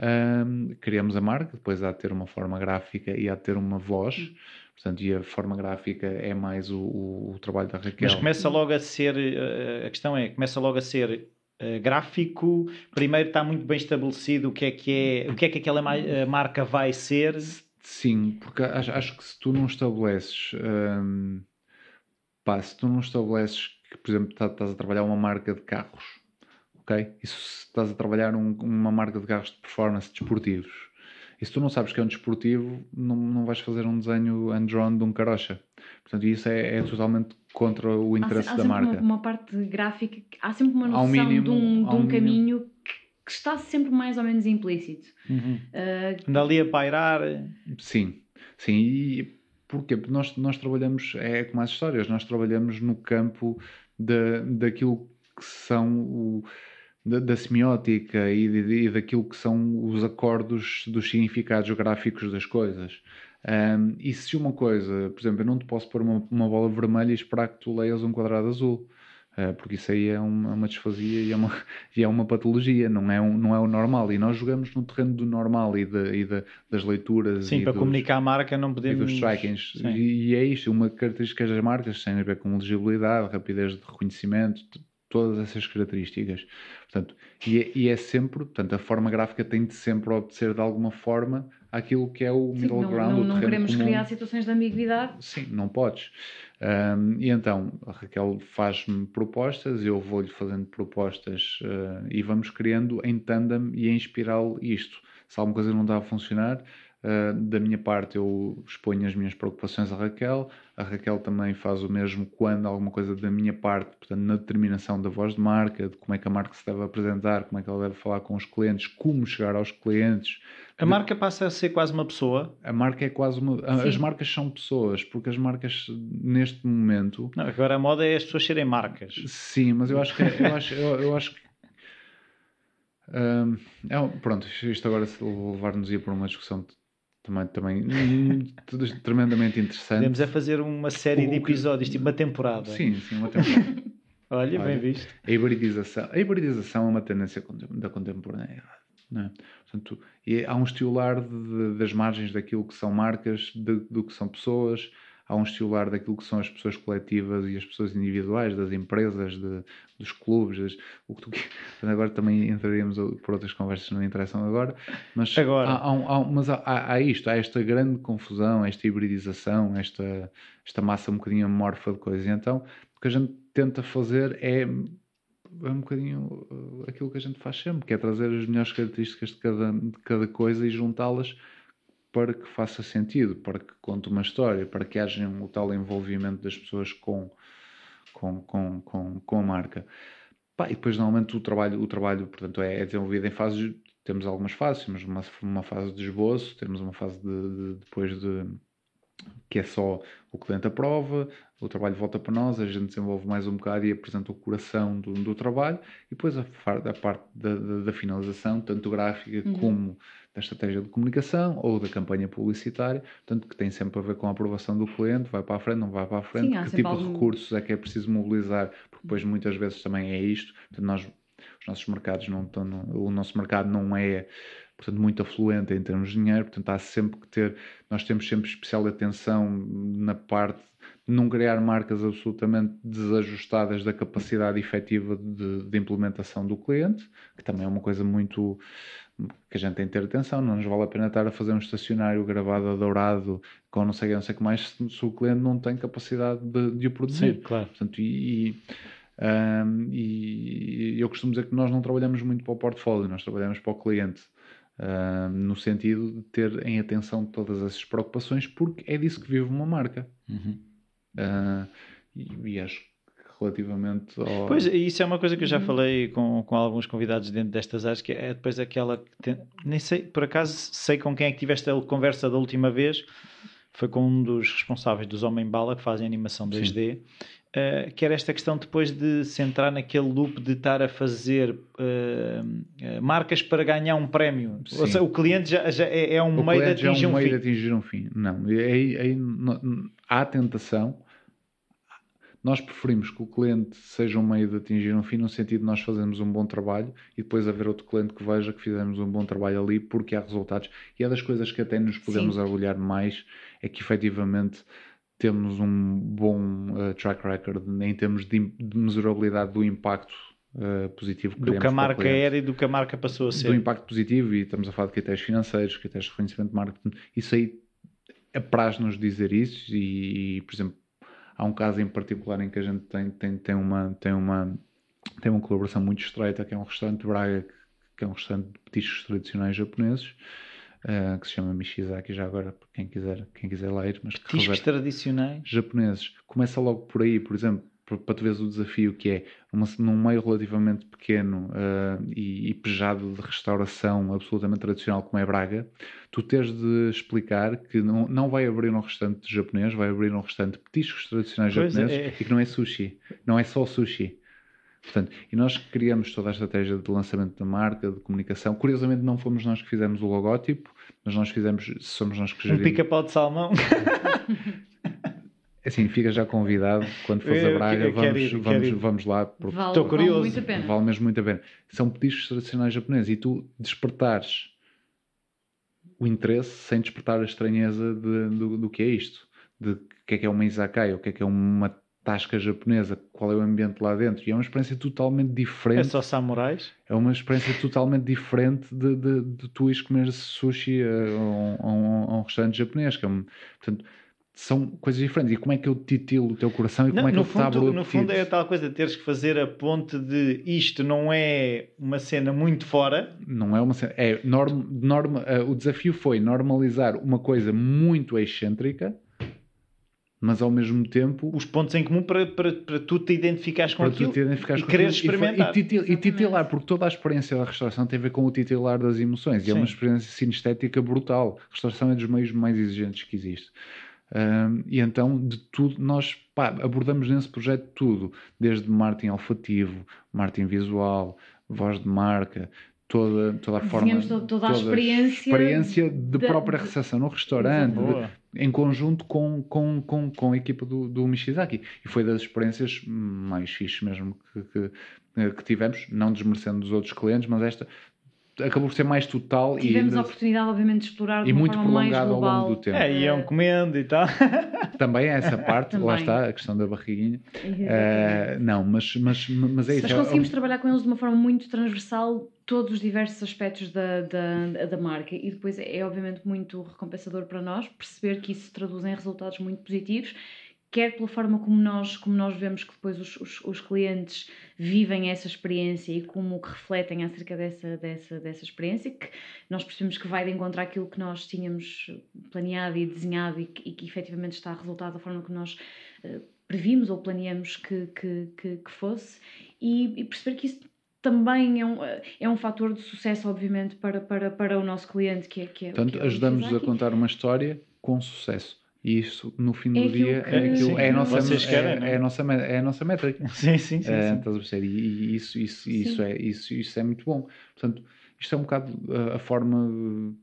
um, criamos a marca, depois há de ter uma forma gráfica e há de ter uma voz. Portanto, e a forma gráfica é mais o, o, o trabalho da Raquel. Mas começa logo a ser, eh, a questão é, começa logo a ser uh, gráfico, primeiro está muito bem estabelecido o que é que é, o que é que aquela marca vai ser. Sim, porque acho, acho que se tu não estabeleces, um, pá, se tu não estabeleces que, por exemplo, tá, estás a trabalhar uma marca de carros, ok? E se estás a trabalhar um, uma marca de carros de performance desportivos, e se tu não sabes que é um desportivo, não, não vais fazer um desenho hand-drawn de um carocha. Portanto, isso é, é totalmente contra o interesse há, há da marca. Uma, uma parte gráfica, há sempre uma noção mínimo, de um, de um caminho que, que, está sempre mais ou menos implícito. Uhum. Uh, Anda ali a pairar. Sim, sim. E Porquê? Porque nós, nós trabalhamos, é como as histórias, nós trabalhamos no campo da, daquilo que são o, da, da, semiótica e, de, e, daquilo que são os acordos dos significados gráficos das coisas. Um, e se uma coisa, por exemplo, eu não te posso pôr uma, uma bola vermelha e esperar que tu leias um quadrado azul. Eh, porque isso aí é uma, uma desfazia e é uma, <laughs> e é uma patologia, não é, um, não é o normal. E nós jogamos no terreno do normal e, de, e de, das leituras. Sim, para dos, comunicar a marca não podemos. E dos trackings. E, e, é isto, uma característica das marcas tem a ver com legibilidade, rapidez de reconhecimento, todas essas características. Portanto, e é, e é sempre, portanto, a forma gráfica tem de sempre obedecer de alguma forma aquilo que é o Sim, middle não, ground. Não, não queremos comum. criar situações de ambiguidade. Sim, não podes. Um, e então a Raquel faz-me propostas, eu vou-lhe fazendo propostas uh, e vamos criando em tandem e em espiral isto. Se alguma coisa não dá a funcionar, Uh, da minha parte, eu exponho as minhas preocupações à Raquel. A Raquel também faz o mesmo quando alguma coisa da minha parte, portanto, na determinação da voz de marca, de como é que a marca se deve apresentar, como é que ela deve falar com os clientes, como chegar aos clientes. A de... marca passa a ser quase uma pessoa? A marca é quase uma. Sim. As marcas são pessoas, porque as marcas, neste momento. Não, agora a moda é as pessoas serem marcas. Sim, mas eu acho que. eu acho, eu, eu acho que um, é, pronto, isto agora levar-nos para uma discussão também, também tudo tremendamente interessante. Podemos é fazer uma série de episódios, tipo uma temporada. Sim, sim, uma temporada. Olha, <laughs> Olha, bem visto. A hibridização, a hibridização é uma tendência da contemporaneidade. É? Portanto, há um estilar de, das margens daquilo que são marcas, de, do que são pessoas, há um estilar daquilo que são as pessoas coletivas e as pessoas individuais, das empresas, de, dos clubes, das, o que tu <laughs> Agora também entraríamos por outras conversas não interessam agora, mas, agora. Há, há, há mas há, há, isto, há esta grande confusão, esta hibridização, esta, esta massa um bocadinho amorfa de coisas. E então, o que a gente tenta fazer é é um bocadinho uh, aquilo que a gente faz sempre, que é trazer as melhores características de cada, de cada coisa e juntá-las para que faça sentido, para que conte uma história, para que haja um tal envolvimento das pessoas com, com, com, com, com a marca. Pá, e depois normalmente o trabalho, o trabalho portanto, é, é desenvolvido em fases, temos algumas fases, temos uma, uma fase de esboço, temos uma fase de, de, depois de que é só o cliente aprova, o trabalho volta para nós, a gente desenvolve mais um bocado e apresenta o coração do, do trabalho e depois a, a parte da, da, da, finalização, tanto gráfica uhum. como da estratégia de comunicação ou da campanha publicitária, tanto que tem sempre a ver com a aprovação do cliente, vai para a frente, não vai para a frente, Sim, que tipo algum... de recursos é que é preciso mobilizar, porque depois muitas vezes também é isto, portanto nós os nossos mercados não estão, o nosso mercado não é portanto, muito afluente em termos de dinheiro, portanto, há sempre que ter, nós temos sempre especial atenção na parte de não criar marcas absolutamente desajustadas da capacidade efetiva de, de implementação do cliente, que também é uma coisa muito que a gente tem que ter atenção, não nos vale a pena estar a fazer um estacionário gravado a dourado com não sei, não sei o que mais se, se, o cliente não tem capacidade de, de o produzir. Sim, claro. Portanto, e, um, e eu costumo dizer que nós não trabalhamos muito para o portfólio, nós trabalhamos para o cliente. Uh, no sentido de ter em atenção todas essas preocupações, porque é disso que vive uma marca. Uhum. Uh, e, e, acho relativamente ao... Pois, isso é uma coisa que eu já uhum. falei com, com alguns convidados dentro destas áreas, que é depois aquela... Tem, nem sei, por acaso, sei com quem é que tiveste a conversa da última vez, foi com um dos responsáveis dos Homem Bala, que fazem animação 2D, uh, eh, que era esta questão depois de se entrar naquele loop de estar a fazer uh, marcas para ganhar um prémio. Sim. Ou seja, o cliente já, já é, é um o meio de atingir é um, um meio fim. De atingir um fim. Não, aí, aí, há tentação nós preferimos que o cliente seja um meio de atingir um fim, no sentido de nós fazermos um bom trabalho e depois haver outro cliente que veja que fizemos um bom trabalho ali porque há resultados. E é das coisas que até nos podemos Sim. orgulhar mais, é que efetivamente temos um bom uh, track record em termos de, de mesurabilidade do impacto uh, positivo que do que a marca era e do que a marca passou a ser. Do impacto positivo, e estamos a falar de critérios financeiros, critérios de reconhecimento de marketing, isso aí apraz-nos dizer isso e, e, por exemplo, Há um caso em particular em que a gente tem, tem, tem, uma, tem, uma, tem uma colaboração muito estreita, que é um restaurante de Braga, que é um restaurante de petiscos tradicionais japoneses, uh, que se chama Mishizaki, já agora, para quem quiser, quem quiser ler. Mas petiscos tradicionais? Japoneses. Começa logo por aí, por exemplo, para tu veres o desafio que é uma, num meio relativamente pequeno uh, e, e, pejado de restauração absolutamente tradicional como é Braga, tu tens de explicar que não, não vai abrir um restaurante japonês, vai abrir um restaurante de petiscos tradicionais pois japoneses é. e que não é sushi, não é só sushi. Portanto, e nós criamos toda a estratégia de lançamento da marca, de comunicação. Curiosamente, não fomos nós que fizemos o logótipo, mas nós fizemos, somos nós que gerimos. Um pica-pau de salmão. <laughs> Assim, fica já convidado quando fores a Braga, eu, vamos, ir, vamos, vamos lá. Porque vale, Estou curioso. Vale muito a pena. Vale mesmo muito a pena. São petiscos tradicionais japoneses e tu despertares o interesse sem despertar a estranheza de, do, do que é isto. De o que é que é uma izakaya, o que é que é uma tasca japonesa, qual é o ambiente lá dentro. E é uma experiência totalmente diferente. É só samurais? É uma experiência totalmente diferente de, de, de tu ires comer sushi a, a, a, um, a um restaurante japonês. Que é um, portanto, são coisas diferentes. E como é que eu titilo o teu coração e como é que no eu fundo, No fundo é a tal coisa de teres que fazer a ponte de isto não é uma cena muito fora. Não é uma cena. É norm, norm, uh, o desafio foi normalizar uma coisa muito excêntrica, mas ao mesmo tempo. Os pontos em comum para, para, para tu te identificares com para aquilo te identificares e quereres experimentar. E, titil, e, titilar, porque toda a experiência da restauração tem a ver com o titular das emoções. Sim. E é uma experiência sinestética brutal. A restauração é dos meios mais exigentes que existe. Um, e então, de tudo, nós pá, abordamos nesse projeto tudo, desde marketing olfativo, marketing visual, voz de marca, toda, toda a forma. Toda, toda a experiência. experiência de da, própria recepção no restaurante, de, em conjunto com, com, com, com a equipa do, do Mishizaki. E foi das experiências mais fixes mesmo que, que, que tivemos, não desmerecendo dos outros clientes, mas esta acabou por ser mais total Tivemos e a oportunidade, obviamente, de explorar de e muito prolongado ao longo do tempo. É, iam comendo e tal. <laughs> Também é essa parte, lá está, a questão da barriguinha. Uh, não, mas, mas, mas é isso. Mas conseguimos é, trabalhar com eles de uma forma muito transversal todos os diversos aspectos da, da, da marca e depois é, é obviamente muito recompensador para nós perceber que isso se traduz em resultados muito positivos quer pela forma como nós, como nós vemos que depois os, os, os, clientes vivem essa experiência e como que refletem acerca dessa, dessa, dessa experiência, que nós percebemos que vai de encontrar aquilo que nós tínhamos planeado e desenhado e que, e que efetivamente está a resultar da forma que nós uh, previmos ou planeamos que, que, que, que fosse, e, e perceber que isso também é um, é um fator de sucesso, obviamente, para, para, para o nosso cliente, que é, que é Portanto, que é ajudamos a contar uma história com sucesso. E isso, no fim do é dia, que, é, aquilo, é, a nossa, Vocês querem, é, é, a nossa, é a nossa métrica. <laughs> Sim, sim, sim. É, sim. E, e isso, isso, isso, é, isso, isso é muito bom. Portanto, isto é um bocado a, a forma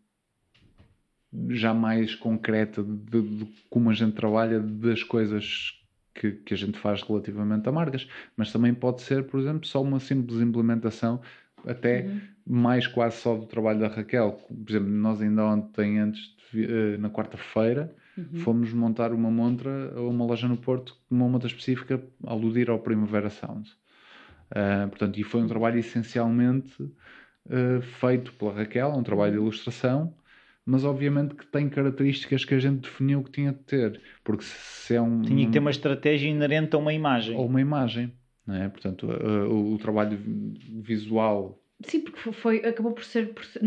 já mais concreta de, de, como a gente trabalha das coisas que, que a gente faz relativamente a marcas, mas também pode ser, por exemplo, só uma simples implementação, até uhum. mais quase só do trabalho da Raquel. Por exemplo, nós ainda ontem, antes de, uh, na quarta-feira, uhum. fomos montar uma montra a uma loja no Porto, uma montra específica, a aludir ao Primavera Sound. Uh, portanto, e foi um trabalho essencialmente uh, feito pela Raquel, um trabalho de ilustração, mas obviamente que tem características que a gente definiu que tinha de ter, porque se é um... Tinha que ter uma estratégia inerente a uma imagem. Ou uma imagem, não é? Portanto, uh, o, o trabalho visual Sim, porque foi, acabou por ser, por ser,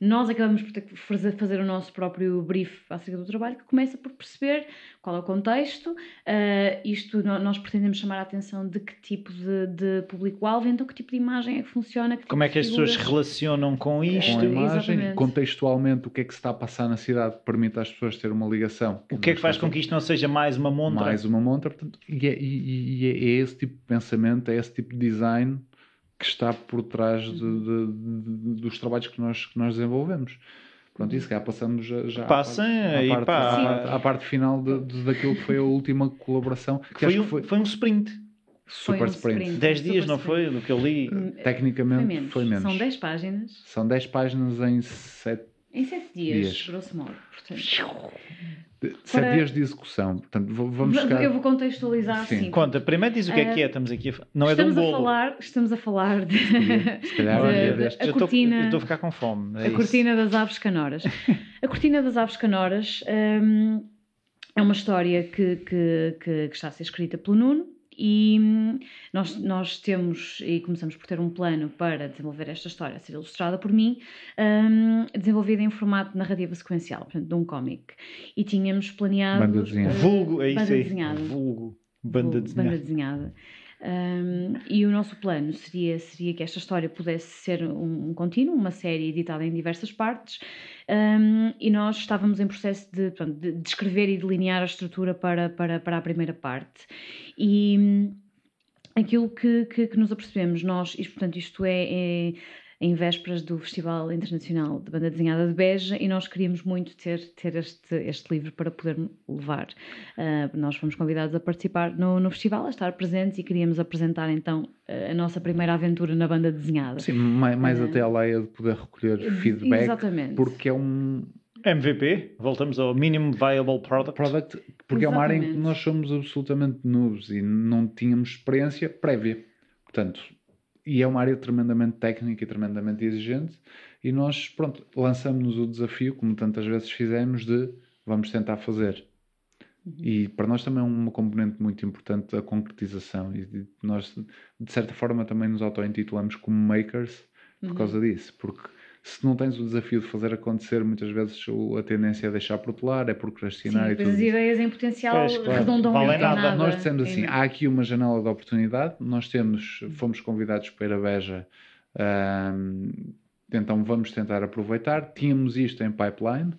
Nós acabamos por ter que fazer, fazer o nosso próprio brief acerca do trabalho, que começa por perceber qual é o contexto. Uh, isto nós pretendemos chamar a atenção de que tipo de, de público-alvo, então que tipo de imagem é que funciona. Que Como é que as pessoas relacionam com isto? Com a imagem, Exatamente. contextualmente, o que é que se está a passar na cidade que permite às pessoas ter uma ligação. O que é que faz com que isto não seja mais uma montra? Mais uma montra, portanto, e é, e, e é esse tipo de pensamento, é esse tipo de design que está por trás de, de, de, dos trabalhos que nós, que nós desenvolvemos. Pronto, isso cá passamos já, já Passem à, parte, à, parte, à, parte, à parte final de, de, daquilo que foi a última colaboração. Que foi, um, foi... foi um sprint. Super um sprint. sprint. 10 dias, Super não foi? Do que eu li. Hum, Tecnicamente foi menos. foi menos. São 10 páginas. São 10 páginas em 7 Em 7 dias, dias, grosso modo. Portanto. Sete para... dias de execução. Portanto, vamos chegar... Eu vou contextualizar Sim. assim. Conta, primeiro diz o que é que é. Estamos aqui a... Não é de um bolo. A falar, estamos a falar de... Se calhar <laughs> de, de, a cortina... Eu estou a ficar com fome. É a isso. cortina das aves canoras. <laughs> a cortina das aves canoras um, é uma história que, que, que, que está a ser escrita pelo Nuno e hum, nós, nós temos e começamos por ter um plano para desenvolver esta história, a ser ilustrada por mim, um, desenvolvida em formato narrativa sequencial, portanto, de um cómic. E tínhamos planeado. Banda desenhada. Uh, vulgo, é isso banda aí. Desenhada. Vulgo. Banda vulgo, desenhada. Banda desenhada. Um, e o nosso plano seria, seria que esta história pudesse ser um, um contínuo, uma série editada em diversas partes, um, e nós estávamos em processo de, pronto, de, de escrever e delinear a estrutura para, para, para a primeira parte. E hum, aquilo que, que, que nos apercebemos, nós, e, portanto, isto é, é em vésperas do Festival Internacional de Banda Desenhada de Beja e nós queríamos muito ter, ter este, este livro para poder levar. Uh, nós fomos convidados a participar no, no festival, a estar presentes e queríamos apresentar então a nossa primeira aventura na banda desenhada. Sim, mais, mais uh, até a leia de poder recolher feedback. Exatamente. Porque é um. MVP, voltamos ao Minimum Viable Product. Product porque Exatamente. é uma área em que nós somos absolutamente nubes e não tínhamos experiência prévia. Portanto, e é uma área tremendamente técnica e tremendamente exigente e nós, pronto, lançamos-nos o desafio, como tantas vezes fizemos, de vamos tentar fazer. E para nós também é uma componente muito importante a concretização e nós, de certa forma, também nos auto-intitulamos como makers por uhum. causa disso, porque se não tens o desafio de fazer acontecer, muitas vezes a tendência é deixar protelar, é procrastinar Sim, e tudo. as ideias em potencial pois, claro. redondam vale nada. nada. Nós dissemos assim, há aqui uma janela de oportunidade, nós temos, fomos convidados para a Beja, um, então vamos tentar aproveitar. Tínhamos isto em pipeline,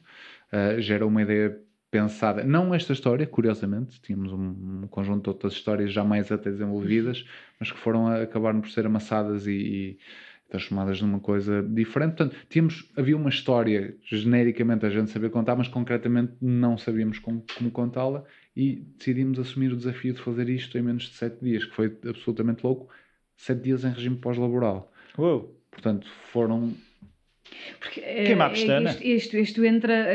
uh, já era uma ideia pensada, não esta história, curiosamente, tínhamos um, um, conjunto de outras histórias já mais até desenvolvidas, mas que foram a, acabaram por ser amassadas e, e transformadas numa coisa diferente. Portanto, tínhamos, havia uma história, genericamente a gente sabia contar, mas concretamente não sabíamos como, como contá-la e decidimos assumir o desafio de fazer isto em menos de sete dias, que foi absolutamente louco. Sete dias em regime pós-laboral. Uou. Portanto, foram... Porque, Queimar a pestana. Isto, isto, isto entra...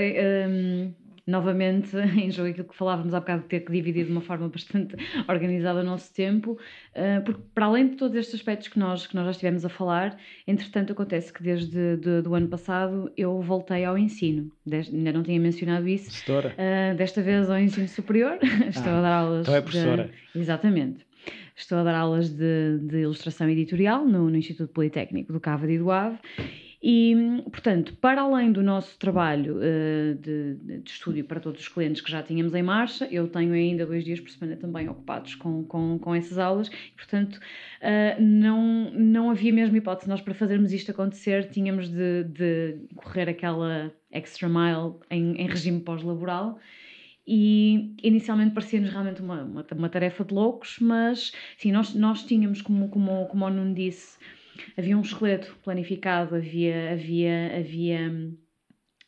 Um novamente <laughs> em jogo aquilo que falávamos há bocado de ter que dividir de uma forma bastante <laughs> organizada o nosso tempo, eh, porque para além de todos estes aspectos que nós, que nós já estivemos a falar, entretanto acontece que desde de, do ano passado eu voltei ao ensino, ainda não tinha mencionado isso, uh, desta vez ao ensino superior, <laughs> estou ah, a dar aulas... Então é professora. De, exatamente. Estou a dar aulas de, de ilustração editorial no, no Instituto Politécnico do Cava de Ave e, portanto, para além do nosso trabalho uh, de, de, estúdio para todos os clientes que já tínhamos em marcha, eu tenho ainda dois dias por semana também ocupados com, com, com essas aulas e, portanto, uh, não, não havia mesmo hipótese. Nós, para fazermos isto acontecer, tínhamos de, de correr aquela extra mile em, em regime pós-laboral e inicialmente parecia-nos realmente uma, uma, uma, tarefa de loucos, mas sim, nós, nós tínhamos, como, como, como o Nuno disse, havia um esqueleto planificado, havia, havia, havia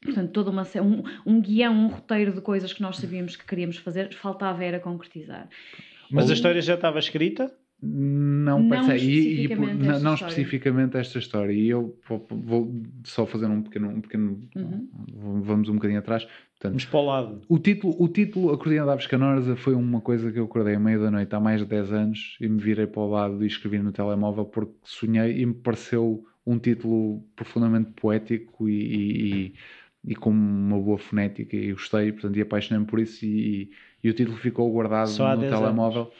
portanto, toda uma, um, um guião, um roteiro de coisas que nós sabíamos que queríamos fazer, faltava era concretizar. Mas Ou... a história já estava escrita? Não, não parece, e, e, não, não especificamente esta história. E eu vou, só fazer um pequeno, um pequeno uhum. vamos um bocadinho atrás. Portanto, Vamos para o lado. O título, o título A Cortina da Aves Canoras foi uma coisa que eu acordei à meia da noite há mais de 10 anos e me virei para o lado e escrevi no telemóvel porque sonhei e me pareceu um título profundamente poético e, e, e com uma boa fonética e gostei, portanto, e apaixonei-me por isso e, e, o título ficou guardado no telemóvel. Anos.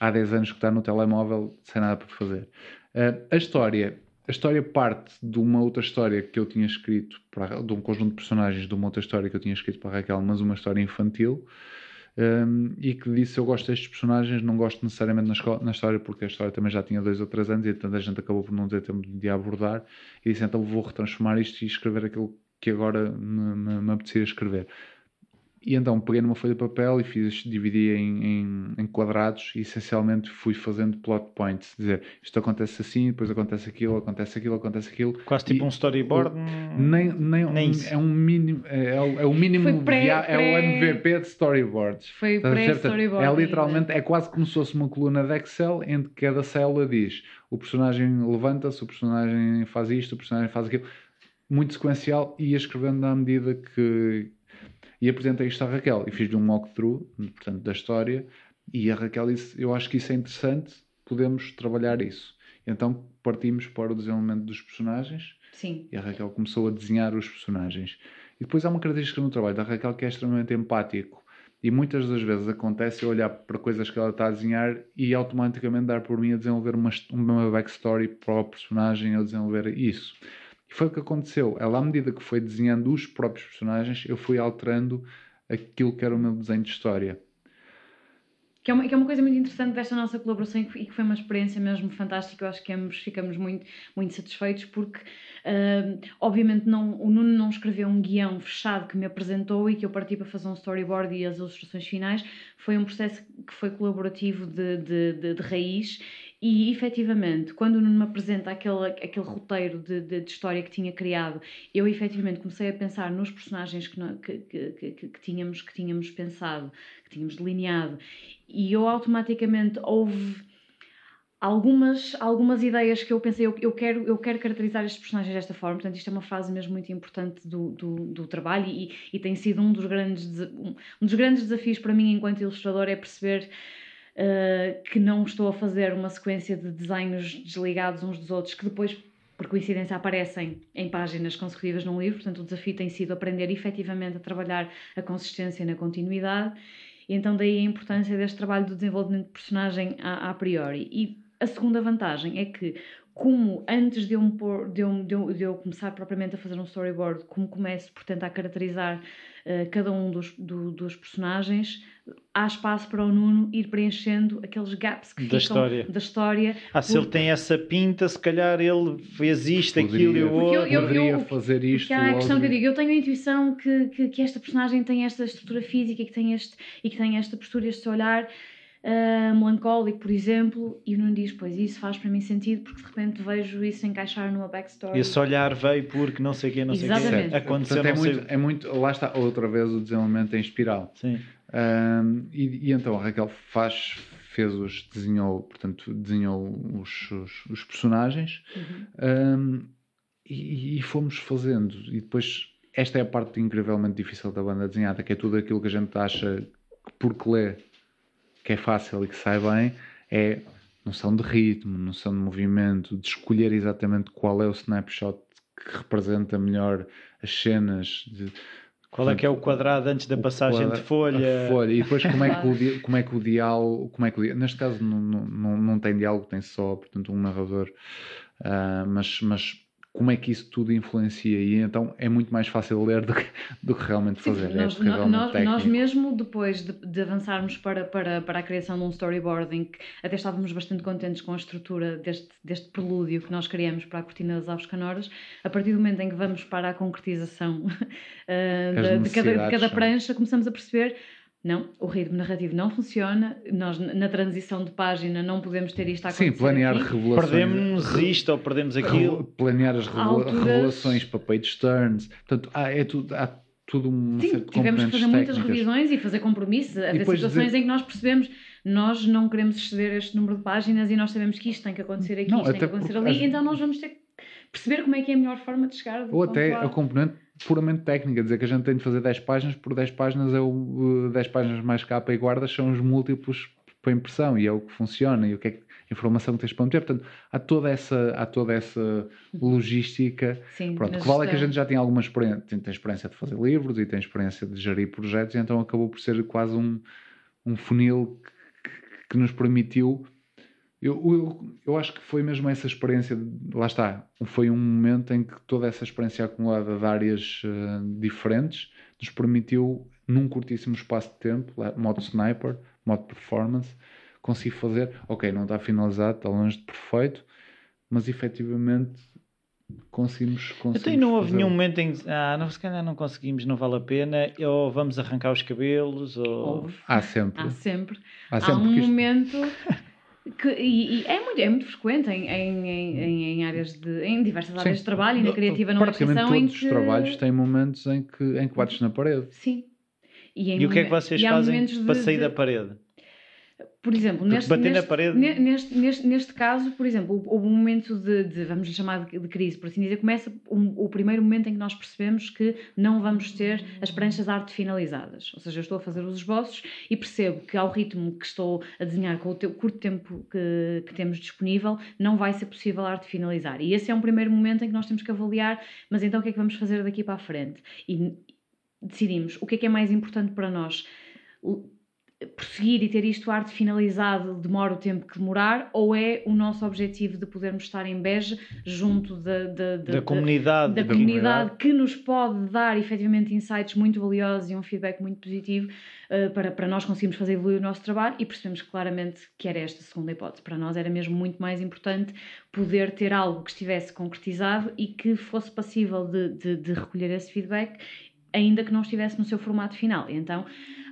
Há 10 anos que está no telemóvel sem nada para fazer. Uh, a história a história parte de uma outra história que eu tinha escrito, para, de um conjunto de personagens de uma outra história que eu tinha escrito para a Raquel, mas uma história infantil, um, e que disse eu gosto destes personagens, não gosto necessariamente na, escola, na, história, porque a história também já tinha dois ou três anos e tanta gente acabou por não ter tempo de abordar, e disse então vou retransformar isto e escrever aquilo que agora me, me, me apetecia escrever. E então peguei numa folha de papel e fiz, dividi em, em, em, quadrados e essencialmente fui fazendo plot points, dizer isto acontece assim, depois acontece aquilo, acontece aquilo, acontece aquilo. Quase tipo e, um storyboard. Nem, nem, nem é um mínimo, é, é, o, é o mínimo, pré, via, pré... é o MVP de storyboards. Foi pré-storyboard. É literalmente, é quase como se fosse uma coluna de Excel em que cada célula diz o personagem levanta-se, o personagem faz isto, o personagem faz aquilo. Muito sequencial e ia escrevendo à medida que, e apresentei isto à Raquel e fiz-lhe um walkthrough, portanto, da história. E a Raquel disse: Eu acho que isso é interessante, podemos trabalhar isso. Então partimos para o desenvolvimento dos personagens. Sim. E a Raquel começou a desenhar os personagens. E depois há uma característica no trabalho da Raquel que é extremamente empático. E muitas das vezes acontece eu olhar para coisas que ela está a desenhar e automaticamente dar por mim a desenvolver uma, uma backstory para o personagem, a desenvolver isso. E foi o que aconteceu. Ela, à medida que foi desenhando os próprios personagens, eu fui alterando aquilo que era o meu desenho de história. Que é, uma, que é uma coisa muito interessante desta nossa colaboração e que foi uma experiência mesmo fantástica. Eu acho que ambos ficamos muito, muito satisfeitos porque, uh, obviamente, não, o Nuno não escreveu um guião fechado que me apresentou e que eu parti para fazer um storyboard e as ilustrações finais. Foi um processo que foi colaborativo de, de, de, de raiz e efetivamente, quando o Nuno me apresenta aquele, aquele roteiro de, de, de, história que tinha criado, eu efetivamente comecei a pensar nos personagens que, que, que, que, tínhamos, que tínhamos pensado, que tínhamos delineado, e eu automaticamente houve algumas, algumas ideias que eu pensei, eu, eu, quero, eu quero caracterizar estes personagens desta forma, portanto isto é uma fase mesmo muito importante do, do, do trabalho e, e tem sido um dos, grandes, um dos grandes desafios para mim enquanto ilustrador é perceber uh, que não estou a fazer uma sequência de desenhos desligados uns dos outros que depois, por coincidência, aparecem em páginas consecutivas num livro. Portanto, o desafio tem sido aprender efetivamente a trabalhar a consistência na continuidade. E então, daí a importância deste trabalho do desenvolvimento de personagem a, a priori. E a segunda vantagem é que, como antes de eu, pôr, de, eu, de, eu, de eu, começar propriamente a fazer um storyboard, como começo, portanto, a caracterizar uh, cada um dos, do, dos personagens, há espaço para o Nuno ir preenchendo aqueles gaps que da ficam história. da história. Ah, se ele tem essa pinta, se calhar ele fez isto, poderia, aquilo e o outro. Eu, eu, eu, fazer isto. Porque há a questão que eu digo, eu tenho a intuição que, que, que, esta personagem tem esta estrutura física e que tem, este, e que tem esta postura, este olhar uh, melancólico, por exemplo, e o Nuno diz, pois isso faz para mim sentido porque de repente vejo isso encaixar numa backstory. Esse olhar veio porque não sei o que, não sei o que. Aconteceu, Portanto, é, muito, é muito, lá está outra vez o desenvolvimento em espiral. Sim. Um, e, e, então a Raquel faz, fez os, desenhou, portanto, desenhou os, os, os personagens uhum. um, e, e, fomos fazendo. E depois, esta é a parte incrivelmente difícil da banda desenhada, que é tudo aquilo que a gente acha que porque lê que é fácil e que sai bem, é noção de ritmo, noção de movimento, de escolher exatamente qual é o snapshot que representa melhor as cenas. De, qual é que é o quadrado antes da passagem quadra, de folha? folha? E depois como é que o, <laughs> como é que o diálogo, como é que o, neste caso não, não, não tem diálogo, tem só, portanto, um narrador, uh, mas, mas como é que isso tudo influencia? E então é muito mais fácil ler do que, do que realmente fazer. Sim, nós, é nós, nós, mesmo depois de, de, avançarmos para, para, para a criação de um storyboarding, que até estávamos bastante contentes com a estrutura deste, deste prelúdio que nós criamos para a Cortina das Aves Canoras, a partir do momento em que vamos para a concretização <laughs> uh, de, de, cada, de cada prancha, começamos a perceber não, o ritmo narrativo não funciona. Nós, na transição de página, não podemos ter isto a acontecer. Sim, planear aqui. revelações. Perdemos isto ou perdemos aquilo. Planear as revela Alturas... revelações para page turns. Portanto, há, é tudo, há tudo um Sim, tivemos que fazer muitas revisões e fazer compromissos. Haver situações dizer... em que nós percebemos nós não queremos exceder este número de páginas e nós sabemos que isto tem que acontecer aqui, não, isto tem que acontecer ali, então nós vamos ter que perceber como é que é a melhor forma de chegar. Ou até a componente puramente técnica, dizer que a gente tem de fazer 10 páginas, por 10 páginas é o 10 páginas mais capa e guardas são os múltiplos para impressão e é o que funciona e o que é que informação que tens para meter. Portanto, há toda essa, há toda essa logística. Sim, Pronto, que vale é que a gente já tem alguma experiência, tem, tem, experiência de fazer livros e tem experiência de gerir projetos, e então acabou por ser quase um, um funil que, que nos permitiu. Eu, eu, eu acho que foi mesmo essa experiência, lá está, foi um momento em que toda essa experiência acumulada de áreas uh, diferentes nos permitiu, num curtíssimo espaço de tempo, modo sniper, modo performance, consigo fazer, ok, não está finalizado, está longe de perfeito, mas efetivamente conseguimos, conseguimos Então não houve nenhum momento em que, ah, não, se calhar não conseguimos, não vale a pena, ou vamos arrancar os cabelos, ou... Há sempre. Há sempre. Há, sempre Há um isto... momento... <laughs> Que, e, e, é, muito, é muito frequente em, em, em, em áreas de, em diversas áreas Sim. de trabalho e na criativa não Praticamente todos em que... os trabalhos têm momentos em que, em que bates na parede. Sim. E, e o que é que vocês fazem para sair de... da parede? Por exemplo, neste, neste. Neste, neste, neste caso, por exemplo, houve um momento de, de vamos chamar de, de, crise, por assim dizer, começa um, o primeiro momento em que nós percebemos que não vamos ter as pranchas de arte finalizadas. Ou seja, eu estou a fazer os esboços e percebo que ao ritmo que estou a desenhar com o teu, curto tempo que, que temos disponível, não vai ser possível a arte finalizar. E esse é um primeiro momento em que nós temos que avaliar, mas então o que é que vamos fazer daqui para a frente? E decidimos o que é que é mais importante para nós prosseguir e ter isto arte finalizado demora o tempo que demorar ou é o nosso objetivo de podermos estar em Beja junto da, da, da, da comunidade, da, comunidade que nos pode dar efetivamente insights muito valiosos e um feedback muito positivo uh, para, para nós conseguirmos fazer evoluir o nosso trabalho e percebemos claramente que era esta segunda hipótese. Para nós era mesmo muito mais importante poder ter algo que estivesse concretizado e que fosse passível de, de, de recolher esse feedback ainda que não estivesse no seu formato final. Então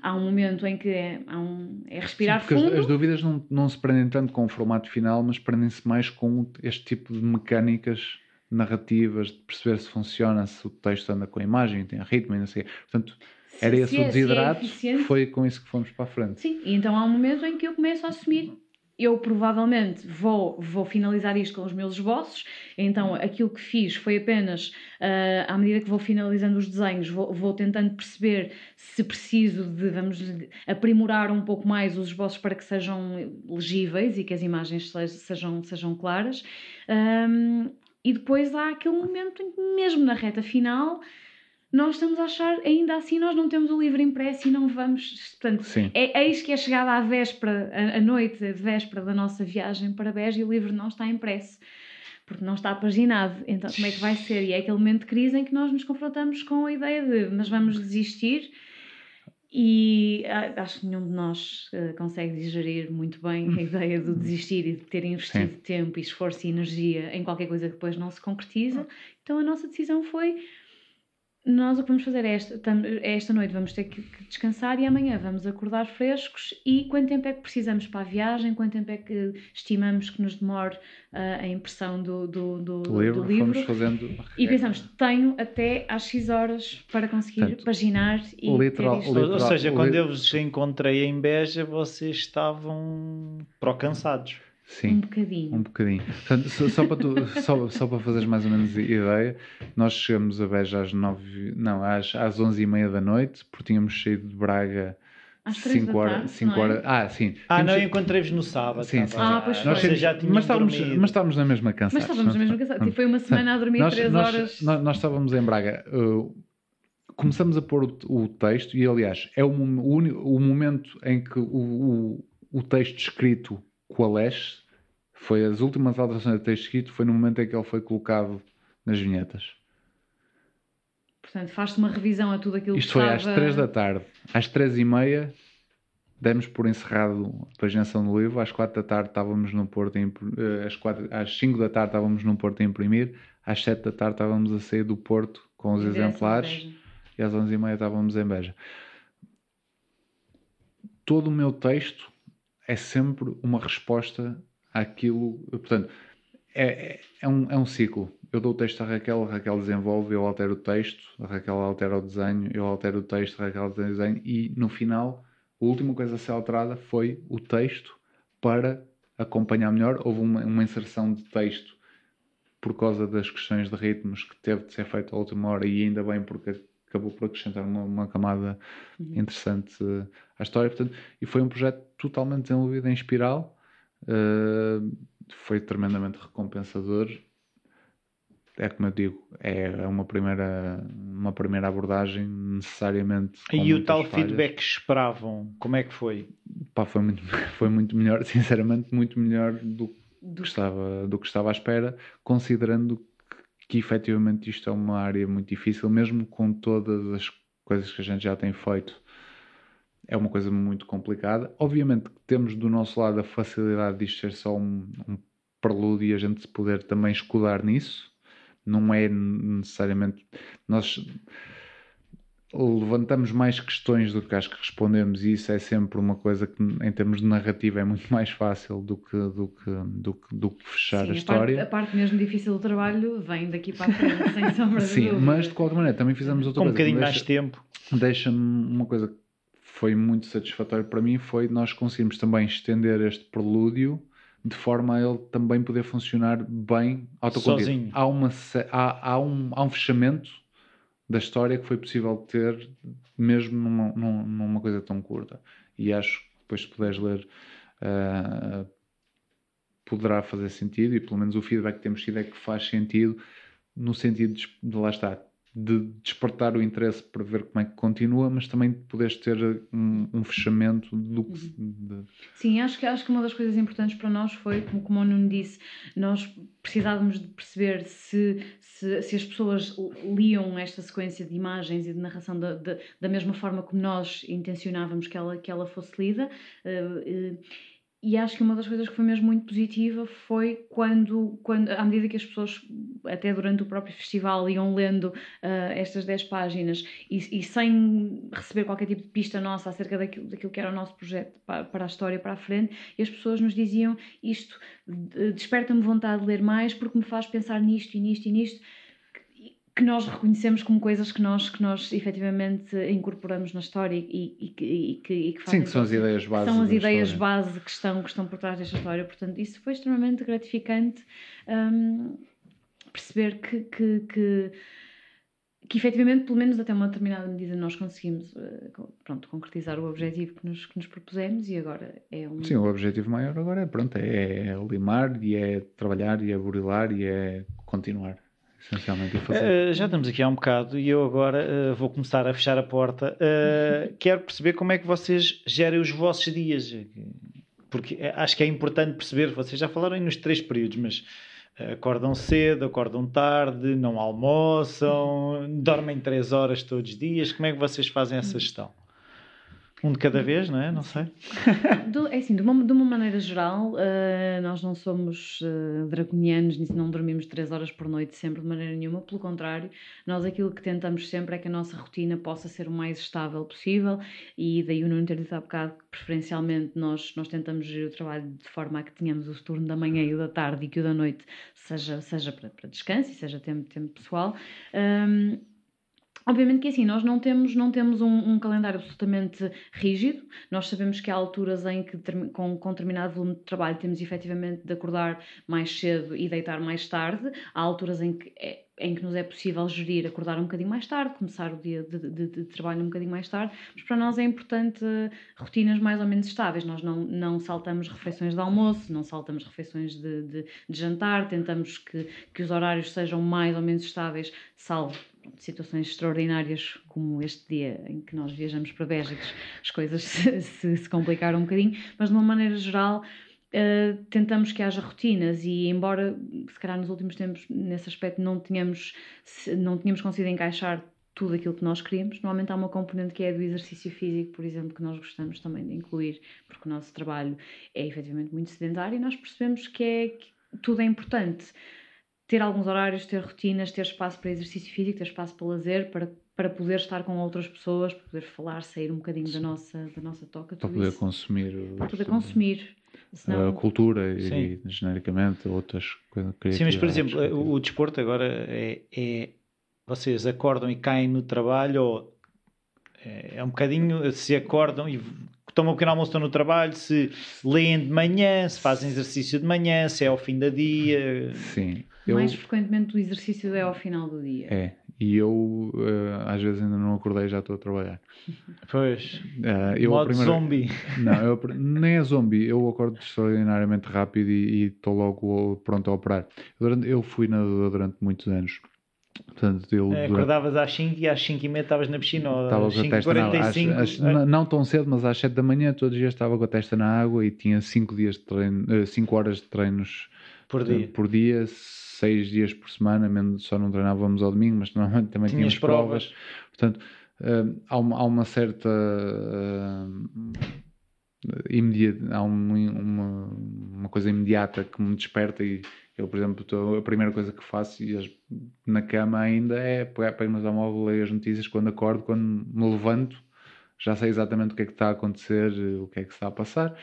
há um momento em que é, um, é respirar Sim, fundo. As, as, dúvidas não, não se prendem tanto com o formato final, mas prendem-se mais com este tipo de mecânicas narrativas, de perceber se funciona, se o texto anda com a imagem, tem ritmo e não sei. Portanto, era se, esse se o desidrato, é, foi com isso que fomos para a frente. Sim, e então há um momento em que eu começo a assumir eu provavelmente vou, vou finalizar isto com os meus esboços, então aquilo que fiz foi apenas, uh, à medida que vou finalizando os desenhos, vou, vou, tentando perceber se preciso de, vamos aprimorar um pouco mais os esboços para que sejam legíveis e que as imagens sejam, sejam claras. Um, e depois há aquele momento em que, mesmo na reta final, nós estamos a achar, ainda assim, nós não temos o livro impresso e não vamos. Portanto, Sim. é eis que é chegada à véspera, a, a noite de véspera da nossa viagem para Beja e o livro não está impresso, porque não está paginado. Então, como é que vai ser? E é aquele momento de crise em que nós nos confrontamos com a ideia de, mas vamos desistir. E acho que nenhum de nós uh, consegue digerir muito bem a ideia do desistir e de ter investido Sim. tempo e esforço e energia em qualquer coisa que depois não se concretiza. Então a nossa decisão foi nós o que vamos fazer é esta, é esta noite. Vamos ter que descansar e amanhã vamos acordar frescos. E quanto tempo é que precisamos para a viagem, quanto tempo é que estimamos que nos demore uh, a impressão do, do, do, do livro, do livro. Fazendo... e pensamos, tenho até às X horas para conseguir Portanto, paginar e literal, literal, ou seja, quando eu vos encontrei em Beja vocês estavam pro-cansados Sim, um bocadinho. Um bocadinho. Portanto, só, só, para tu, <laughs> só, só para fazeres mais ou menos ideia, nós chegamos a Beja às nove não, às, às onze e meia da noite, porque tínhamos saído de Braga às 5 horas, 5 horas. Ah, sim. Ah, não, encontrei-vos no sábado. Sim, sim. Ah, pois nós foi. já tínhamos mas estávamos, mas estávamos na mesma cansados. Mas estávamos na mesma cansados. Tipo, foi uma semana a dormir 3 horas. Nós, nós, estávamos em Braga. Uh, começamos a pôr o, o, texto e, aliás, é o, o, o momento em que o, o, o texto escrito coalesce foi as últimas alterações de texto escrito foi no momento em que ele foi colocado nas vinhetas. Portanto, faz-se uma revisão a tudo aquilo Isto que foi estava... às 3 da tarde. Às 3 e meia demos por encerrado a paginação do livro. Às 4 da tarde estávamos no Porto, imp... Eh, às, 4... às 5 da tarde estávamos no Porto a imprimir. Às 7 da tarde estávamos a sair do Porto com os exemplares. E às 11 e meia estávamos em Beja. Todo o meu texto é sempre uma resposta àquilo. Portanto, é, é, é, um, é um ciclo. Eu dou o texto à Raquel, a Raquel desenvolve, eu altero o texto, a Raquel altera o desenho, eu altero o texto, a Raquel altera o desenho e no final A última coisa a ser alterada foi o texto para acompanhar melhor. Houve uma, uma inserção de texto por causa das questões de ritmos que teve de ser feito à última hora e ainda bem porque acabou por acrescentar uma, uma camada uhum. interessante à história. Portanto, e foi um projeto totalmente desenvolvido em espiral. Uh, foi tremendamente recompensador. É como eu digo, é uma primeira, uma primeira abordagem necessariamente. E o tal falhas. feedback que esperavam, como é que foi? Pá, foi, muito, <laughs> foi muito melhor, <laughs> sinceramente, muito melhor do do que estava, do que estava à espera, considerando que, efetivamente isto é uma área muito difícil, mesmo com todas as coisas que a gente já tem feito. É uma coisa muito complicada. Obviamente que temos do nosso lado a facilidade de isto ser só um, um prelúdio e a gente se poder também escudar nisso. Não é necessariamente. Nós levantamos mais questões do que acho que respondemos e isso é sempre uma coisa que em termos de narrativa é muito mais fácil do que, do que, do que, do que fechar Sim, a, a história. Parte, a parte mesmo difícil do trabalho vem daqui para a frente, <laughs> sem sombra de Sim, dúvida. mas de qualquer maneira também fizemos outra Com coisa. um bocadinho mais tempo. Deixa-me uma coisa que foi muito satisfatória para mim foi nós conseguimos também estender este prelúdio de forma a ele também poder funcionar bem autocontido. Sozinho. Há, uma, há, há, um, há um fechamento da história que foi possível ter mesmo numa, numa coisa tão curta. E acho que depois se puderes ler uh, poderá fazer sentido e pelo menos o feedback que temos tido é que faz sentido no sentido de, de lá está de despertar o interesse para ver como é que continua, mas também de poderes ter um, um fechamento do que. De... Sim, acho que, acho que uma das coisas importantes para nós foi, como, como o Nuno disse, nós precisávamos de perceber se, se, se as pessoas liam esta sequência de imagens e de narração da, da, da mesma forma como nós intencionávamos que ela, que ela fosse lida. Uh, uh, e acho que uma das coisas que foi mesmo muito positiva foi quando, quando à medida que as pessoas, até durante o próprio festival, iam lendo uh, estas 10 páginas e, e, sem receber qualquer tipo de pista nossa acerca daquilo, daquilo que era o nosso projeto para, para a história para a frente, e as pessoas nos diziam isto desperta-me vontade de ler mais porque me faz pensar nisto e nisto e nisto que nós reconhecemos como coisas que nós, que nós efetivamente incorporamos na história e, e, e, que, e que fazem. Sim, que são as ideias base. São as ideias história. base que estão, que estão por trás desta história. Portanto, isso foi extremamente gratificante um, perceber que, que, que, que efetivamente, pelo menos até uma determinada medida, nós conseguimos uh, pronto, concretizar o objetivo que nos, que nos propusemos e agora é um. Sim, o objetivo maior agora é, pronto, é, é limar e é trabalhar e é burilar e é continuar essencialmente a fazer. Uh, já estamos aqui há um bocado e eu agora uh, vou começar a fechar a porta. Uh, <laughs> quero perceber como é que vocês gerem os vossos dias. Porque acho que é importante perceber, vocês já falaram aí nos três períodos, mas acordam cedo, acordam tarde, não almoçam, dormem três horas todos os dias. Como é que vocês fazem essa gestão? Um de cada vez, não é? Não sei. <laughs> Do, é assim, de uma, de uma maneira geral, uh, nós não somos uh, draconianos, não dormimos três horas por noite sempre de maneira nenhuma. Pelo contrário, nós aquilo que tentamos sempre é que a nossa rotina possa ser o mais estável possível e daí o Nuno ter dito há bocado que preferencialmente nós, nós tentamos gerir o trabalho de forma a que tenhamos o turno da manhã e o da tarde e que o da noite seja, seja para, para descanso e seja tempo, tempo pessoal. Um, Obviamente que assim, nós não temos, não temos um, um, calendário absolutamente rígido, nós sabemos que há alturas em que com, com determinado volume de trabalho temos efetivamente de acordar mais cedo e deitar mais tarde, há alturas em que, é, em que nos é possível gerir acordar um bocadinho mais tarde, começar o dia de, de, de trabalho um bocadinho mais tarde, mas para nós é importante uh, rotinas mais ou menos estáveis, nós não, não saltamos refeições de almoço, não saltamos refeições de, de, de jantar, tentamos que, que os horários sejam mais ou menos estáveis, salvo situações extraordinárias como este dia em que nós viajamos para Bélgica, as coisas se, <laughs> se, se, complicaram um bocadinho, mas de uma maneira geral uh, tentamos que haja rotinas e embora se calhar nos últimos tempos nesse aspecto não tínhamos, não tínhamos conseguido encaixar tudo aquilo que nós queríamos, normalmente há uma componente que é do exercício físico, por exemplo, que nós gostamos também de incluir, porque o nosso trabalho é efetivamente muito sedentário e nós percebemos que, é, que tudo é importante ter alguns horários, ter rotinas, ter espaço para exercício físico, ter espaço para lazer, para, para poder estar com outras pessoas, para poder falar, sair um bocadinho da nossa, da nossa toca. Para poder isso. consumir. Para poder consumir. Senão... A cultura e, e, genericamente outras coisas. Sim, mas por exemplo, o, o desporto agora é, é, Vocês acordam e caem no trabalho ou é, é um bocadinho. Se acordam e tomam um pequeno almoço, estão no trabalho, se leem de manhã, se fazem exercício de manhã, se é ao fim da dia. Sim. Eu... Mais frequentemente o exercício é ao final do dia. É, e eu uh, às vezes ainda não acordei já estou a trabalhar. Pois, uh, eu modo primeira... zombie. Não, eu, nem é zombie, eu acordo extraordinariamente rápido e estou logo pronto a operar. Eu, durante, eu fui nadador durante muitos anos. Portanto, eu, é, acordavas às 5 e às 5 e meia estavas na piscina. Estava com a testa na água. Não tão cedo, mas às 7 da manhã, todos os dias estava com a testa na água e tinha 5 dias de treino, 5 eh, horas de treinos por dia. Por dia, 6 dias por semana, mesmo só não treinávamos ao domingo, mas normalmente também <laughs> Tinhas tínhamos provas. provas. Portanto, uh, há, uma, há uma certa. Uh, imediata, há um, uma, uma coisa imediata que me desperta e eu, por exemplo, tô, a primeira coisa que faço e na cama ainda é pegar, pegar no telemóvel, ler as notícias quando acordo, quando me levanto, já sei exatamente o que é que está a acontecer, o que é que está a passar.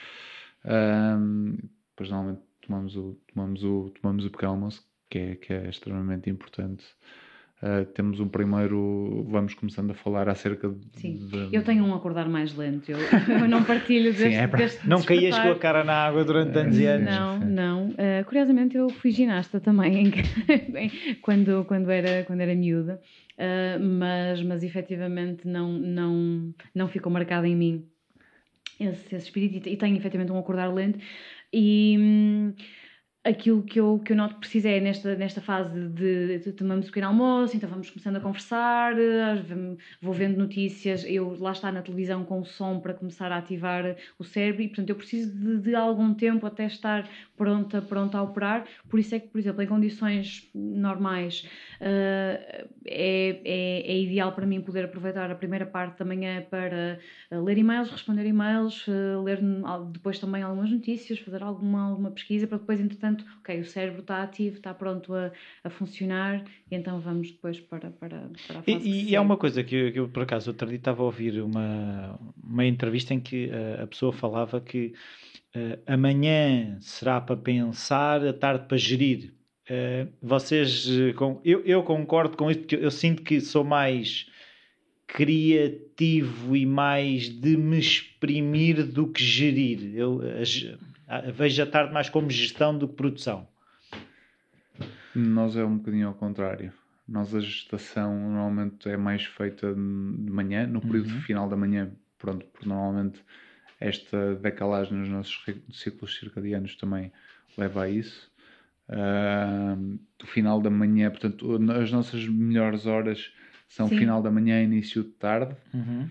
Um, depois normalmente tomamos o, tomamos o, tomamos o pequeno almoço, que é, que é extremamente importante Uh, temos um primeiro, vamos começando a falar acerca de. Sim, de... eu tenho um acordar mais lento, eu, eu não partilho <laughs> deste, Sim, é para... deste Não caías com a cara na água durante anos e anos. Não, não. Uh, curiosamente, eu fui ginasta também <laughs> quando, quando, era, quando era miúda, uh, mas, mas efetivamente não, não, não ficou marcado em mim esse, esse espírito e, e tenho efetivamente um acordar lento. E. Hum, aquilo que eu, que eu noto que preciso é nesta, nesta fase de, de tomamos um pequeno almoço, então vamos começando a conversar, vou vendo notícias, eu lá está na televisão com o som para começar a ativar o cérebro e portanto eu preciso de, de algum tempo até estar pronta, pronta a operar, por isso é que, por exemplo, em condições normais uh, é, é, é, ideal para mim poder aproveitar a primeira parte da manhã para uh, ler e-mails, responder e-mails, uh, ler depois também algumas notícias, fazer alguma, alguma pesquisa para depois entretanto portanto, ok, o cérebro está ativo, está pronto a, a funcionar, e então vamos depois para, para, para a fase E, e é uma coisa que eu, que eu, por acaso, outro dia estava a ouvir uma, uma entrevista em que a, a pessoa falava que uh, amanhã será para pensar, a tarde para gerir. Uh, vocês, com, eu, eu concordo com isso, porque eu sinto que sou mais criativo e mais de me exprimir do que gerir. Eu, vejo a tarde mais como gestão do que produção. Nós é um bocadinho ao contrário. Nós a gestação normalmente é mais feita de manhã, no período uhum. final da manhã, pronto, porque normalmente esta decalagem nos nossos ciclos circadianos também leva a isso. Uh, final da manhã, portanto, as nossas melhores horas são Sim. final da manhã e início de tarde. Uhum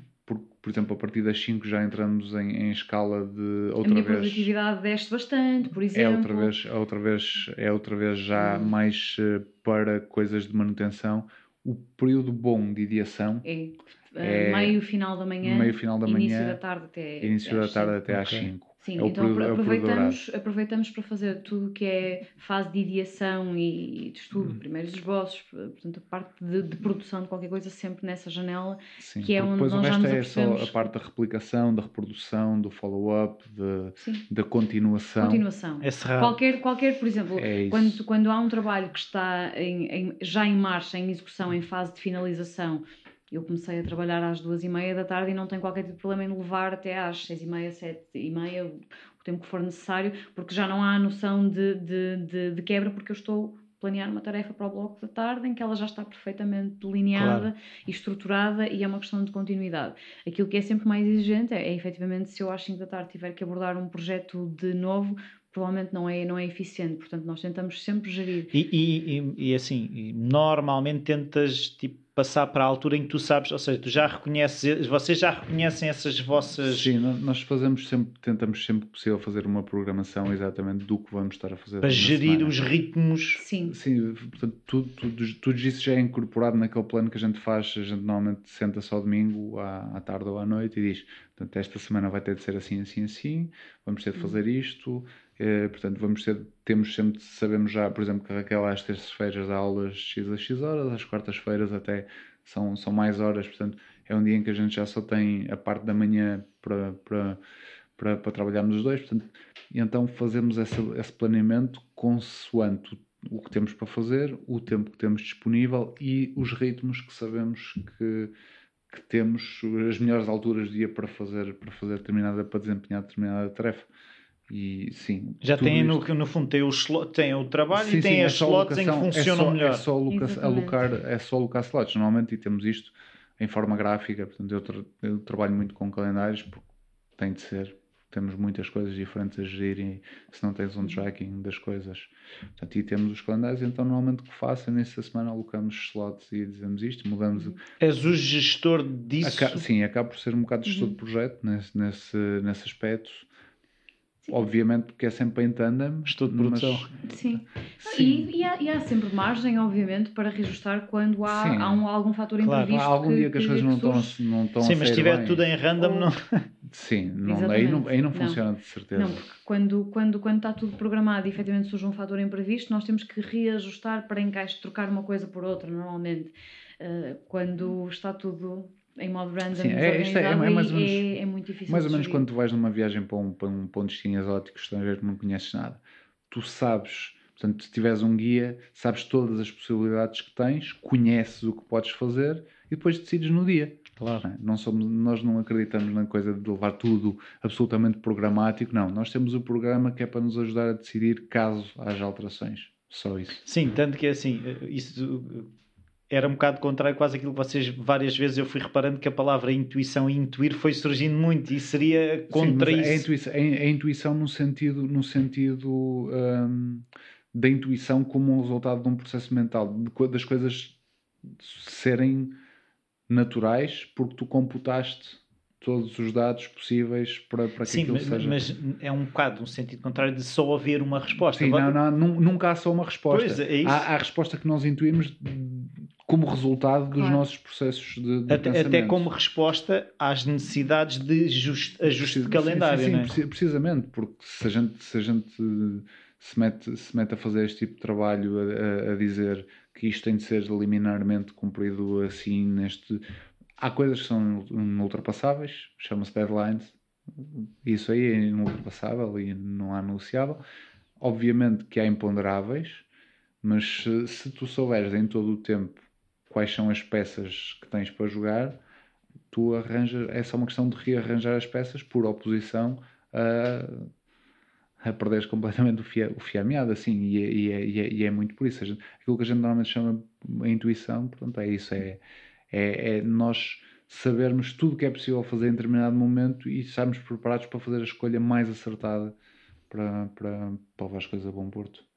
por, exemplo, a partir das 5 já entramos em, em escala de outra a minha vez. produtividade desce bastante, por exemplo. É outra vez, é outra vez, é outra vez já hum. mais uh, para coisas de manutenção. O período bom de ideação é, é meio final da manhã, meio final da início manhã, da tarde até, início da tarde até às 5. Sim, é então período, aproveitamos, é aproveitamos para fazer tudo que é fase de ideação e de estudo, hum. primeiros esboços, portanto, a parte de, de, produção de qualquer coisa sempre nessa janela, Sim, que é onde depois nós o resto já é só a parte da replicação, da reprodução, do follow-up, da continuação. Continuação. É qualquer, qualquer, por exemplo, é quando, quando há um trabalho que está em, em, já em marcha, em execução, em fase de finalização, eu comecei a trabalhar às duas e meia da tarde e não tenho qualquer tipo de problema em levar até às seis e meia, sete e meia, o tempo que for necessário, porque já não há noção de, de, de, de quebra, porque eu estou a planear uma tarefa para o bloco da tarde em que ela já está perfeitamente delineada claro. e estruturada e é uma questão de continuidade. Aquilo que é sempre mais exigente é, é efetivamente se eu às 5 da tarde tiver que abordar um projeto de novo, provavelmente não é, não é eficiente. Portanto, nós tentamos sempre gerir. E, e, e, e assim, normalmente tentas tipo, passar para a altura em que tu sabes, ou seja, tu já reconheces, vocês já reconhecem essas vossas. Sim, nós fazemos sempre, tentamos sempre que possível fazer uma programação exatamente do que vamos estar a fazer. Para gerir semana. os ritmos. Sim. Sim, portanto, tudo, tudo, tudo isso já é incorporado naquele plano que a gente faz. A gente normalmente senta só domingo, à, à tarde ou à noite, e diz: portanto, esta semana vai ter de ser assim, assim, assim, vamos ter de fazer isto. Eh, portanto, vamos ter, temos sempre, sabemos já, por exemplo, que a Raquel às terças-feiras há aulas X a X horas, às quartas-feiras até são, são mais horas, portanto, é um dia em que a gente já só tem a parte da manhã para, para, para, para trabalharmos os dois, portanto, e então fazemos esse planeamento consoante o, o que temos para fazer, o tempo que temos disponível e os ritmos que sabemos que que temos as melhores alturas do dia para fazer, para fazer determinada, para desempenhar determinada tarefa. E sim. Já tem no, no fundo tem o, slot, tem o trabalho sim, e tem sim, as é slots em que funcionam é só, melhor. É só, alocar, alocar, é só alocar slots. Normalmente e temos isto em forma gráfica, portanto eu, tra eu trabalho muito com calendários porque tem de ser temos muitas coisas diferentes a gerir e se não tens um tracking das coisas. Portanto, e temos os calendários, então normalmente o que faço é nessa semana alocamos slots e dizemos isto, mudamos. És o gestor disso? Aca sim, acaba por ser um bocado gestor uhum. de projeto nesse, nesse, nesse aspecto. Sim. Obviamente, porque é sempre em tandem. Estou de produção. Mas... Sim. Sim. E, e, há, e, há, sempre margem, obviamente, para reajustar quando há, há um, algum fator claro, imprevisto. Há algum que, dia que as coisas não estão, não estão Sim, mas se estiver tudo em random, Ou... não. <laughs> Sim, não, aí não, aí não funciona não. de certeza. Não, porque quando, quando, quando está tudo programado e efetivamente surge um fator imprevisto, nós temos que reajustar para encaixe, trocar uma coisa por outra, normalmente. Uh, quando está tudo em modo random Sim, é, isto é, é, mais ou menos, é, é, muito difícil mais ou menos quando tu vais numa viagem para um, para um, para um destino exótico estrangeiro não conheces nada tu sabes, portanto se tiveres um guia sabes todas as possibilidades que tens conheces o que podes fazer e depois decides no dia. Claro. não, não somos, nós não acreditamos na coisa de levar tudo absolutamente programático não, nós temos o programa que é para nos ajudar a decidir caso haja alterações. Só isso. Sim, tanto que é assim, isso era um bocado contrário quase aquilo que vocês várias vezes eu fui reparando que a palavra intuição e intuir foi surgindo muito e seria contra Sim, isso. A intuição, a, a intuição no sentido, no sentido um, da intuição como um resultado de um processo mental, de, das coisas serem naturais porque tu computaste todos os dados possíveis para, para que Sim, aquilo mas, seja... mas é um bocado um sentido contrário de só haver uma resposta. Sim, não, não, nunca há só uma resposta. Pois, é isso. Há, há a resposta que nós intuímos como resultado dos claro. nossos processos de, de até, até, como resposta às necessidades de just, ajuste de calendário. Sim, sim, é? precisamente, porque se a gente, se, a gente se, mete, se mete a fazer este tipo de trabalho a, a, a dizer que isto tem de ser liminarmente cumprido assim neste há coisas que são inultrapassáveis, chama-se deadlines, isso aí é inultrapassável e não há negociável. Obviamente que há imponderáveis, mas se, se tu souberes em todo o tempo quais são as peças que tens para jogar, tu arranjas, é só uma questão de rearranjar as peças por oposição a, a perderes completamente o fio, o fio à meada, assim, e, é, e, é, e, é, e é muito por isso. Gente, aquilo que a gente normalmente chama a intuição, portanto, é isso, é, é, é nós sabermos tudo o que é possível fazer em determinado momento e estarmos preparados para fazer a escolha mais acertada para, para, para levar as coisas a bom porto.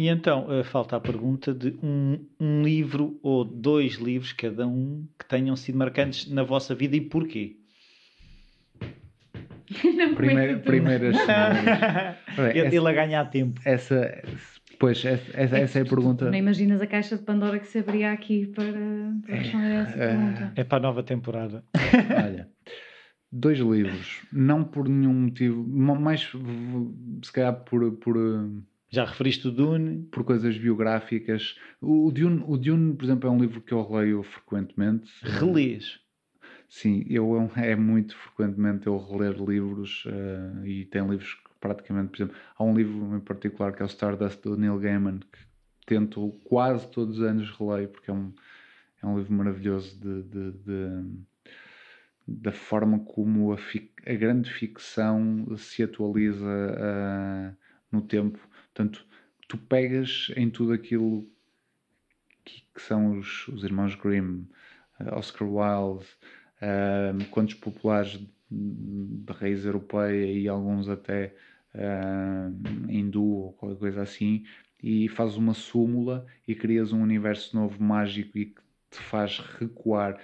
E então, uh, falta a pergunta de um, um livro ou dois livros, cada um, que tenham sido marcantes na vossa vida e porquê? <laughs> Primeira, primeiras. <laughs> ele, ele a ganhar tempo. Essa, pois, essa, essa, essa é a pergunta. Não imaginas a caixa de Pandora que se abria aqui para, para responder a essa é, pergunta? É para a nova temporada. Olha, dois livros, não por nenhum motivo, mais se calhar por, por já referiste o Dune? Por coisas biográficas. O Dune, o Dune, por exemplo, é um livro que eu releio frequentemente. Relês? Sim, eu, é muito frequentemente eu reler livros uh, e tem livros que praticamente, por exemplo, há um livro em particular que é o Stardust do Neil Gaiman que tento quase todos os anos releio porque é um, é um livro maravilhoso de, de, de da forma como a, a, grande ficção se atualiza uh, no tempo Portanto, tu pegas em tudo aquilo que, que são os, os irmãos Grimm, uh, Oscar Wilde, uh, contos populares de, raiz europeia e alguns até uh, hindu ou qualquer coisa assim, e fazes uma súmula e crias um universo novo mágico e que te faz recuar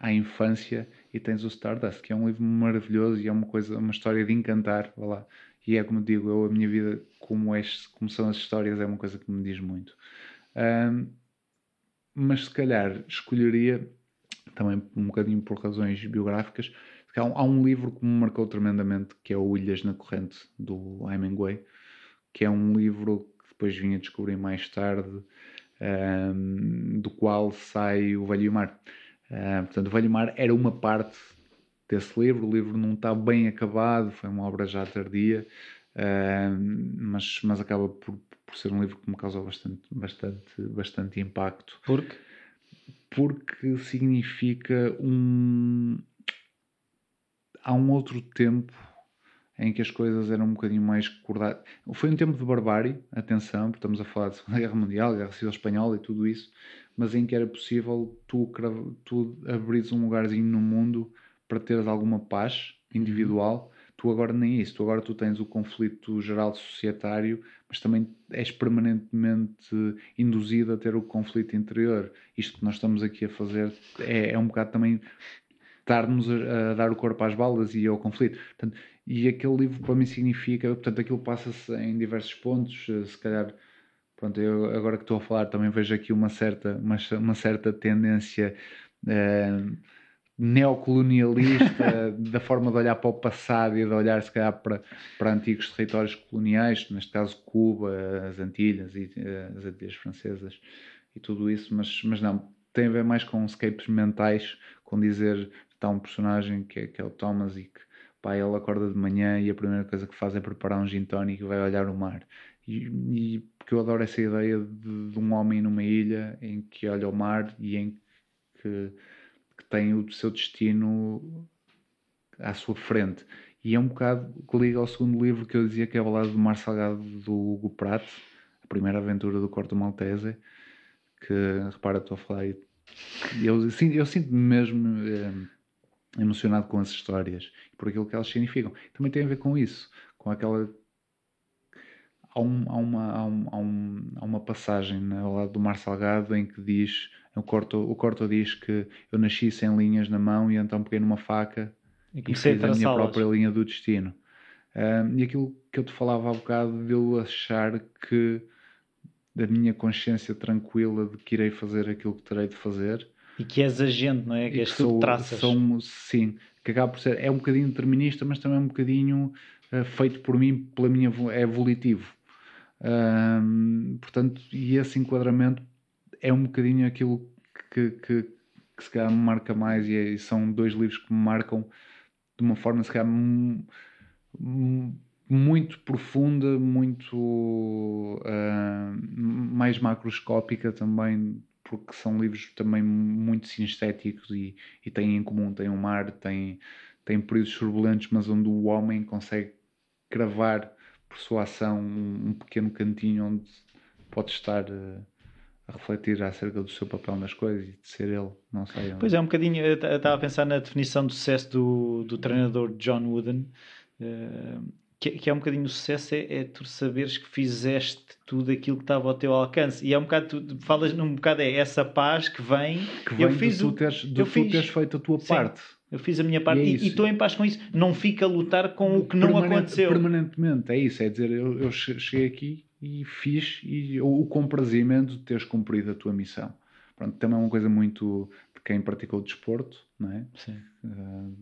à infância e tens o Stardust, que é um livro maravilhoso e é uma coisa, uma história de encantar, vá lá. E é como digo, eu, a minha vida, como, este, como são as histórias, é uma coisa que me diz muito. Um, mas se calhar escolheria, também um bocadinho por razões biográficas, há um, há um livro que me marcou tremendamente, que é o Ilhas na Corrente, do Hemingway, que é um livro que depois vim a descobrir mais tarde, um, do qual sai o Velho Mar. Uh, portanto, o Velho Mar era uma parte desse livro. O livro não está bem acabado, foi uma obra já tardia, uh, mas, mas acaba por, por ser um livro que me causou bastante, bastante, bastante impacto. Porque? porque significa um. Há um outro tempo em que as coisas eram um bocadinho mais cordadas. Foi um tempo de barbárie, atenção, porque estamos a falar de Segunda Guerra Mundial, Guerra Civil Espanhola e tudo isso, mas em que era possível tu, tu abrires um lugarzinho no mundo para teres alguma paz individual. Tu agora nem isso, tu agora tu tens o conflito geral societário, mas também és permanentemente induzido a ter o conflito interior. Isto que nós estamos aqui a fazer é, é um bocado também estar-nos a, a, dar o corpo às balas e ao conflito. Portanto, e aquele livro para mim significa, portanto, aquilo passa-se em diversos pontos, eh, se calhar, pronto, eu agora que estou a falar também vejo aqui uma certa, uma, uma certa tendência eh, neocolonialista <laughs> da forma de olhar para o passado e de olhar se calhar para, para antigos territórios coloniais, neste caso Cuba, as Antilhas e eh, as Antilhas Francesas e tudo isso, mas, mas não, tem a ver mais com escapes mentais, com dizer está um personagem que é, que é o Thomas e que pá, ele acorda de manhã e a primeira coisa que faz é preparar um gin tonic e vai olhar o mar. E, e porque eu adoro essa ideia de, de, um homem numa ilha em que olha o mar e em que, que tem o seu destino à sua frente. E é um bocado que liga ao segundo livro que eu dizia que é a balada do Mar Salgado do Hugo Pratt, a primeira aventura do Corto Maltese, que, repara, estou a falar aí, eu, eu sinto-me mesmo... Eh, emocionado com as histórias e por aquilo que elas significam. Também tem a ver com isso, com aquela. Há, um, há, uma, há, um, há, um, há uma passagem ao lado do Mar Salgado em que diz: o Corto, o Corto diz que eu nasci sem linhas na mão e então peguei numa faca e, e fiz a, a minha própria linha do destino. Um, e aquilo que eu te falava há bocado de eu achar que da minha consciência tranquila de que irei fazer aquilo que terei de fazer e que és agente, não é? Que és tu que traças. São, sim, que acaba por ser, é um bocadinho determinista, mas também é um bocadinho uh, feito por mim, pela minha, é evolutivo. Um, portanto, e esse enquadramento é um bocadinho aquilo que, que, que se calhar me marca mais e, é, são dois livros que me marcam de uma forma se calhar muito profunda, muito uh, mais macroscópica também porque são livros também muito sinestéticos e, e têm em comum, têm um mar, têm, têm períodos turbulentos, mas onde o homem consegue cravar por sua ação um, um pequeno cantinho onde pode estar uh, a refletir acerca do seu papel nas coisas e de ser ele, não sei. Pois é, um bocadinho, eu estava a pensar na definição de sucesso do, do treinador John Wooden, uh, que, que, é um bocadinho o sucesso, é, é, tu saberes que fizeste tudo aquilo que estava ao teu alcance. E é um bocado, tu falas num bocado, é essa paz que vem. Que vem eu fiz de tu teres, de eu tu fiz, teres feito a tua Sim, parte. Eu fiz a minha parte e, é e estou em paz com isso. Não fica a lutar com o que não aconteceu. Permanentemente, é isso. É dizer, eu, eu cheguei aqui e fiz e o comprazimento de teres cumprido a tua missão. Pronto, também é uma coisa muito de quem praticou o desporto, não é? Sim. Uh,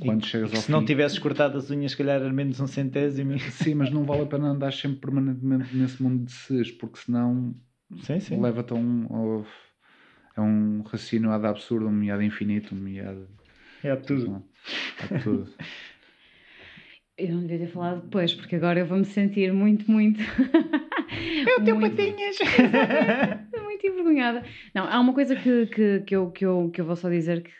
quando e, chegas e ao se fim... não tivesses cortado as unhas, se calhar era menos um centésimo. Sim, mas não vale a pena andar sempre permanentemente nesse mundo de ses, porque senão leva-te a um, a um raciocínio ad absurdo, um miado infinito, um miado. É a tudo. É tudo. <laughs> Eu não devia ter falado depois, porque agora eu vou me sentir muito, muito. Eu tenho muito... patinhas! muito envergonhada. Não, há uma coisa que, que, que, eu, que, eu, que eu vou só dizer que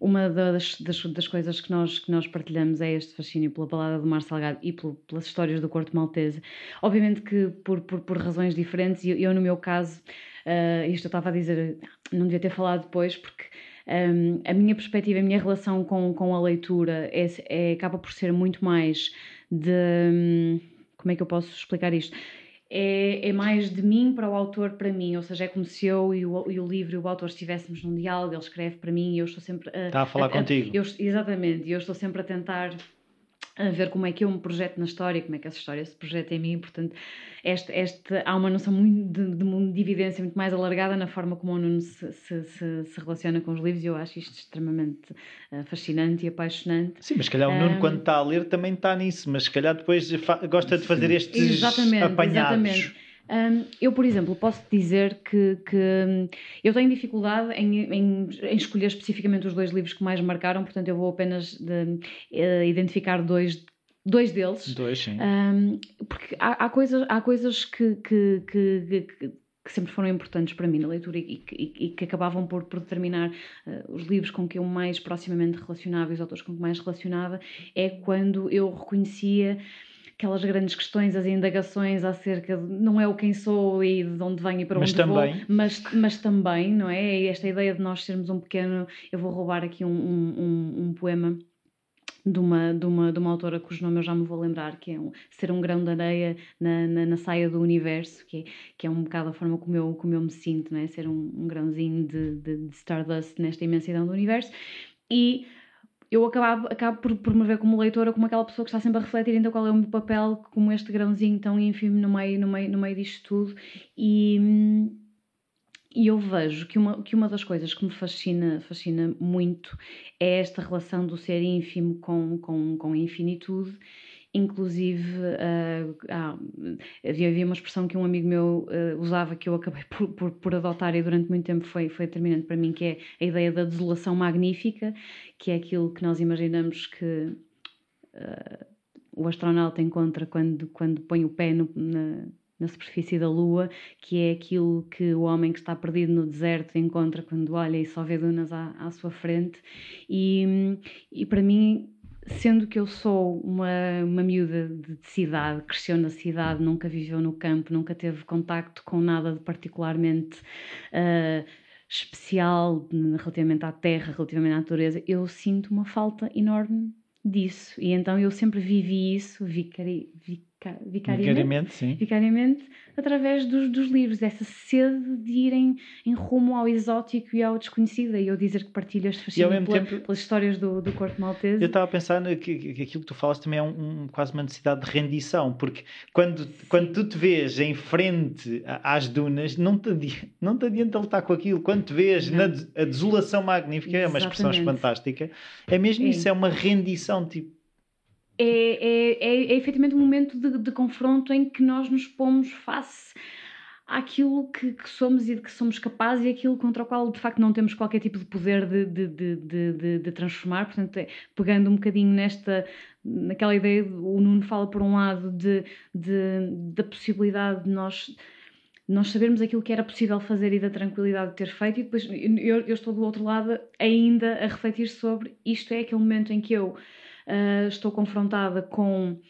uma das, das, das, coisas que nós, que nós partilhamos é este fascínio pela balada do Mar Salgado e pelo, pelas histórias do Corto Maltese. Obviamente que por, por, por razões diferentes, e eu, eu, no meu caso, uh, isto eu estava a dizer, não devia ter falado depois, porque um, a minha perspectiva, a minha relação com, com a leitura é, é acaba por ser muito mais de. Um, como é que eu posso explicar isto? é, é mais de mim para o autor para mim, ou seja, é como se eu e o, e o livro e o autor estivéssemos num diálogo, ele escreve para mim e eu estou sempre a, Está a falar a, contigo. Eu, exatamente, e eu estou sempre a tentar a ver como é que eu me projeto na história, como é que essa história se projeta em mim, portanto, este, este, há uma noção muito de, de, de evidência muito mais alargada na forma como o Nuno se, se, se, se relaciona com os livros e eu acho isto extremamente uh, fascinante e apaixonante. Sim, mas se calhar o Nuno, um, quando está a ler, também está nisso, mas se calhar depois gosta de fazer estes exatamente, apanhados. Exatamente. Um, eu, por exemplo, posso dizer que, que hum, eu tenho dificuldade em, em, em, escolher especificamente os dois livros que mais marcaram, portanto, eu vou apenas de, uh, identificar dois dois deles. Dois, sim. Um, porque há, há, coisas, há coisas que, que, que, que, que sempre foram importantes para mim na leitura e, e, e que acabavam por, por determinar uh, os livros com que eu mais proximamente relacionava e os autores com que mais relacionava, é quando eu reconhecia aquelas grandes questões, as indagações acerca de não é o quem sou e de onde venho e para mas onde também. vou, mas, mas também, não é? Esta ideia de nós sermos um pequeno. Eu vou roubar aqui um, um, um poema de uma, de, uma, de uma autora cujo nome eu já me vou lembrar, que é um, ser um grão de areia na, na, na, saia do universo, que é, que é um bocado a forma como eu, como eu me sinto, não é? ser um, um grãozinho de, de, de Stardust nesta imensidão do universo. E eu acabo, acabo por, por me ver como leitora, como aquela pessoa que está sempre a refletir então qual é o meu papel como este grãozinho tão ínfimo no meio, no meio, no meio disto tudo. E, e eu vejo que uma, que uma das coisas que me fascina, fascina muito é esta relação do ser ínfimo com, com, com a infinitude Inclusive, uh, ah, havia, havia uma expressão que um amigo meu uh, usava que eu acabei <laughs> por, por, por, adotar e durante muito tempo foi, foi determinante para mim, que é a ideia da desolação magnífica, que é aquilo que nós imaginamos que uh, o astronauta encontra quando, quando põe o pé no, na, na superfície da Lua, que é aquilo que o homem que está perdido no deserto encontra quando olha e só vê dunas à, à sua frente. E, e para mim sendo que eu sou uma, uma miúda de cidade, cresceu na cidade, nunca viveu no campo, nunca teve contacto com nada de particularmente uh, especial relativamente à terra, relativamente à natureza, eu sinto uma falta enorme disso. E então eu sempre vivi isso vicari, vicariamente, vicariamente, sim. vicariamente através dos, dos livros, dessa sede de irem em rumo ao exótico e ao desconhecido. E eu dizer que partilho este fascínio pela, tempo, pelas histórias do, do corpo maltese. Eu estava a pensar que, que, aquilo que tu falas também é um, um, quase uma necessidade de rendição, porque quando, quando tu te vês em frente às dunas, não te, adianta, não te adianta lutar com aquilo. Quando te vês não. na a desolação magnífica, Exatamente. é uma expressão fantástica, é mesmo é. isso, é uma rendição, tipo é, é, é, é efetivamente um momento de, de, confronto em que nós nos pomos face àquilo que, que, somos e de que somos capazes e aquilo contra o qual de facto não temos qualquer tipo de poder de, de, de, de transformar. Portanto, é, pegando um bocadinho nesta naquela ideia, o Nuno fala por um lado de, de, da possibilidade de nós nós sabermos aquilo que era possível fazer e da tranquilidade de ter feito, e depois eu, eu estou do outro lado ainda a refletir sobre isto é aquele momento em que eu uh, estou confrontada com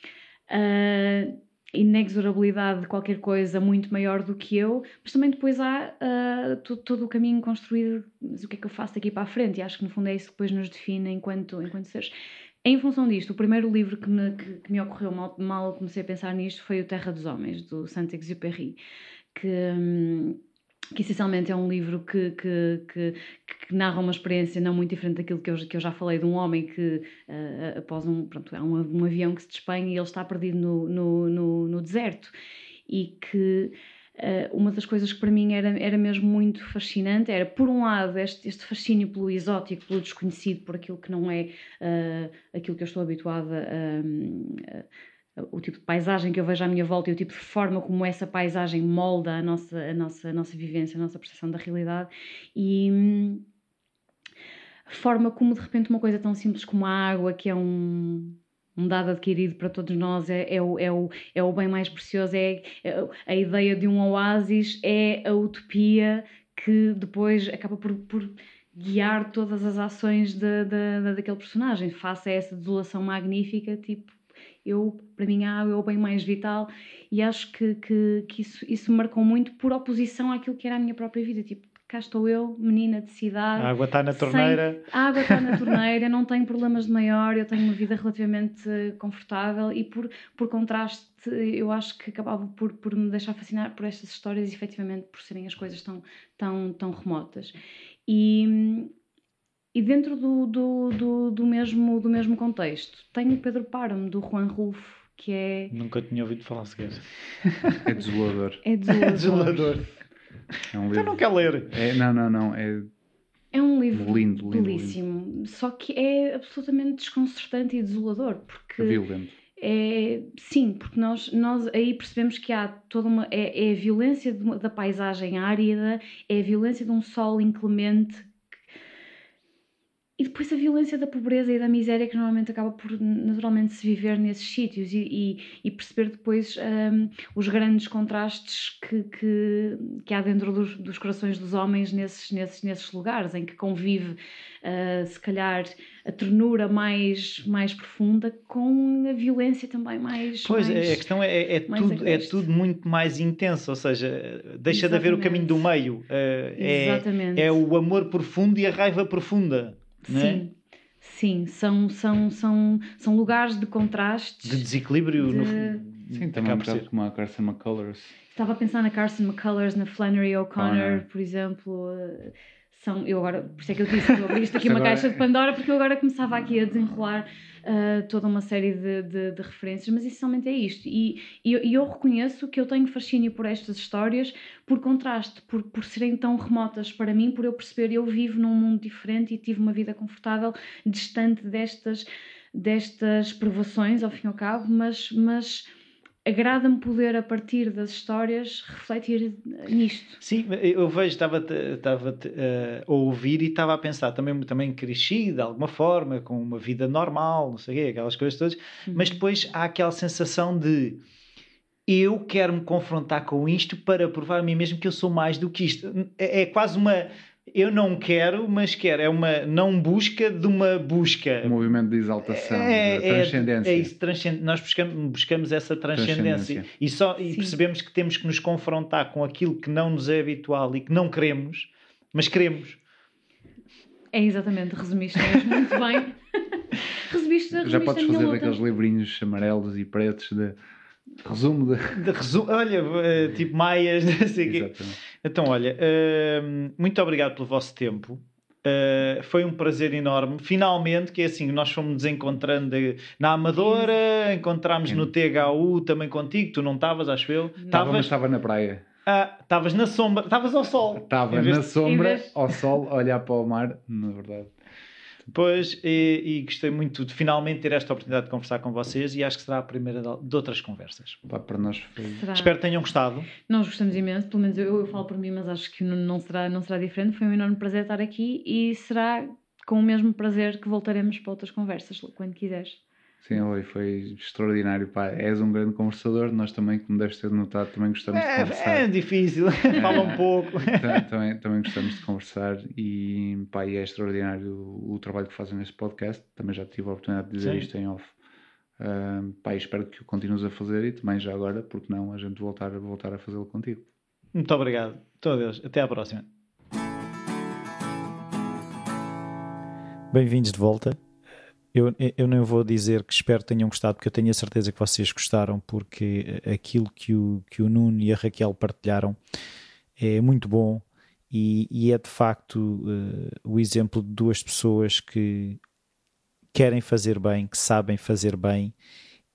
a inexorabilidade de qualquer coisa muito maior do que eu, mas também depois há uh, todo, o caminho construído, mas o que é que eu faço daqui para a frente? E acho que no fundo é isso que depois nos define enquanto, enquanto seres. Em função disto, o primeiro livro que me, que, que me ocorreu mal, mal comecei a pensar nisto foi O Terra dos Homens, do Saint-Exupéry, que. Que essencialmente é um livro que, que, que, que, narra uma experiência não muito diferente daquilo que eu, que eu já falei de um homem que uh, após um, pronto, há um, um, avião que se despenha e ele está perdido no, no, no, no deserto. E que uh, uma das coisas que para mim era, era mesmo muito fascinante era por um lado este, este fascínio pelo exótico, pelo desconhecido, por aquilo que não é uh, aquilo que eu estou habituada a o tipo de paisagem que eu vejo à minha volta e o tipo de forma como essa paisagem molda a nossa, a nossa, a nossa vivência, a nossa percepção da realidade. E hum, a forma como de repente uma coisa tão simples como a água, que é um, um dado adquirido para todos nós, é, é, o, é, o, é o bem mais precioso, é, é a ideia de um oásis, é a utopia que depois acaba por, por guiar todas as ações de, de, de, daquele personagem, face a essa desolação magnífica, tipo eu, para mim, a água é o bem mais vital e acho que, que, que isso, isso me marcou muito por oposição àquilo que era a minha própria vida. Tipo, cá estou eu, menina de cidade. A água está na torneira. Sem... A água está na torneira, não tenho problemas de maior, eu tenho uma vida relativamente confortável e por, por contraste eu acho que acabava por, por me deixar fascinar por estas histórias, efetivamente por serem as coisas tão, tão, tão remotas. E, e dentro do, do, do, do, mesmo, do mesmo contexto, tenho o Pedro Páramo, do Juan Rulfo, que é. Nunca tinha ouvido falar sequer. É desolador. É desolador. <laughs> é desolador. É um livro... Então não quer ler. É, não, não, não. É, é um livro lindo, lindo, belíssimo. Lindo. Só que é absolutamente desconcertante e desolador. Porque. É violento. É, sim, porque nós, nós aí percebemos que há toda uma. É, é a violência de, da paisagem árida, é a violência de um sol inclemente e depois a violência da pobreza e da miséria que normalmente acaba por naturalmente se viver nesses sítios e, e, e perceber depois um, os grandes contrastes que, que, que há dentro dos, dos, corações dos homens nesses, nesses, nesses lugares, em que convive uh, se calhar a ternura mais, mais profunda com a violência também mais. Pois, mais, a questão é, é, é tudo, é tudo muito mais intenso, ou seja, deixa Exatamente. de haver o caminho do meio. Uh, é, é o amor profundo e a raiva profunda. Sim. É? Sim, são, são, são, são lugares de contrastes. De desequilíbrio. De... No... Sim, também um bocado como a Carson McCullers. Estava a pensar na Carson McCullers, na Flannery O'Connor, por exemplo. São, eu agora, por isso é que eu disse que eu abri isto aqui uma agora... caixa de Pandora, porque eu agora começava aqui a desenrolar uh, toda uma série de, de, de, referências, mas essencialmente é isto. E, e, e, eu reconheço que eu tenho fascínio por estas histórias, por contraste, por, por serem tão remotas para mim, por eu perceber eu vivo num mundo diferente e tive uma vida confortável, distante destas, destas provações, ao fim e ao cabo, mas. mas agrada-me poder, a partir das histórias, refletir nisto. Sim, eu vejo, estava, estava uh, a ouvir e estava a pensar, também, também cresci de alguma forma, com uma vida normal, não sei o quê, aquelas coisas todas, uhum. mas depois há aquela sensação de eu quero me confrontar com isto para provar a mim mesmo que eu sou mais do que isto. É, é quase uma eu não quero, mas quero. É uma não busca de uma busca. Um movimento de exaltação, é, de é, transcendência. É, é isso, transcend... nós buscamos, buscamos essa transcendência, transcendência. E, só, e percebemos que temos que nos confrontar com aquilo que não nos é habitual e que não queremos, mas queremos. É exatamente, resumiste mesmo <laughs> muito bem. resumiste, <laughs> resumiste Já podes fazer aqueles livrinhos amarelos e pretos de Resumo de... de resumo, olha, eh, tipo maias, <laughs> não sei quê. Então, olha, uh, muito obrigado pelo vosso tempo. Uh, foi um prazer enorme. Finalmente, que é assim, nós fomos nos encontrando na Amadora, encontramos no THU também contigo. Tu não estavas, acho eu. Estava, mas estava na praia. Ah, estavas na sombra, estavas ao sol. Estava na sombra, ao sol, a olhar para o mar, na verdade. Pois, e, e, gostei muito de finalmente ter esta oportunidade de conversar com vocês e acho que será a primeira de, outras conversas. Pá, para nós foi... Espero que tenham gostado. Nós gostamos imenso, pelo menos eu, eu falo por mim, mas acho que não será, não será diferente. Foi um enorme prazer estar aqui e será com o mesmo prazer que voltaremos para outras conversas, quando quiseres. Sim, Rui, foi extraordinário. Pá, és um grande conversador, nós também, como deves ter notado, também gostamos é, de conversar. É difícil, <laughs> fala um pouco. <laughs> também, também gostamos de conversar e, pá, e é extraordinário o, o, trabalho que fazem nesse podcast. Também já tive a oportunidade de dizer Sim. isto em off. Uh, pá, espero que o continues a fazer e também já agora, porque não, a gente voltar, voltar a fazê-lo contigo. Muito obrigado. Todos. Até à próxima. Bem-vindos de volta. Eu, eu não vou dizer que espero que tenham gostado, porque eu tenho a certeza que vocês gostaram, porque aquilo que o, que o Nuno e a Raquel partilharam é muito bom e, e é de facto uh, o exemplo de duas pessoas que querem fazer bem, que sabem fazer bem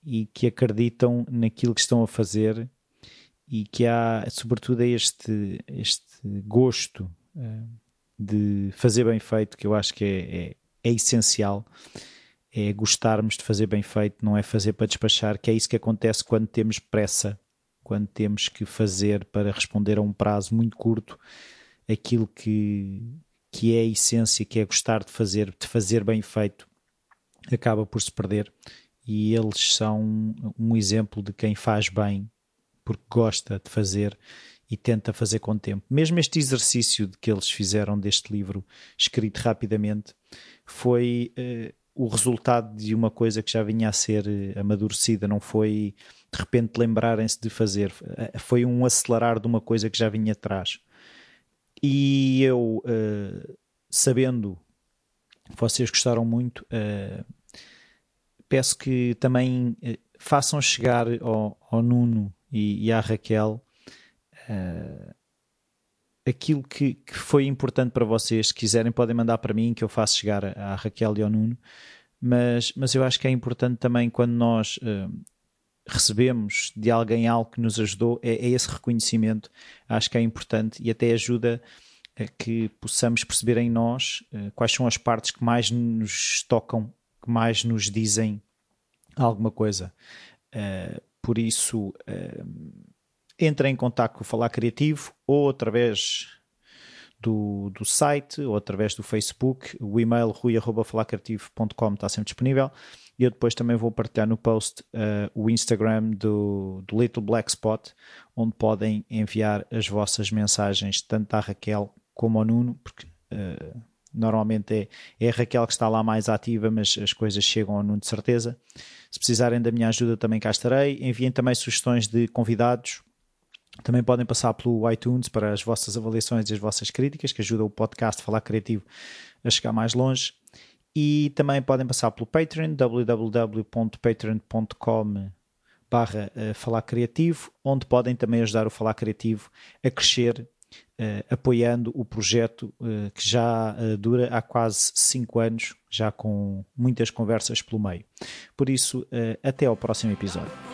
e que acreditam naquilo que estão a fazer e que há, sobretudo, este, este gosto uh, de fazer bem feito, que eu acho que é, é, é essencial é gostarmos de fazer bem feito, não é fazer para despachar, que é isso que acontece quando temos pressa, quando temos que fazer para responder a um prazo muito curto aquilo que, que é a essência, que é gostar de fazer, de fazer bem feito, acaba por se perder. E eles são um exemplo de quem faz bem porque gosta de fazer e tenta fazer com tempo. Mesmo este exercício que eles fizeram deste livro, escrito rapidamente, foi. Uh, o resultado de uma coisa que já vinha a ser eh, amadurecida, não foi de repente lembrarem-se de fazer, eh, foi um acelerar de uma coisa que já vinha atrás. E eu, uh, sabendo que vocês gostaram muito, uh, peço que também uh, façam chegar ao, ao Nuno e, e, à Raquel aquilo que, que, foi importante para vocês, se quiserem podem mandar para mim que eu faço chegar à Raquel e ao Nuno, mas, mas eu acho que é importante também quando nós uh, recebemos de alguém algo que nos ajudou, é, é, esse reconhecimento, acho que é importante e até ajuda a que possamos perceber em nós uh, quais são as partes que mais nos tocam, que mais nos dizem alguma coisa. Uh, por isso, uh, entre em contato com o Falar Criativo ou através do, do site ou através do Facebook. O e-mail rui.falacreativo.com está sempre disponível. E eu depois também vou partilhar no post uh, o Instagram do, do Little Black Spot, onde podem enviar as vossas mensagens tanto à Raquel como ao Nuno, porque uh, normalmente é, é a Raquel que está lá mais ativa, mas as coisas chegam ao Nuno de certeza. Se precisarem da minha ajuda, também cá estarei. Enviem também sugestões de convidados. Também podem passar pelo iTunes para as vossas avaliações e as vossas críticas, que ajuda o podcast Falar Criativo a chegar mais longe. E também podem passar pelo Patreon, www.patreon.com barra eh, Falar Criativo, onde podem também ajudar o Falar Criativo a crescer Uh, apoiando o projeto uh, que já dura há quase 5 anos, já com muitas conversas pelo meio. Por isso, até ao próximo episódio.